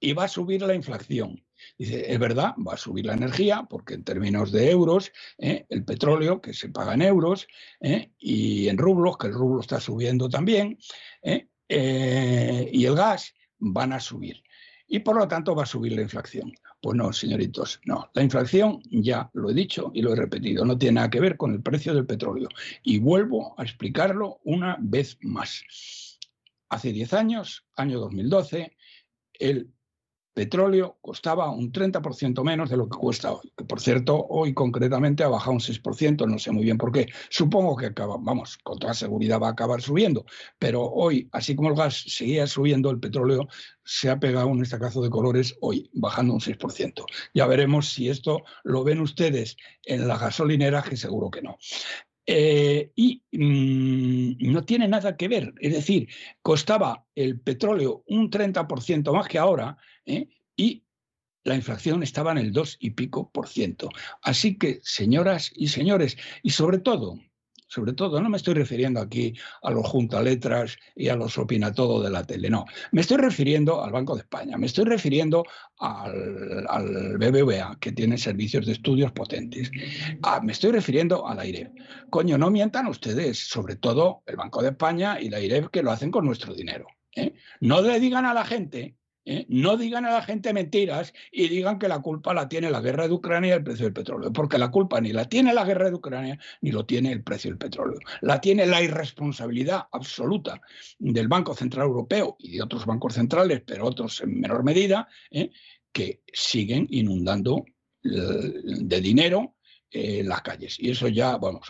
y va a subir la inflación. Dice, es verdad, va a subir la energía porque en términos de euros, ¿eh? el petróleo que se paga en euros ¿eh? y en rublos, que el rublo está subiendo también, ¿eh? y el gas van a subir. Y por lo tanto va a subir la inflación. Pues no, señoritos, no. La inflación, ya lo he dicho y lo he repetido, no tiene nada que ver con el precio del petróleo. Y vuelvo a explicarlo una vez más. Hace 10 años, año 2012, el petróleo costaba un 30% menos de lo que cuesta hoy, que por cierto hoy concretamente ha bajado un 6%, no sé muy bien por qué. Supongo que acaba, vamos, con toda seguridad va a acabar subiendo, pero hoy, así como el gas seguía subiendo, el petróleo se ha pegado un estacazo de colores hoy, bajando un 6%. Ya veremos si esto lo ven ustedes en la gasolinera, que seguro que no. Eh, y mm, no tiene nada que ver. Es decir, costaba el petróleo un 30% más que ahora ¿eh? y la inflación estaba en el 2 y pico por ciento. Así que, señoras y señores, y sobre todo, sobre todo, no me estoy refiriendo aquí a los juntaletras y a los opina todo de la tele, no. Me estoy refiriendo al Banco de España, me estoy refiriendo al, BBVA, que tiene servicios de estudios potentes. Ah, me estoy refiriendo a la IREF. Coño, no mientan ustedes, sobre todo el Banco de España y la IREF, que lo hacen con nuestro dinero. ¿eh? No le digan a la gente ¿eh? no digan a la gente mentiras y digan que la culpa la tiene la guerra de Ucrania y el precio del petróleo, porque la culpa ni la tiene la guerra de Ucrania ni lo tiene el precio del petróleo. La tiene la irresponsabilidad absoluta del Banco Central Europeo y de otros bancos centrales, pero otros en menor medida, ¿eh? que siguen inundando eh, de dinero en las calles. Y eso ya, vamos,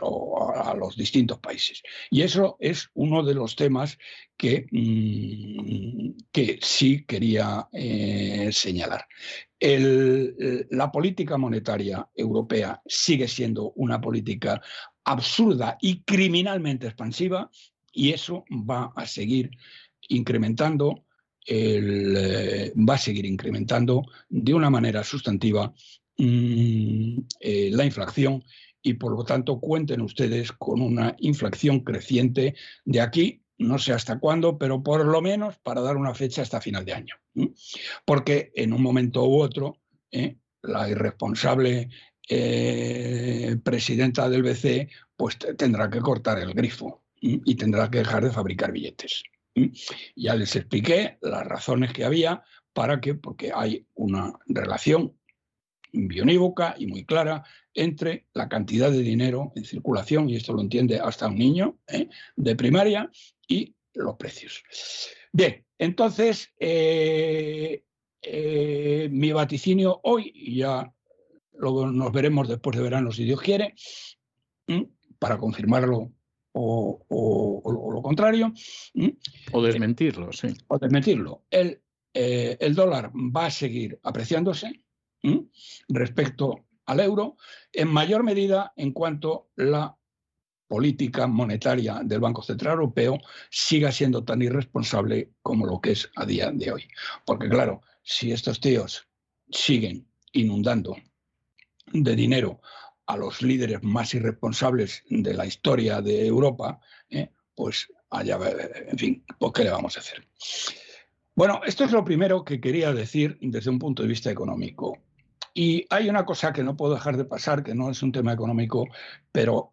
a, los distintos países. Y eso es uno de los temas que, mm, que sí quería eh, señalar. la política monetaria europea sigue siendo una política absurda y criminalmente expansiva y eso va a seguir incrementando eh, va a seguir incrementando de una manera sustantiva Mm, eh, la inflación y por lo tanto cuenten ustedes con una inflación creciente de aquí no sé hasta cuándo, pero por lo menos para dar una fecha hasta final de año. Porque en un momento u otro, ¿eh? la irresponsable eh, presidenta del BCE pues tendrá que cortar el grifo y tendrá que dejar de fabricar billetes. Ya les expliqué las razones que había para que, porque hay una relación bionívoca y muy clara entre la cantidad de dinero en circulación, y esto lo entiende hasta un niño ¿eh? de primaria, y los precios. Bien, entonces, eh, eh, mi vaticinio hoy, y ya luego nos veremos después de verano si Dios quiere, para confirmarlo o, lo contrario. O desmentirlo, sí. O desmentirlo. El, el dólar va a seguir apreciándose respecto al euro, en mayor medida en cuanto la política monetaria del Banco Central Europeo siga siendo tan irresponsable como lo que es a día de hoy. Porque claro, si estos tíos siguen inundando de dinero a los líderes más irresponsables de la historia de Europa, ¿eh? pues allá, en fin, pues ¿qué le vamos a hacer? Bueno, esto es lo primero que quería decir desde un punto de vista económico. Y hay una cosa que no puedo dejar de pasar, que no es un tema económico, pero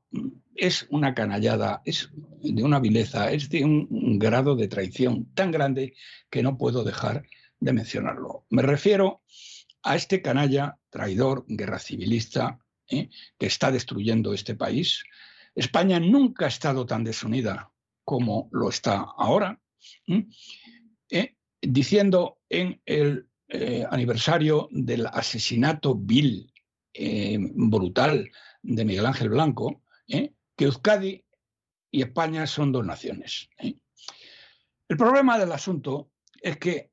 es una canallada, es de una vileza, es de un, grado de traición tan grande que no puedo dejar de mencionarlo. Me refiero a este canalla, traidor, guerra civilista, ¿eh? que está destruyendo este país. España nunca ha estado tan desunida como lo está ahora, ¿eh? diciendo en el eh, aniversario del asesinato vil, eh, brutal de Miguel Ángel Blanco, eh, que Euskadi y España son dos naciones. El problema del asunto es que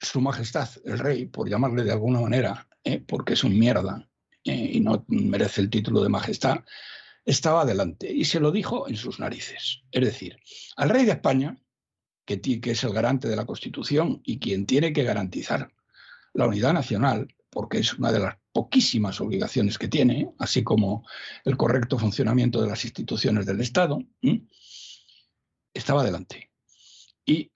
Su Majestad, el Rey, por llamarle de alguna manera, porque es un mierda y no merece el título de Majestad, estaba adelante y se lo dijo en sus narices. Es decir, al Rey de España, que, que es el garante de la Constitución y quien tiene que garantizar la unidad nacional, porque es una de las poquísimas obligaciones que tiene, así como el correcto funcionamiento de las instituciones del Estado, estaba adelante. Y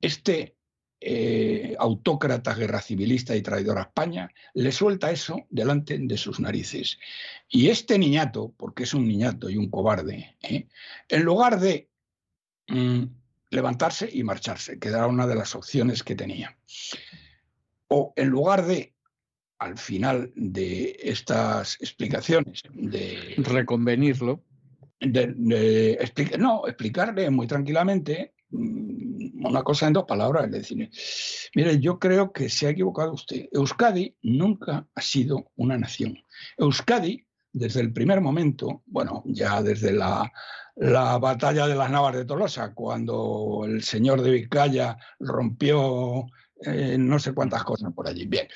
este eh, autócrata, guerra civilista y traidor a España le suelta eso delante de sus narices. Y este niñato, porque es un niñato y un cobarde, ¿eh? en lugar de mm, levantarse y marcharse, que era una de las opciones que tenía o en lugar de, al final de estas explicaciones, de reconvenirlo, no, explicarle muy tranquilamente mm, una cosa en dos palabras, es decir, mire, yo creo que se ha equivocado usted. Euskadi nunca ha sido una nación. Euskadi, desde el primer momento, bueno, ya desde la, la batalla de las Navas de Tolosa, cuando el señor de Vizcaya rompió eh, no sé cuántas cosas por allí. Bien.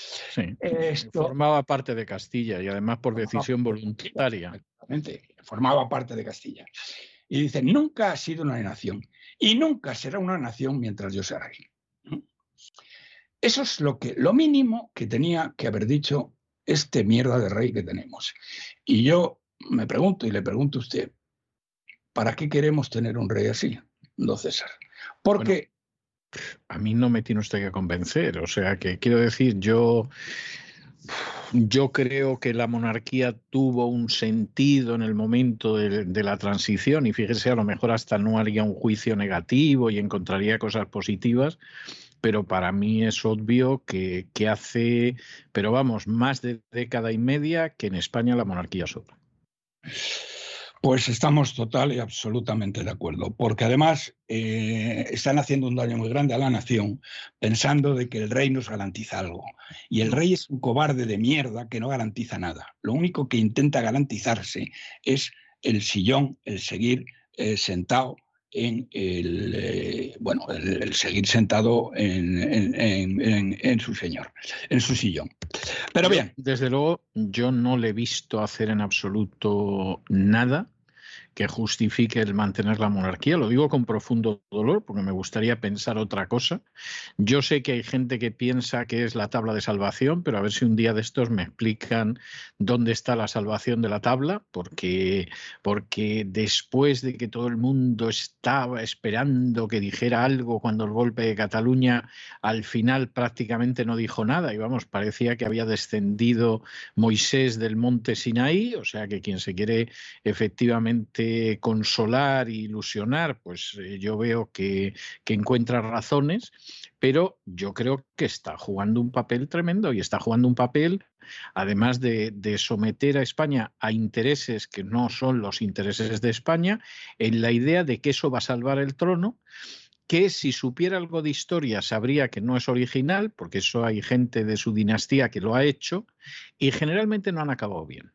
Formaba parte de Castilla y además por decisión voluntaria. Exactamente, formaba parte de Castilla. Y dice, nunca ha sido una nación y nunca será una nación mientras yo sea rey. Eso es lo, que, lo mínimo que tenía que haber dicho este mierda de rey que tenemos. Y yo me pregunto y le pregunto a usted, ¿para qué queremos tener un rey así, don César? Porque a mí no me tiene usted que convencer. O sea, que quiero decir, yo, yo creo que la monarquía tuvo un sentido en el momento de, la transición y fíjese, a lo mejor hasta no haría un juicio negativo y encontraría cosas positivas, pero para mí es obvio que, que hace, pero vamos, más de década y media que en España la monarquía sobra. Pues estamos total y absolutamente de acuerdo, porque además eh, están haciendo un daño muy grande a la nación pensando de que el rey nos garantiza algo. Y el rey es un cobarde de mierda que no garantiza nada. Lo único que intenta garantizarse es el sillón, el seguir eh, sentado en el eh, bueno el, seguir sentado en, en, su señor, en su sillón. Pero bien. Desde luego, yo no le he visto hacer en absoluto nada que justifique el mantener la monarquía. Lo digo con profundo dolor porque me gustaría pensar otra cosa. Yo sé que hay gente que piensa que es la tabla de salvación, pero a ver si un día de estos me explican dónde está la salvación de la tabla, porque, porque después de que todo el mundo estaba esperando que dijera algo cuando el golpe de Cataluña, al final prácticamente no dijo nada y vamos, parecía que había descendido Moisés del monte Sinaí, o sea que quien se quiere efectivamente consolar e ilusionar, pues eh, yo veo que, encuentra razones, pero yo creo que está jugando un papel tremendo y está jugando un papel además de, someter a España a intereses que no son los intereses de España, en la idea de que eso va a salvar el trono, que si supiera algo de historia sabría que no es original, porque eso hay gente de su dinastía que lo ha hecho, y generalmente no han acabado bien.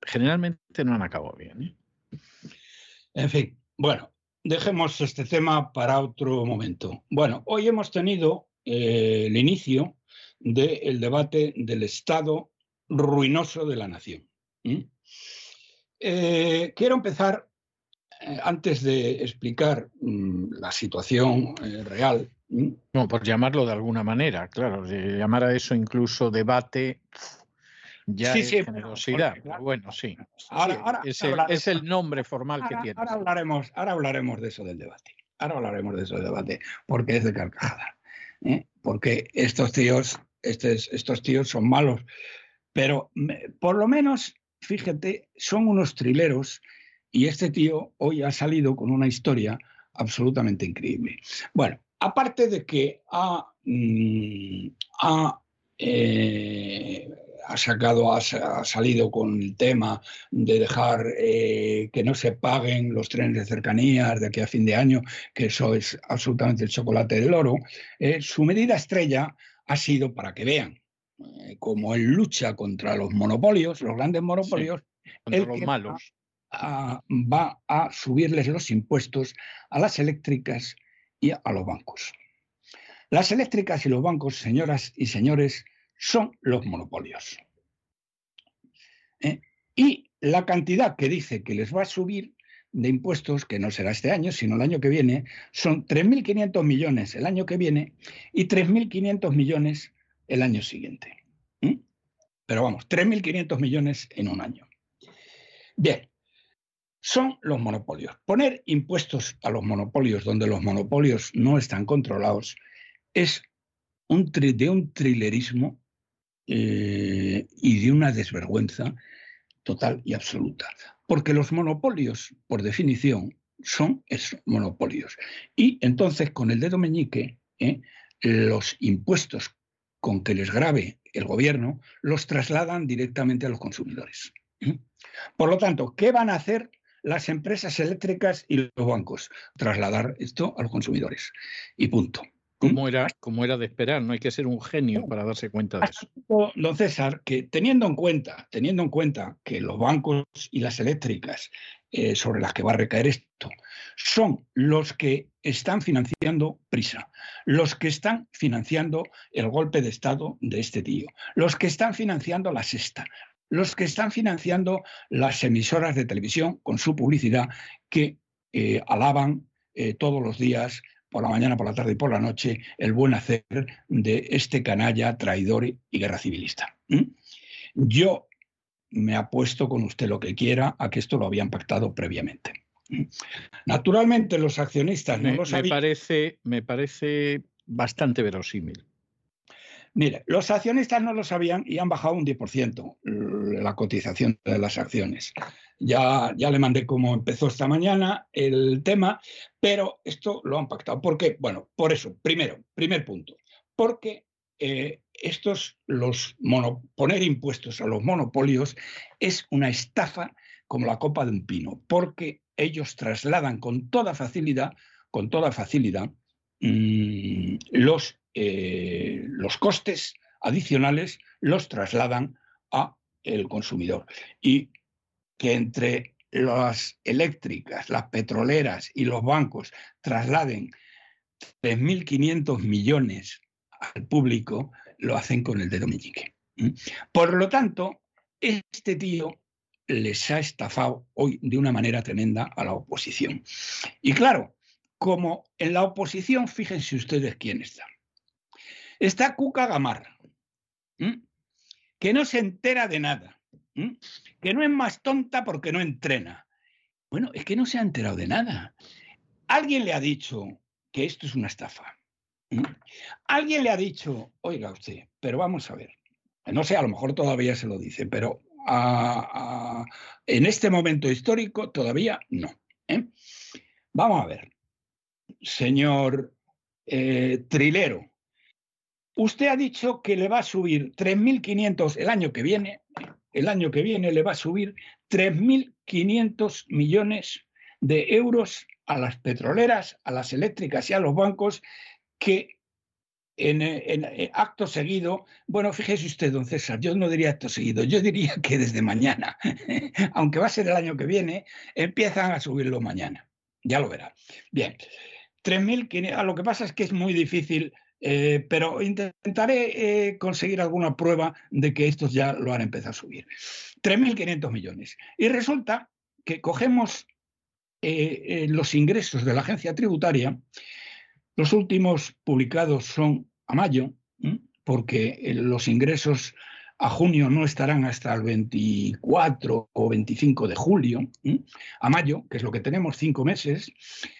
Generalmente no han acabado bien. ¿eh? En fin, bueno, dejemos este tema para otro momento. Bueno, hoy hemos tenido eh, el inicio del debate del estado ruinoso de la nación. Eh, quiero empezar, eh, antes de explicar mm, la situación real. No, por llamarlo de alguna manera, claro, llamar a eso incluso debate, ya sí, sí, generosidad. Bueno, sí. Ahora, es, el, nombre formal que tiene. Ahora hablaremos, ahora hablaremos de eso del debate. Ahora hablaremos de eso del debate, porque es de carcajada. ¿eh? Porque estos tíos, estos, estos tíos son malos. Pero por lo menos, fíjate, son unos trileros y este tío hoy ha salido con una historia absolutamente increíble. Bueno, aparte de que ha, mm, ha eh, ha sacado, ha, salido con el tema de dejar eh, que no se paguen los trenes de cercanías de aquí a fin de año, que eso es absolutamente el chocolate del oro. Eh, su medida estrella ha sido, para que vean, eh, como él lucha contra los monopolios, los grandes monopolios, contra los malos. va a subirles los impuestos a las eléctricas y a los bancos. Las eléctricas y los bancos, señoras y señores, son los monopolios. ¿Eh? Y la cantidad que dice que les va a subir de impuestos, que no será este año, sino el año que viene, son 3.500 millones el año que viene y 3.500 millones el año siguiente. ¿Mm? Pero vamos, 3.500 millones en un año. Bien, son los monopolios. Poner impuestos a los monopolios donde los monopolios no están controlados es un de un trilerismo eh, y de una desvergüenza total y absoluta. Porque los monopolios, por definición, son monopolios. Y entonces, con el dedo meñique, ¿eh? los impuestos con que les grave el gobierno los trasladan directamente a los consumidores. ¿eh? Por lo tanto, ¿qué van a hacer las empresas eléctricas y los bancos? Trasladar esto a los consumidores. Y punto. Como era, como era de esperar, no hay que ser un genio para darse cuenta de eso. Don César, que teniendo en cuenta, teniendo en cuenta que los bancos y las eléctricas eh, sobre las que va a recaer esto son los que están financiando Prisa, los que están financiando el golpe de Estado de este tío, los que están financiando la sexta, los que están financiando las emisoras de televisión con su publicidad que eh, alaban eh, todos los días por la mañana, por la tarde y por la noche el buen hacer de este canalla traidor y guerra civilista. Yo me apuesto con usted lo que quiera a que esto lo habían pactado previamente. Naturalmente los accionistas no lo sabían. Me parece, me parece bastante verosímil. Mire, los accionistas no lo sabían y han bajado un 10% la cotización de las acciones. Ya, ya le mandé cómo empezó esta mañana el tema, pero esto lo han pactado. ¿Por qué? Bueno, por eso, primero, primer punto, porque eh, estos, los poner impuestos a los monopolios es una estafa como la copa de un pino, porque ellos trasladan con toda facilidad, con toda facilidad, mm, los, eh, los costes adicionales los trasladan a el consumidor. Y que entre las eléctricas, las petroleras y los bancos trasladen 3.500 millones al público, lo hacen con el dedo meñique. Por lo tanto, este tío les ha estafado hoy de una manera tremenda a la oposición. Y claro, como en la oposición, fíjense ustedes quién está. Está Cuca Gamarra, que no se entera de nada, que no es más tonta porque no entrena. Bueno, es que no se ha enterado de nada. Alguien le ha dicho que esto es una estafa. Alguien le ha dicho, oiga usted, pero vamos a ver. No sé, a lo mejor todavía se lo dice, pero en este momento histórico todavía no. ¿eh? Vamos a ver, señor eh, Trilero, usted ha dicho que le va a subir 3.500 el año que viene, el año que viene le va a subir 3.500 millones de euros a las petroleras, a las eléctricas y a los bancos que en, en, acto seguido, bueno, fíjese usted, don César, yo no diría acto seguido, yo diría que desde mañana, aunque va a ser el año que viene, empiezan a subirlo mañana. Ya lo verá. Bien, 3.500, lo que pasa es que es muy difícil, eh, pero intentaré eh, conseguir alguna prueba de que estos ya lo han empezado a subir. 3.500 millones. Y resulta que cogemos eh, los ingresos de la agencia tributaria, los últimos publicados son a mayo, porque los ingresos a junio no estarán hasta el 24 o 25 de julio, a mayo, que es lo que tenemos, cinco meses,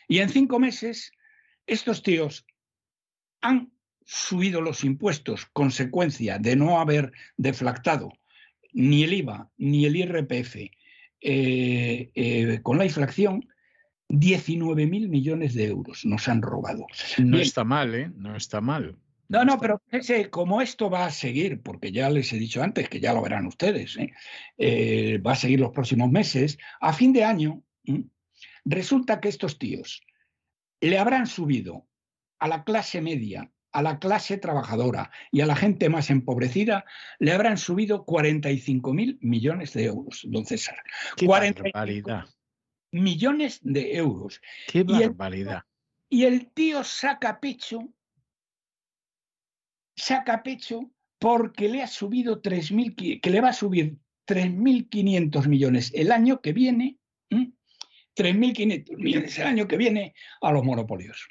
y en cinco meses estos tíos han subido los impuestos consecuencia de no haber deflactado ni el IVA ni el IRPF eh, eh, con la inflación 19 mil millones de euros nos han robado. No está mal, ¿eh? No está mal. No, no, pero ese, como esto va a seguir, porque ya les he dicho antes que ya lo verán ustedes, ¿eh? Eh, va a seguir los próximos meses, a fin de año, resulta que estos tíos le habrán subido a la clase media, a la clase trabajadora y a la gente más empobrecida, le habrán subido 45 mil millones de euros, don César. Qué barbaridad millones de euros. ¡Qué barbaridad! Y el, tío saca pecho, saca pecho porque le ha subido 3.000, que le va a subir 3.500 millones el año que viene, 3.500 millones el año que viene a los monopolios.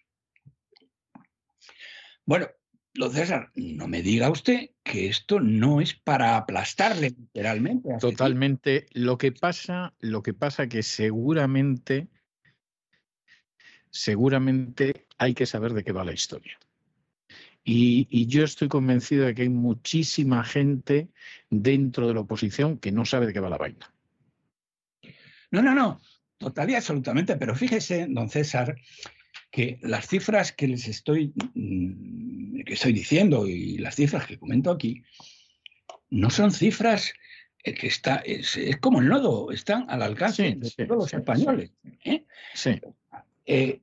Bueno, Don César, no me diga usted que esto no es para aplastarle literalmente. Totalmente. Lo que pasa, lo que pasa que seguramente, seguramente hay que saber de qué va la historia. Y, y, yo estoy convencido de que hay muchísima gente dentro de la oposición que no sabe de qué va la vaina. No, no, no, total y absolutamente. Pero fíjese, don César, que las cifras que les estoy, mm, que estoy diciendo y las cifras que comento aquí no son cifras eh, que está, es, como el nodo, están al alcance de todos los españoles. ¿eh? Eh,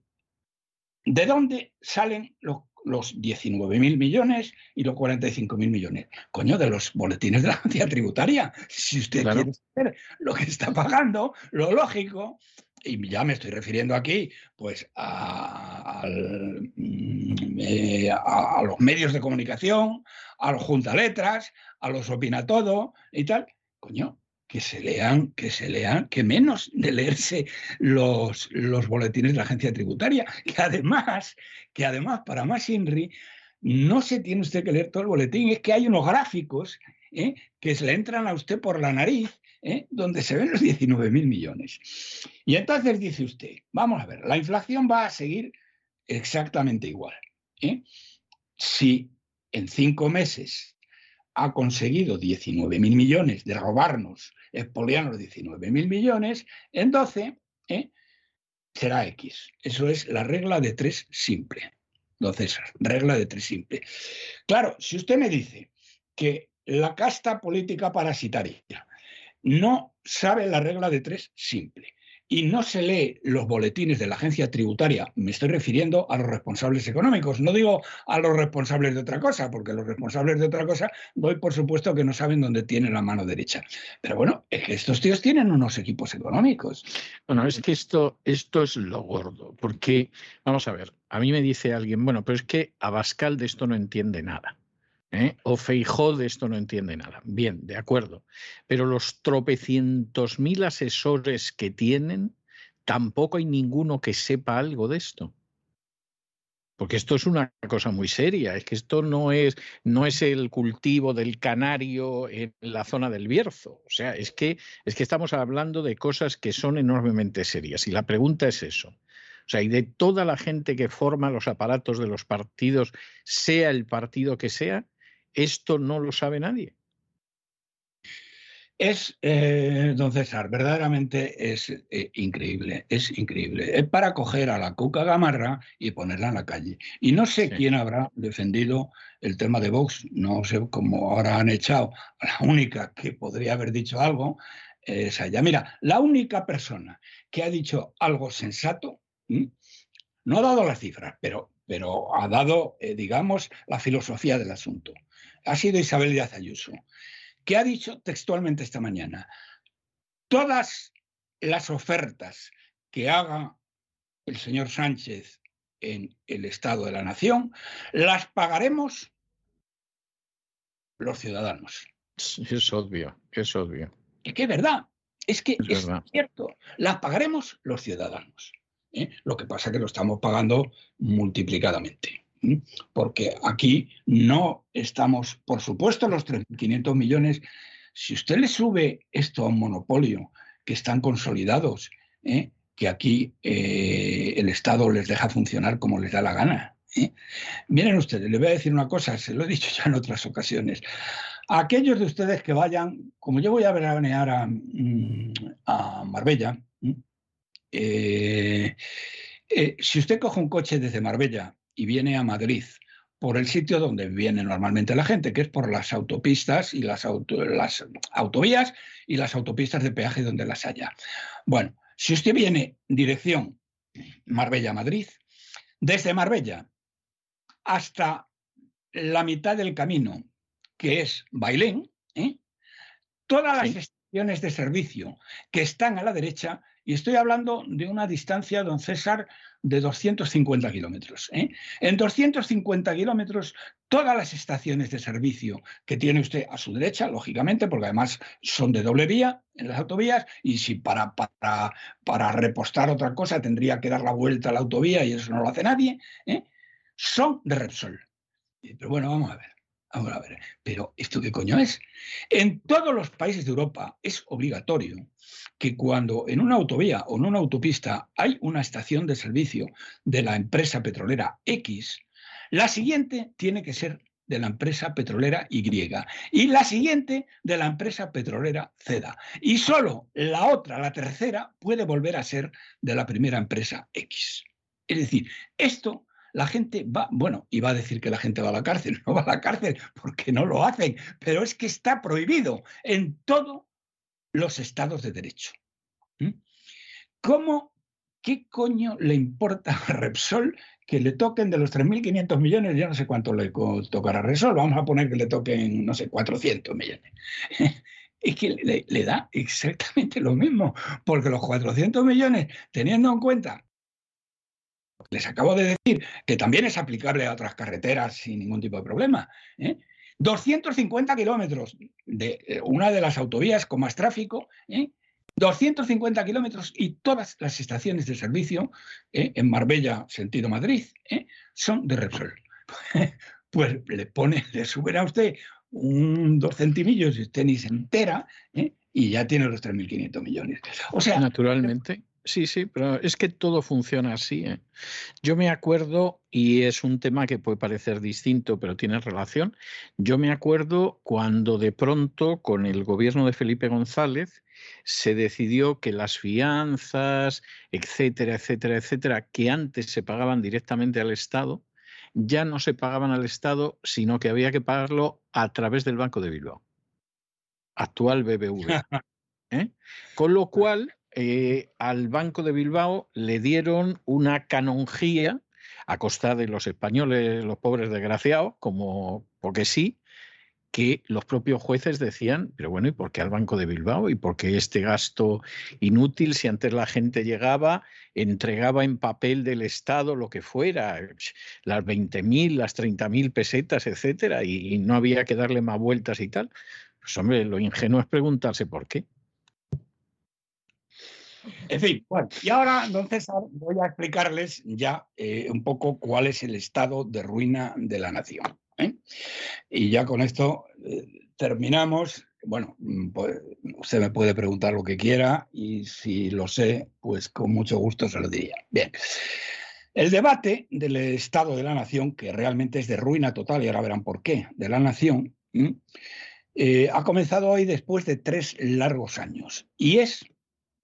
¿De dónde salen los, los 19.000 millones y los 45.000 millones? Coño, de los boletines de la agencia tributaria. Si usted quiere saber lo que está pagando, lo lógico y ya me estoy refiriendo aquí pues mm, eh, a, los medios de comunicación, a los juntaletras, a los opina todo y tal, coño, que se lean, que se lean, que menos de leerse los, los boletines de la agencia tributaria, que además, que además para más INRI, no se tiene usted que leer todo el boletín, es que hay unos gráficos ¿eh? que se le entran a usted por la nariz ¿eh? donde se ven los 19 mil millones. Y entonces dice usted, vamos a ver, la inflación va a seguir exactamente igual. ¿eh? Si en cinco meses ha conseguido 19 mil millones de robarnos, expoliar los 19 mil millones, en 12 ¿eh? será X. Eso es la regla de tres simple. César, regla de tres simple. Claro, si usted me dice que la casta política parasitaria no sabe la regla de tres simple y no se lee los boletines de la agencia tributaria, me estoy refiriendo a los responsables económicos, no digo a los responsables de otra cosa, porque los responsables de otra cosa doy por supuesto que no saben dónde tiene la mano derecha. Pero bueno, es que estos tíos tienen unos equipos económicos. Bueno, es que esto, esto es lo gordo, porque, vamos a ver, a mí me dice alguien, bueno, pero es que Abascal de esto no entiende nada. ¿Eh? O Feijó de esto no entiende nada. Bien, de acuerdo. Pero los tropecientos mil asesores que tienen, tampoco hay ninguno que sepa algo de esto. Porque esto es una cosa muy seria, es que esto no es, no es el cultivo del canario en la zona del Bierzo. O sea, es que, es que estamos hablando de cosas que son enormemente serias. Y la pregunta es eso. O sea, y de toda la gente que forma los aparatos de los partidos, sea el partido que sea, esto no lo sabe nadie. Es, eh, don César, verdaderamente es eh, increíble, es increíble. Es para coger a la cuca gamarra y ponerla en la calle. Y no sé quién habrá defendido el tema de Vox, no sé cómo ahora han echado a la única que podría haber dicho algo, es allá. Mira, la única persona que ha dicho algo sensato, no ha dado las cifras, pero, pero ha dado, eh, digamos, la filosofía del asunto. Ha sido Isabel Díaz Ayuso que ha dicho textualmente esta mañana, todas las ofertas que haga el señor Sánchez en el Estado de la Nación, las pagaremos los ciudadanos. Es obvio, es obvio. Es que es verdad, es que es, cierto, las pagaremos los ciudadanos. ¿eh? Lo que pasa es que lo estamos pagando multiplicadamente porque aquí no estamos, por supuesto, los 3.500 millones. Si usted le sube esto a un monopolio que están consolidados, ¿eh? que aquí eh, el Estado les deja funcionar como les da la gana. ¿eh? Miren ustedes, le voy a decir una cosa, se lo he dicho ya en otras ocasiones. aquellos de ustedes que vayan, como yo voy a veranear a, mm, a Marbella, si usted coge un coche desde Marbella y viene a Madrid por el sitio donde viene normalmente la gente, que es por las autopistas y las, las autovías y las autopistas de peaje donde las haya. Bueno, si usted viene dirección Marbella-Madrid, desde Marbella hasta la mitad del camino, que es Bailén, ¿eh? todas las estaciones de servicio que están a la derecha, y estoy hablando de una distancia, don César, de 250 kilómetros. ¿eh? En 250 kilómetros, todas las estaciones de servicio que tiene usted a su derecha, lógicamente, porque además son de doble vía en las autovías, y si para, para, para repostar otra cosa tendría que dar la vuelta a la autovía y eso no lo hace nadie, ¿eh? son de Repsol. Pero bueno, vamos a ver. Ahora, a ver, pero ¿esto qué coño es? En todos los países de Europa es obligatorio que cuando en una autovía o en una autopista hay una estación de servicio de la empresa petrolera X, la siguiente tiene que ser de la empresa petrolera Y y la siguiente de la empresa petrolera Z. Y solo la otra, la tercera, puede volver a ser de la primera empresa X. Es decir, esto la gente va, bueno, iba a decir que la gente va a la cárcel, no va a la cárcel porque no lo hacen, pero es que está prohibido en todos los estados de derecho. ¿Cómo, qué coño le importa a Repsol que le toquen de los 3.500 millones, ya no sé cuánto le tocará a Repsol, vamos a poner que le toquen, no sé, 400 millones. es que le, le, da exactamente lo mismo, porque los 400 millones, teniendo en cuenta les acabo de decir que también es aplicable a otras carreteras sin ningún tipo de problema. 250 ¿eh? kilómetros de eh, una de las autovías con más tráfico, 250 ¿eh? kilómetros y todas las estaciones de servicio en Marbella, sentido Madrid, son de Repsol. pues le pone, le suben a usted un dos centimillos y usted ni se entera y ya tiene los 3.500 millones. O sea, naturalmente. Sí, sí, pero es que todo funciona así. ¿eh? Yo me acuerdo, y es un tema que puede parecer distinto, pero tiene relación, yo me acuerdo cuando de pronto con el gobierno de Felipe González se decidió que las fianzas, etcétera, etcétera, etcétera, que antes se pagaban directamente al Estado, ya no se pagaban al Estado, sino que había que pagarlo a través del Banco de Bilbao, actual BBV. ¿eh? Con lo cual, eh, al Banco de Bilbao le dieron una canonjía a costa de los españoles, los pobres desgraciados, como porque sí, que los propios jueces decían, pero bueno, ¿y por qué al Banco de Bilbao? ¿Y por qué este gasto inútil si antes la gente llegaba, entregaba en papel del Estado lo que fuera, las 20.000, las 30.000 pesetas, etcétera, y, y no había que darle más vueltas y tal? Pues hombre, lo ingenuo es preguntarse por qué. En fin, bueno, y ahora, César, voy a explicarles ya eh, un poco cuál es el estado de ruina de la nación. ¿eh? Y ya con esto eh, terminamos. Bueno, mm, pues, usted me puede preguntar lo que quiera y si lo sé, pues con mucho gusto se lo diría. Bien. El debate del estado de la nación, que realmente es de ruina total, y ahora verán por qué, de la nación, ha comenzado hoy después de tres largos años. Y es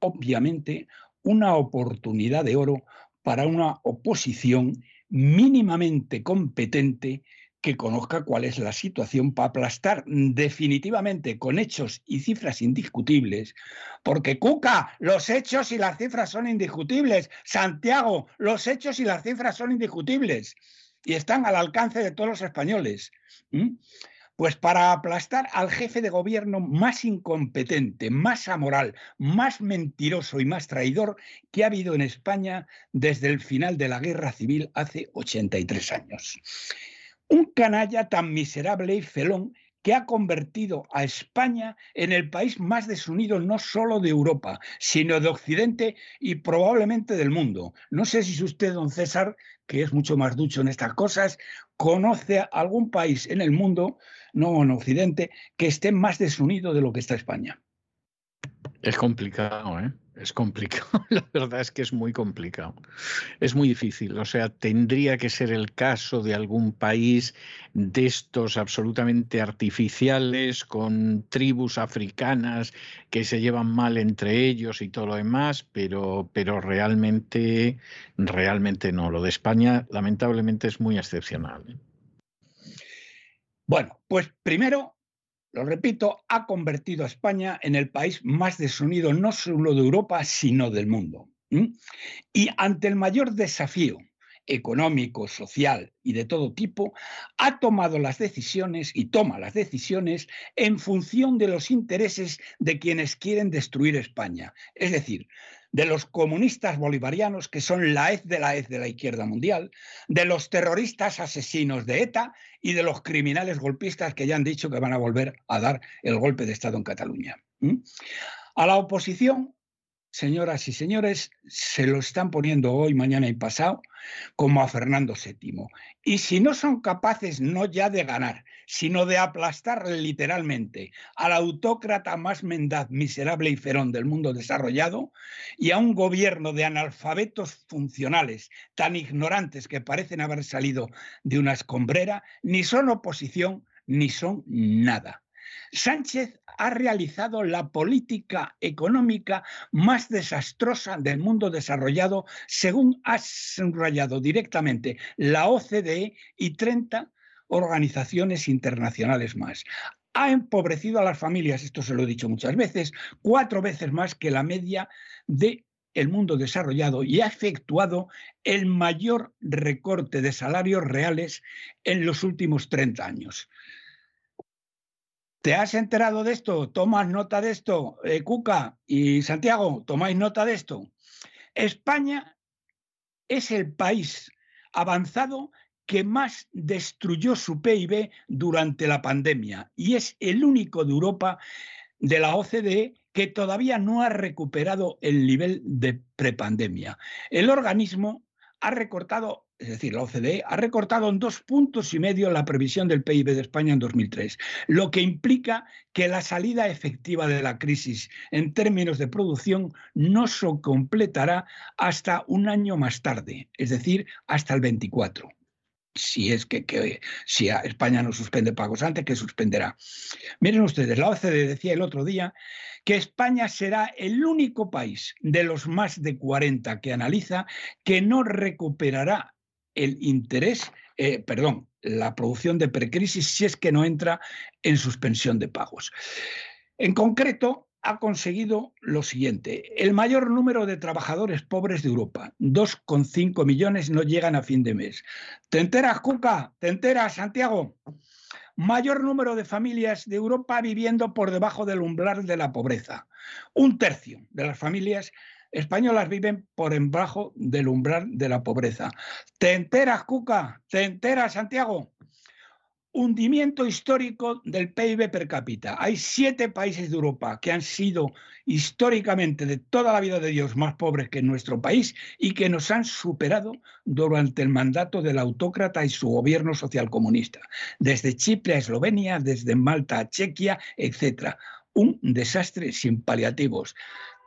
obviamente una oportunidad de oro para una oposición mínimamente competente que conozca cuál es la situación para aplastar definitivamente con hechos y cifras indiscutibles, porque Cuca, los hechos y las cifras son indiscutibles, Santiago, los hechos y las cifras son indiscutibles y están al alcance de todos los españoles. Pues para aplastar al jefe de gobierno más incompetente, más amoral, más mentiroso y más traidor que ha habido en España desde el final de la guerra civil hace 83 años. Un canalla tan miserable y felón que ha convertido a España en el país más desunido no solo de Europa, sino de Occidente y probablemente del mundo. No sé si usted, don César, que es mucho más ducho en estas cosas, conoce algún país en el mundo no en Occidente, que esté más desunido de lo que está España. Es complicado, ¿eh? Es complicado. La verdad es que es muy complicado. Es muy difícil. O sea, tendría que ser el caso de algún país de estos absolutamente artificiales, con tribus africanas que se llevan mal entre ellos y todo lo demás, pero, pero realmente, realmente no. Lo de España, lamentablemente, es muy excepcional. ¿eh? Bueno, pues primero, lo repito, ha convertido a España en el país más desunido no solo de Europa, sino del mundo. Y ante el mayor desafío económico, social y de todo tipo, ha tomado las decisiones y toma las decisiones en función de los intereses de quienes quieren destruir España. Es decir, de los comunistas bolivarianos, que son la hez de la hez de la izquierda mundial, de los terroristas asesinos de ETA y de los criminales golpistas que ya han dicho que van a volver a dar el golpe de Estado en Cataluña. A la oposición señoras y señores, se lo están poniendo hoy, mañana y pasado como a Fernando VII. Y si no son capaces no ya de ganar, sino de aplastar literalmente al autócrata más mendaz, miserable y ferón del mundo desarrollado y a un gobierno de analfabetos funcionales tan ignorantes que parecen haber salido de una escombrera, ni son oposición ni son nada. Sánchez ha realizado la política económica más desastrosa del mundo desarrollado, según ha subrayado directamente la OCDE y 30 organizaciones internacionales más. Ha empobrecido a las familias, esto se lo he dicho muchas veces, cuatro veces más que la media de el mundo desarrollado y ha efectuado el mayor recorte de salarios reales en los últimos 30 años. ¿Te has enterado de esto? ¿Tomas nota de esto? Eh, Cuca y Santiago, ¿tomáis nota de esto? España es el país avanzado que más destruyó su PIB durante la pandemia y es el único de Europa de la OCDE que todavía no ha recuperado el nivel de prepandemia. El organismo ha recortado es decir, la OCDE, ha recortado en dos puntos y medio la previsión del PIB de España en 2003, lo que implica que la salida efectiva de la crisis en términos de producción no se completará hasta un año más tarde, es decir, hasta el 24 si es que, si España no suspende pagos antes, que suspenderá. Miren ustedes, la OCDE decía el otro día que España será el único país de los más de 40 que analiza que no recuperará el interés, eh, perdón, la producción de precrisis si es que no entra en suspensión de pagos. En concreto, ha conseguido lo siguiente. El mayor número de trabajadores pobres de Europa, 2,5 millones, no llegan a fin de mes. ¿Te enteras, Cuca? ¿Te enteras, Santiago? mayor número de familias de Europa viviendo por debajo del umbral de la pobreza. Un tercio de las familias españolas viven por debajo del umbral de la pobreza. ¿Te enteras, Cuca? ¿Te enteras, Santiago? Hundimiento histórico del PIB per cápita. Hay siete países de Europa que han sido históricamente de toda la vida de Dios más pobres que nuestro país y que nos han superado durante el mandato del autócrata y su gobierno socialcomunista. Desde Chipre a Eslovenia, desde Malta a Chequia, etc. Un desastre sin paliativos.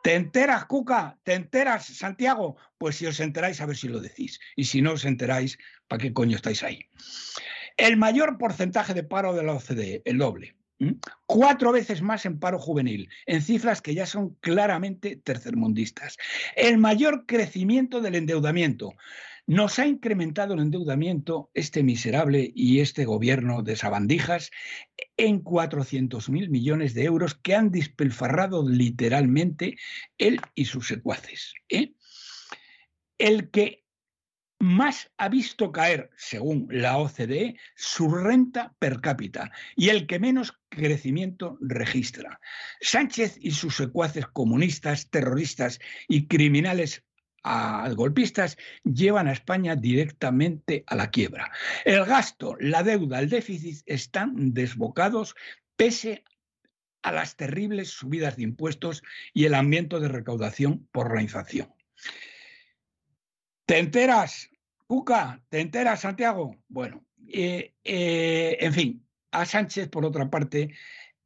¿Te enteras, Cuca? ¿Te enteras, Santiago? Pues si os enteráis, a ver si lo decís. Y si no os enteráis, ¿para qué coño estáis ahí? El mayor porcentaje de paro de la OCDE, el doble. Cuatro veces más en paro juvenil, en cifras que ya son claramente tercermundistas. El mayor crecimiento del endeudamiento. Nos ha incrementado el endeudamiento este miserable y este gobierno de sabandijas en 400.000 millones de euros que han despilfarrado literalmente él y sus secuaces. ¿eh? El que más ha visto caer, según la OCDE, su renta per cápita y el que menos crecimiento registra. Sánchez y sus secuaces comunistas, terroristas y criminales golpistas llevan a España directamente a la quiebra. El gasto, la deuda, el déficit están desbocados pese a las terribles subidas de impuestos y el ambiente de recaudación por la inflación. ¿Te enteras? Cuca, ¿te enteras, Santiago? Bueno, eh, eh, en fin, a Sánchez, por otra parte,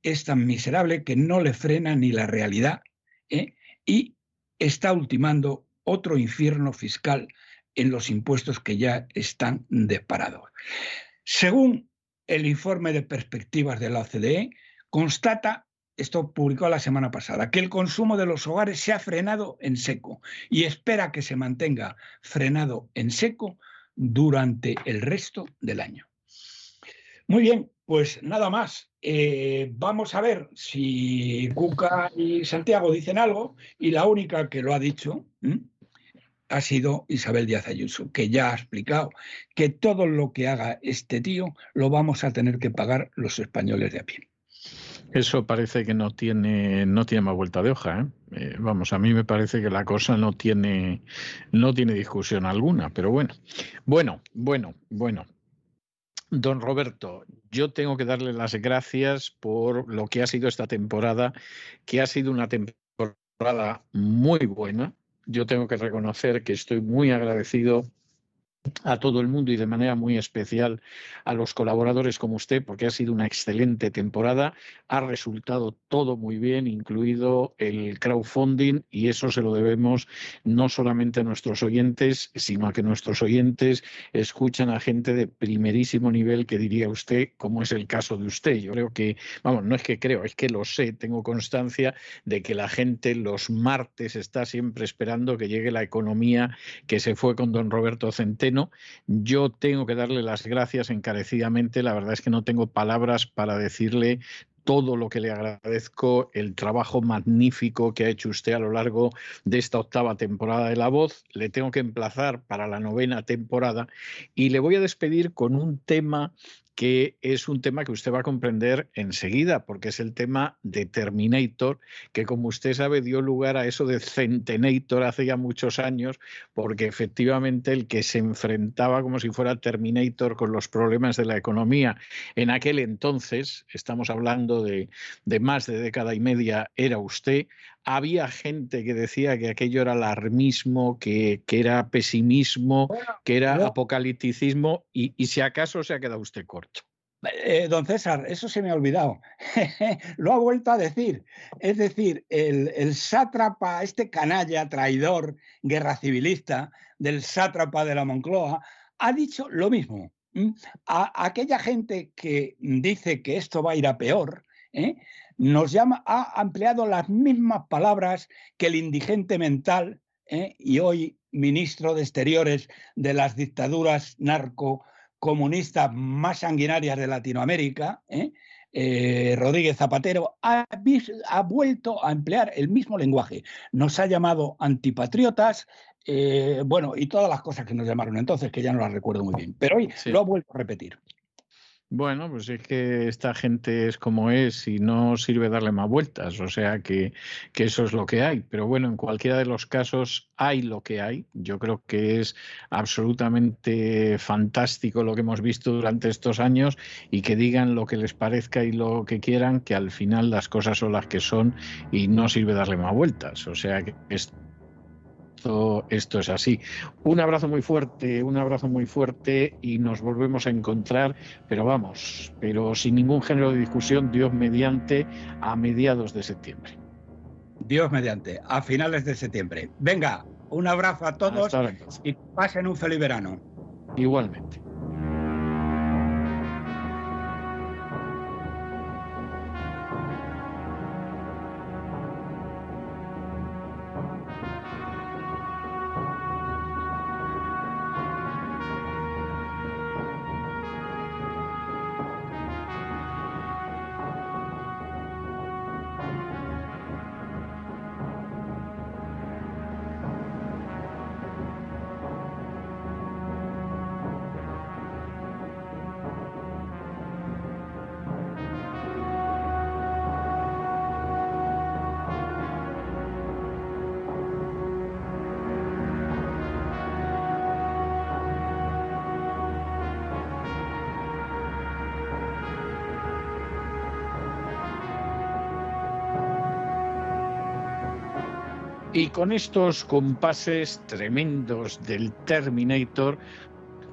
es tan miserable que no le frena ni la realidad ¿eh? y está ultimando otro infierno fiscal en los impuestos que ya están disparados. Según el informe de perspectivas de la OCDE, constata esto publicó la semana pasada, que el consumo de los hogares se ha frenado en seco y espera que se mantenga frenado en seco durante el resto del año. Muy bien, pues nada más. Eh, vamos a ver si Cuca y Santiago dicen algo y la única que lo ha dicho ha sido Isabel Díaz Ayuso, que ya ha explicado que todo lo que haga este tío lo vamos a tener que pagar los españoles de a pie. Eso parece que no tiene, no tiene más vuelta de hoja. ¿eh? Eh, vamos, a mí me parece que la cosa no tiene, no tiene discusión alguna, pero bueno. Bueno, bueno, bueno. Don Roberto, yo tengo que darle las gracias por lo que ha sido esta temporada, que ha sido una temporada muy buena. Yo tengo que reconocer que estoy muy agradecido a todo el mundo y de manera muy especial a los colaboradores como usted, porque ha sido una excelente temporada, ha resultado todo muy bien, incluido el crowdfunding, y eso se lo debemos no solamente a nuestros oyentes, sino a que nuestros oyentes escuchan a gente de primerísimo nivel, que diría usted, como es el caso de usted. Yo creo que, vamos, no es que creo, es que lo sé, tengo constancia de que la gente los martes está siempre esperando que llegue la economía que se fue con don Roberto Centeno yo tengo que darle las gracias encarecidamente. La verdad es que no tengo palabras para decirle todo lo que le agradezco, el trabajo magnífico que ha hecho usted a lo largo de esta octava temporada de La Voz. Le tengo que emplazar para la novena temporada y le voy a despedir con un tema que es un tema que usted va a comprender enseguida, porque es el tema de Terminator, que como usted sabe dio lugar a eso de Centenator hace ya muchos años, porque efectivamente el que se enfrentaba como si fuera Terminator con los problemas de la economía en aquel entonces, estamos hablando de, de más de década y media, era usted, había gente que decía que aquello era alarmismo, que, era pesimismo, que era apocalipticismo, y, si acaso se ha quedado usted corto. Eh, don César, eso se me ha olvidado. Lo ha vuelto a decir. Es decir, el, el, sátrapa, este canalla, traidor, guerra civilista del sátrapa de la Moncloa, ha dicho lo mismo. A, aquella gente que dice que esto va a ir a peor, ¿eh? Nos llama, ha empleado las mismas palabras que el indigente mental ¿eh? y hoy ministro de Exteriores de las dictaduras narcocomunistas más sanguinarias de Latinoamérica, ¿eh? Eh, Rodríguez Zapatero, ha, ha, vuelto a emplear el mismo lenguaje. Nos ha llamado antipatriotas, bueno, y todas las cosas que nos llamaron entonces, que ya no las recuerdo muy bien, pero hoy lo ha vuelto a repetir. Bueno, pues es que esta gente es como es y no sirve darle más vueltas, o sea que, que, eso es lo que hay. Pero bueno, en cualquiera de los casos hay lo que hay. Yo creo que es absolutamente fantástico lo que hemos visto durante estos años y que digan lo que les parezca y lo que quieran, que al final las cosas son las que son y no sirve darle más vueltas. O sea que es esto, es así. Un abrazo muy fuerte, un abrazo muy fuerte y nos volvemos a encontrar, pero vamos, pero sin ningún género de discusión, Dios mediante, a mediados de septiembre. Dios mediante, a finales de septiembre. Venga, un abrazo a todos y pasen un feliz verano. Igualmente. Con estos compases tremendos del Terminator,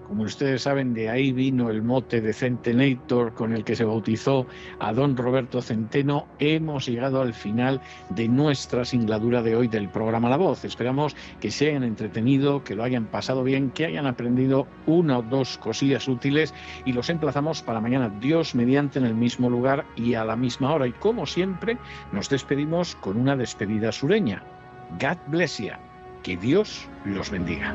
como ustedes saben, de ahí vino el mote de Centenator con el que se bautizó a don Roberto Centeno. Hemos llegado al final de nuestra singladura de hoy del programa La Voz. Esperamos que se hayan entretenido, que lo hayan pasado bien, que hayan aprendido una o dos cosillas útiles y los emplazamos para mañana, Dios mediante, en el mismo lugar y a la misma hora. Y como siempre, nos despedimos con una despedida sureña. God bless you. Que Dios los bendiga.